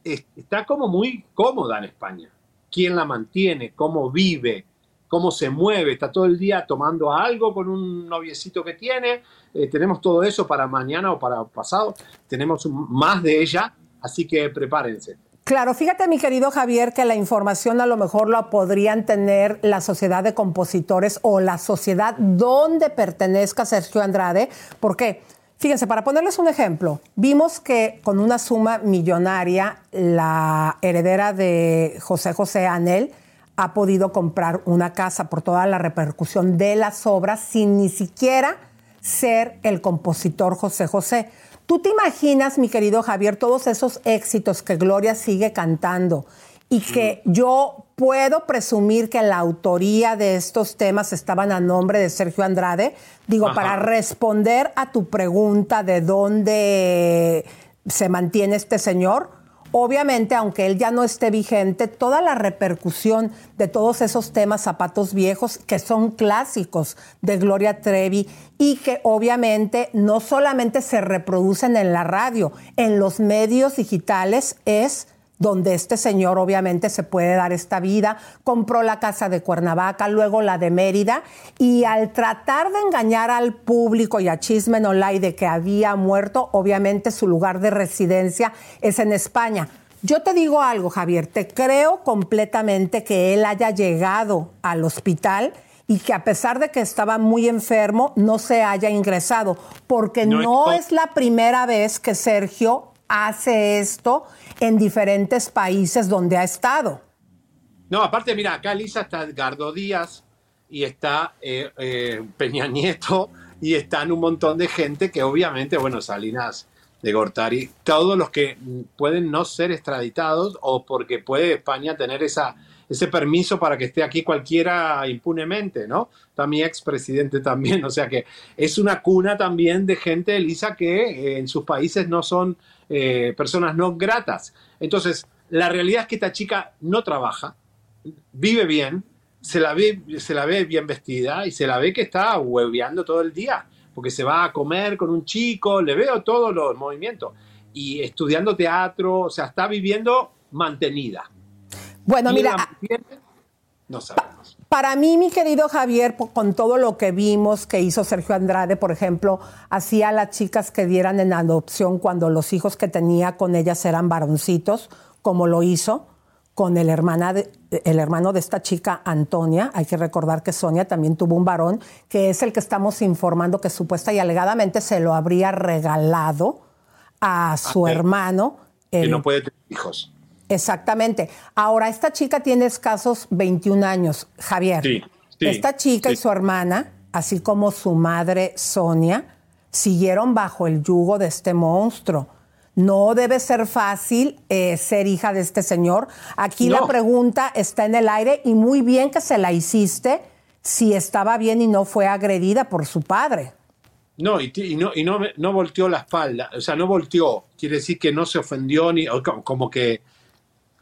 es- está como muy cómoda en España. ¿Quién la mantiene? ¿Cómo vive? ¿Cómo se mueve? Está todo el día tomando algo con un noviecito que tiene. Eh, tenemos todo eso para mañana o para pasado. Tenemos más de ella, así que prepárense. Claro, fíjate mi querido Javier que la información a lo mejor la podrían tener la sociedad de compositores o la sociedad donde pertenezca Sergio Andrade. ¿Por qué? Fíjense, para ponerles un ejemplo, vimos que con una suma millonaria la heredera de José José Anel ha podido comprar una casa por toda la repercusión de las obras sin ni siquiera ser el compositor José José. ¿Tú te imaginas, mi querido Javier, todos esos éxitos que Gloria sigue cantando y que yo puedo presumir que la autoría de estos temas estaban a nombre de Sergio Andrade? Digo, Ajá. para responder a tu pregunta de dónde se mantiene este señor, Obviamente, aunque él ya no esté vigente, toda la repercusión de todos esos temas zapatos viejos que son clásicos de Gloria Trevi y que obviamente no solamente se reproducen en la radio, en los medios digitales es donde este señor obviamente se puede dar esta vida, compró la casa de Cuernavaca, luego la de Mérida, y al tratar de engañar al público y a Chisme No Lie de que había muerto, obviamente su lugar de residencia es en España. Yo te digo algo, Javier, te creo completamente que él haya llegado al hospital y que a pesar de que estaba muy enfermo, no se haya ingresado, porque no, no. es la primera vez que Sergio hace esto en diferentes países donde ha estado. No, aparte, mira, acá Lisa está Edgardo Díaz y está eh, eh, Peña Nieto y están un montón de gente que obviamente, bueno, Salinas de Gortari, todos los que pueden no ser extraditados o porque puede España tener esa, ese permiso para que esté aquí cualquiera impunemente, ¿no? Está mi expresidente también, o sea que es una cuna también de gente, Elisa, que eh, en sus países no son eh, personas no gratas. Entonces, la realidad es que esta chica no trabaja, vive bien, se la ve, se la ve bien vestida y se la ve que está hueveando todo el día, porque se va a comer con un chico, le veo todos los movimientos y estudiando teatro, o sea, está viviendo mantenida. Bueno, ¿Quién mira, la mantiene? no sabemos. Para mí, mi querido Javier, con todo lo que vimos que hizo Sergio Andrade, por ejemplo, hacía a las chicas que dieran en adopción cuando los hijos que tenía con ellas eran varoncitos, como lo hizo con el, hermana de- el hermano de esta chica, Antonia. Hay que recordar que Sonia también tuvo un varón, que es el que estamos informando que supuesta y alegadamente se lo habría regalado a su hermano. Que no puede tener hijos. Exactamente. Ahora, esta chica tiene escasos 21 años, Javier. Sí, sí, esta chica y su hermana, así como su madre Sonia, siguieron bajo el yugo de este monstruo. No debe ser fácil eh, ser hija de este señor. Aquí la pregunta está en el aire y muy bien que se la hiciste si estaba bien y no fue agredida por su padre. No, y, no, y no, no volteó la espalda, o sea, no volteó, quiere decir que no se ofendió, ni como que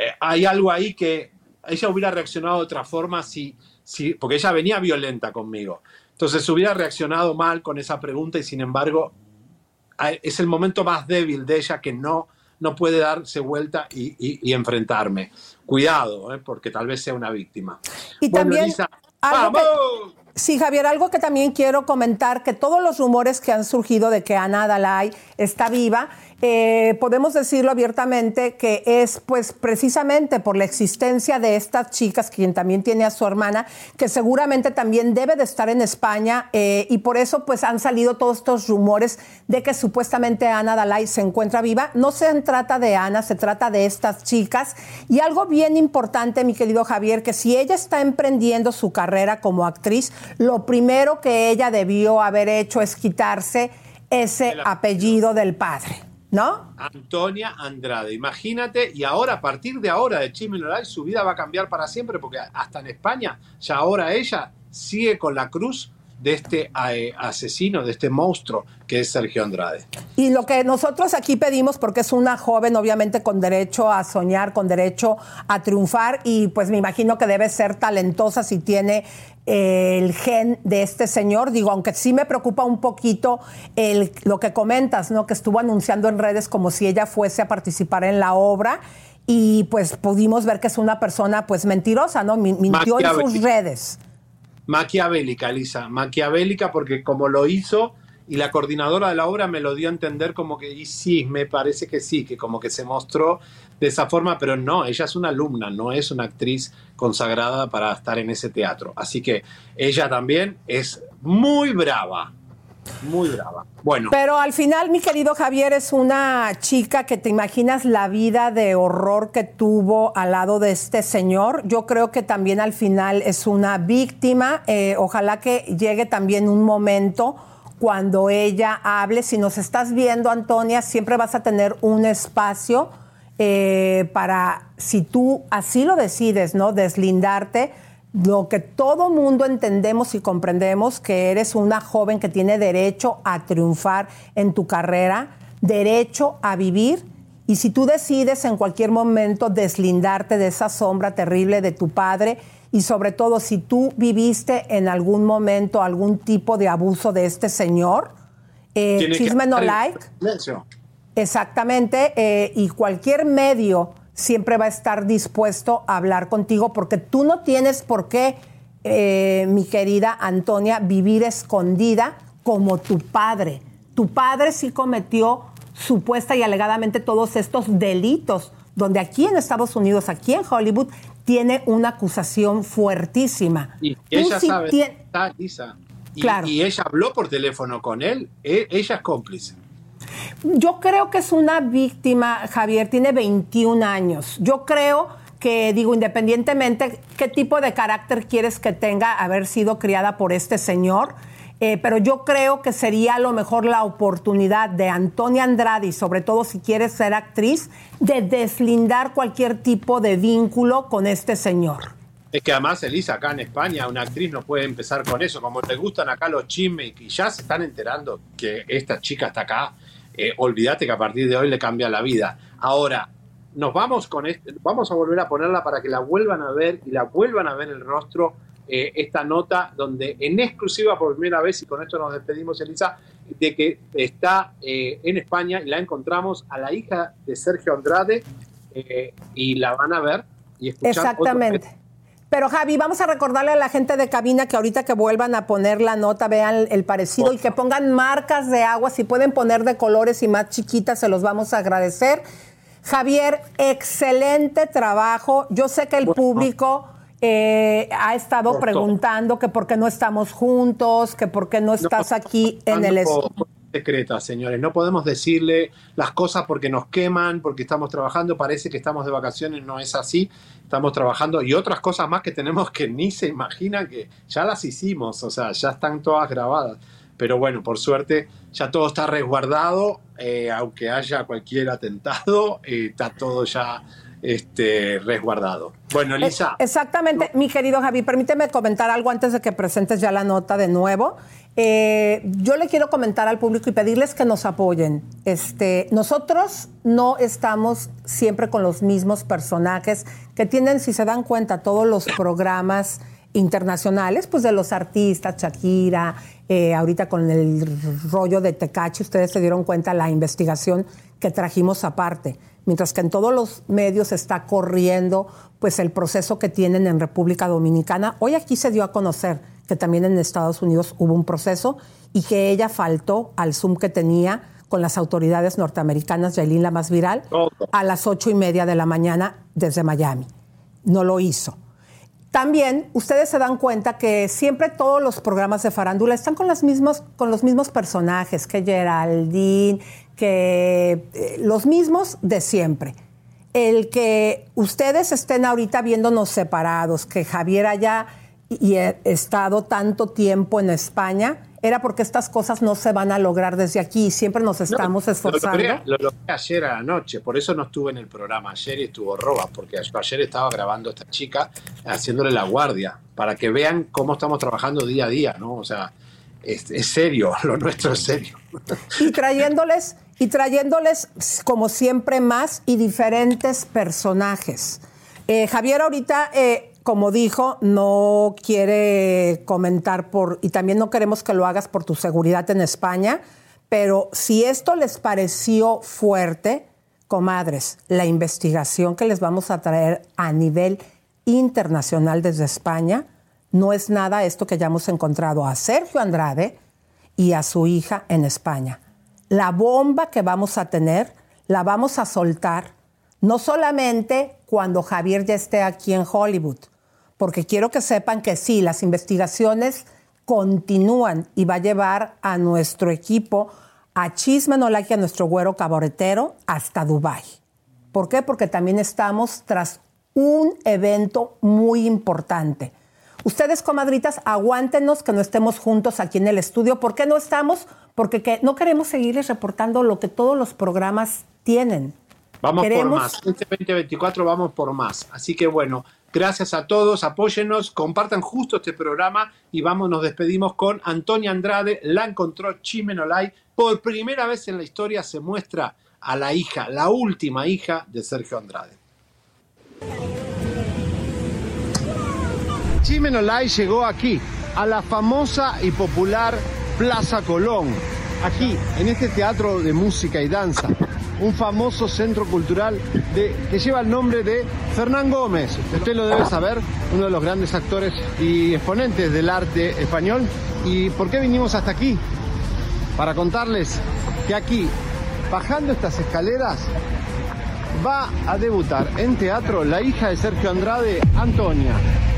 eh, hay algo ahí que ella hubiera reaccionado de otra forma si, si, porque ella venía violenta conmigo. Entonces hubiera reaccionado mal con esa pregunta y sin embargo es el momento más débil de ella que no, no puede darse vuelta y, y- y enfrentarme. Cuidado, eh, porque tal vez sea una víctima. Y Bueno, también que- ¡vamos! Sí, Javier, algo que también quiero comentar, que todos los rumores que han surgido de que Ana Dalai está viva, eh, podemos decirlo abiertamente que es pues precisamente por la existencia de estas chicas, quien también tiene a su hermana, que seguramente también debe de estar en España eh, y por eso pues han salido todos estos rumores de que supuestamente Ana Dalai se encuentra viva. No se trata de Ana, se trata de estas chicas. Y algo bien importante, mi querido Javier, que si ella está emprendiendo su carrera como actriz, lo primero que ella debió haber hecho es quitarse ese apellido del padre, ¿no? Antonia Andrade. Imagínate, y ahora, a partir de ahora, de Chisme Live, su vida va a cambiar para siempre, porque hasta en España, ya ahora ella sigue con la cruz de este eh, asesino, de este monstruo que es Sergio Andrade. Y lo que nosotros aquí pedimos, porque es una joven obviamente con derecho a soñar, con derecho a triunfar, y pues me imagino que debe ser talentosa si tiene eh, el gen de este señor. Digo, aunque sí me preocupa un poquito el, lo que comentas, ¿no? Que estuvo anunciando en redes como si ella fuese a participar en la obra. Y pues pudimos ver que es una persona pues mentirosa, ¿no? Mi- Mintió en sus redes. Maquiavélica, Elisa, maquiavélica porque como lo hizo y la coordinadora de la obra me lo dio a entender como que, sí, me parece que sí, que como que se mostró de esa forma, pero no, ella es una alumna, no es una actriz consagrada para estar en ese teatro. Así que ella también es muy brava, muy brava. Bueno, Pero al final, mi querido Javier, es una chica que te imaginas la vida de horror que tuvo al lado de este señor. Yo creo que también al final es una víctima. Eh, ojalá que llegue también un momento cuando ella hable. Si nos estás viendo, Antonia, siempre vas a tener un espacio eh, para, si tú así lo decides, ¿no? Deslindarte lo que todo mundo entendemos y comprendemos que eres una joven que tiene derecho a triunfar en tu carrera, derecho a vivir. Y si tú decides en cualquier momento deslindarte de esa sombra terrible de tu padre y sobre todo si tú viviste en algún momento algún tipo de abuso de este señor, eh, chisme no like. Exactamente, eh, y cualquier medio siempre va a estar dispuesto a hablar contigo porque tú no tienes por qué, eh, mi querida Antonia, vivir escondida como tu padre. Tu padre sí cometió supuesta y alegadamente todos estos delitos, donde aquí en Estados Unidos, aquí en Hollywood, tiene una acusación fuertísima. Y ella sí sabe, tien- está Lisa. Y, Claro. y ella habló por teléfono con él. E- ella es cómplice. Yo creo que es una víctima, Javier, tiene 21 años. Yo creo que, digo, independientemente qué tipo de carácter quieres que tenga haber sido criada por este señor, eh, pero yo creo que sería a lo mejor la oportunidad de Antonia Andrade, sobre todo si quieres ser actriz, de deslindar cualquier tipo de vínculo con este señor. Es que además, Elisa, acá en España, una actriz no puede empezar con eso. Como te gustan acá los chismes y ya se están enterando que esta chica está acá, eh, olvídate que a partir de hoy le cambia la vida. Ahora, nos vamos con este, vamos a volver a ponerla para que la vuelvan a ver y la vuelvan a ver el rostro. eh, esta nota donde en exclusiva por primera vez, y con esto nos despedimos, Elisa, de que está eh, en España y la encontramos a la hija de Sergio Andrade eh, y la van a ver y escuchar. Exactamente. Pero Javi, vamos a recordarle a la gente de cabina que ahorita que vuelvan a poner la nota, vean el, parecido y que pongan marcas de agua. Si pueden poner de colores y más chiquitas, se los vamos a agradecer. Javier, excelente trabajo. Yo sé que el público eh, ha estado Por preguntando que por qué no estamos juntos, que por qué no estás aquí en el... Ando est- por secretas, señores. No podemos decirle las cosas porque nos queman, porque estamos trabajando. Parece que estamos de vacaciones, no es así. Estamos trabajando y otras cosas más que tenemos que ni se imaginan que ya las hicimos, o sea, ya están todas grabadas. Pero bueno, por suerte ya todo está resguardado, eh, aunque haya cualquier atentado, eh, está todo ya este, resguardado. Bueno, Elisa. Exactamente, mi querido Javi, permíteme comentar algo antes de que presentes ya la nota de nuevo. Eh, yo le quiero comentar al público y pedirles que nos apoyen. Este, nosotros no estamos siempre con los mismos personajes que tienen, si se dan cuenta, todos los programas internacionales, pues de los artistas, Shakira, eh, ahorita con el rollo de Tecachi, ustedes se dieron cuenta la investigación que trajimos aparte, mientras que en todos los medios está corriendo pues el proceso que tienen en República Dominicana. Hoy aquí se dio a conocer que también en Estados Unidos hubo un proceso y que ella faltó al Zoom que tenía con las autoridades norteamericanas, Yailin la más viral, a las ocho y media de la mañana desde Miami. No lo hizo. También ustedes se dan cuenta que siempre todos los programas de farándula están con, las con los mismos personajes, que Geraldine, que eh, los mismos de siempre. El que ustedes estén ahorita viéndonos separados, que Javier haya y he estado tanto tiempo en España, era porque estas cosas no se van a lograr desde aquí y siempre nos estamos Lo esforzando. logré, lo logré ayer a la noche, por eso no estuve en el programa ayer y estuvo Roba, porque ayer estaba grabando a esta chica, haciéndole la guardia, para que vean cómo estamos trabajando día a día, ¿no? O sea, es, es serio, lo nuestro es serio. y trayéndoles y trayéndoles como siempre más y diferentes personajes. Eh, Javier ahorita, eh, como dijo, no quiere comentar por y también no queremos que lo hagas por tu seguridad en España, pero si esto les pareció fuerte, comadres, la investigación que les vamos a traer a nivel internacional desde España no es nada esto que ya hemos encontrado a Sergio Andrade y a su hija en España. La bomba que vamos a tener la vamos a soltar no solamente cuando Javier ya esté aquí en Hollywood, porque quiero que sepan que sí, las investigaciones continúan y va a llevar a nuestro equipo, a Chisme No Like, a nuestro güero cabaretero, hasta Dubái. ¿Por qué? Porque también estamos tras un evento muy importante. Ustedes, comadritas, aguántenos que no estemos juntos aquí en el estudio. ¿Por qué no estamos? Porque que- no queremos seguirles reportando lo que todos los programas tienen. Vamos Queremos- por más. Este 2024 vamos por más. Así que bueno, gracias a todos, apóyennos, compartan justo este programa y vamos, nos despedimos con Antonia Andrade, la encontró Chimenolay. Por primera vez en la historia se muestra a la hija, la última hija de Sergio Andrade. Chimenolay llegó aquí, a la famosa y popular Plaza Colón, aquí, en este teatro de música y danza, un famoso centro cultural que lleva el nombre de Fernán Gómez. Usted lo debe saber, uno de los grandes actores y exponentes del arte español. ¿Y por qué vinimos hasta aquí? Para contarles que aquí, bajando estas escaleras, va a debutar en teatro la hija de Sergio Andrade, Antonia,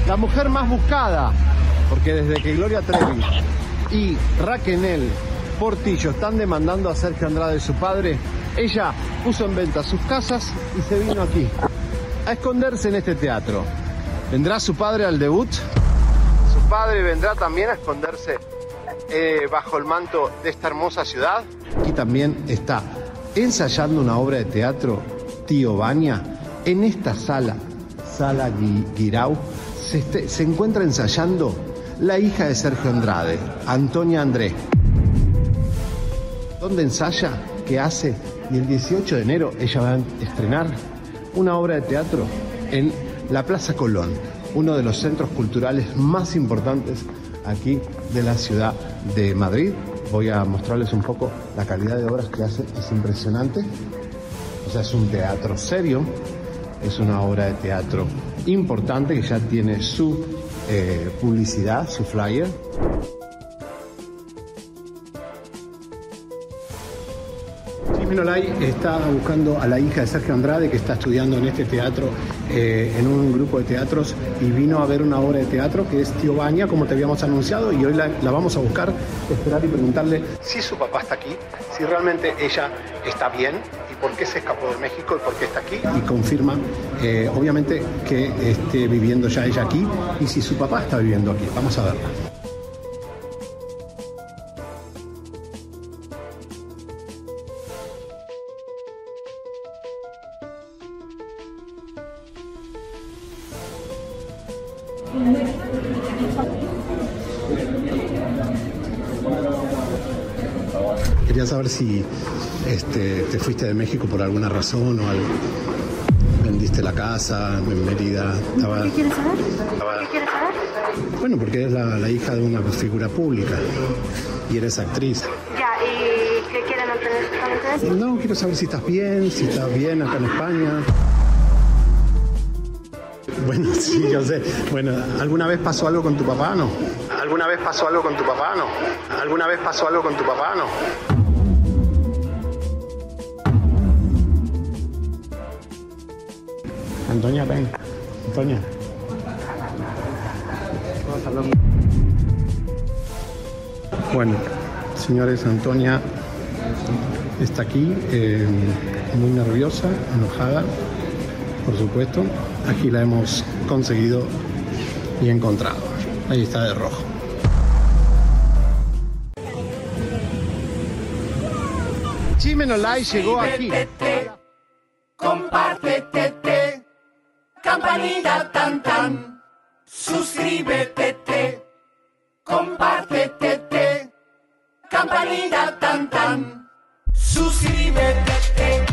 la mujer más buscada, porque desde que Gloria Trevi y Raquel Portillo están demandando a Sergio Andrade, su padre, ella puso en venta sus casas y se vino aquí a esconderse en este teatro. ¿Vendrá su padre al debut? ¿Su padre vendrá también a esconderse eh, bajo el manto de esta hermosa ciudad? Aquí también está ensayando una obra de teatro, Tío Baña, en esta sala, Sala Gui- Guirao, se, este- se encuentra ensayando la hija de Sergio Andrade, Antonia André. ¿Dónde ensaya? ¿Qué hace? Y el 18 de enero ella va a estrenar una obra de teatro en la Plaza Colón, uno de los centros culturales más importantes aquí de la ciudad de Madrid. Voy a mostrarles un poco la calidad de obras que hace, es impresionante. O sea, es un teatro serio, es una obra de teatro importante que ya tiene su eh, publicidad, su flyer. Jimmy Nolay está buscando a la hija de Sergio Andrade que está estudiando en este teatro, eh, en un grupo de teatros y vino a ver una obra de teatro que es Tío Baña, como te habíamos anunciado, y hoy la, la vamos a buscar, esperar y preguntarle si su papá está aquí, si realmente ella está bien y por qué se escapó de México y por qué está aquí. Y confirma, eh, obviamente, que esté viviendo ya ella aquí y si su papá está viviendo aquí. Vamos a verla. Si este, te fuiste de México por alguna razón o algo. Vendiste la casa en Mérida. Estaba- ¿Qué quieres saber? estaba- ¿Qué quieres saber? bueno, porque eres la, la hija de una figura pública y eres actriz. Ya, ¿y qué quieren obtener? No, quiero saber si estás bien, si estás bien acá en España. Bueno, sí, yo sé. Bueno, ¿alguna vez pasó algo con tu papá, no? ¿Alguna vez pasó algo con tu papá, no? ¿Alguna vez pasó algo con tu papá, no? Antonia, ven. Antonia. Bueno, señores, Antonia está aquí, eh, muy nerviosa, enojada, por supuesto. Aquí la hemos conseguido y encontrado. Ahí está de rojo. Chimenolay llegó aquí. Compártete, campanita tan tan, suscríbete, compártete, campanita tan tan, suscríbete,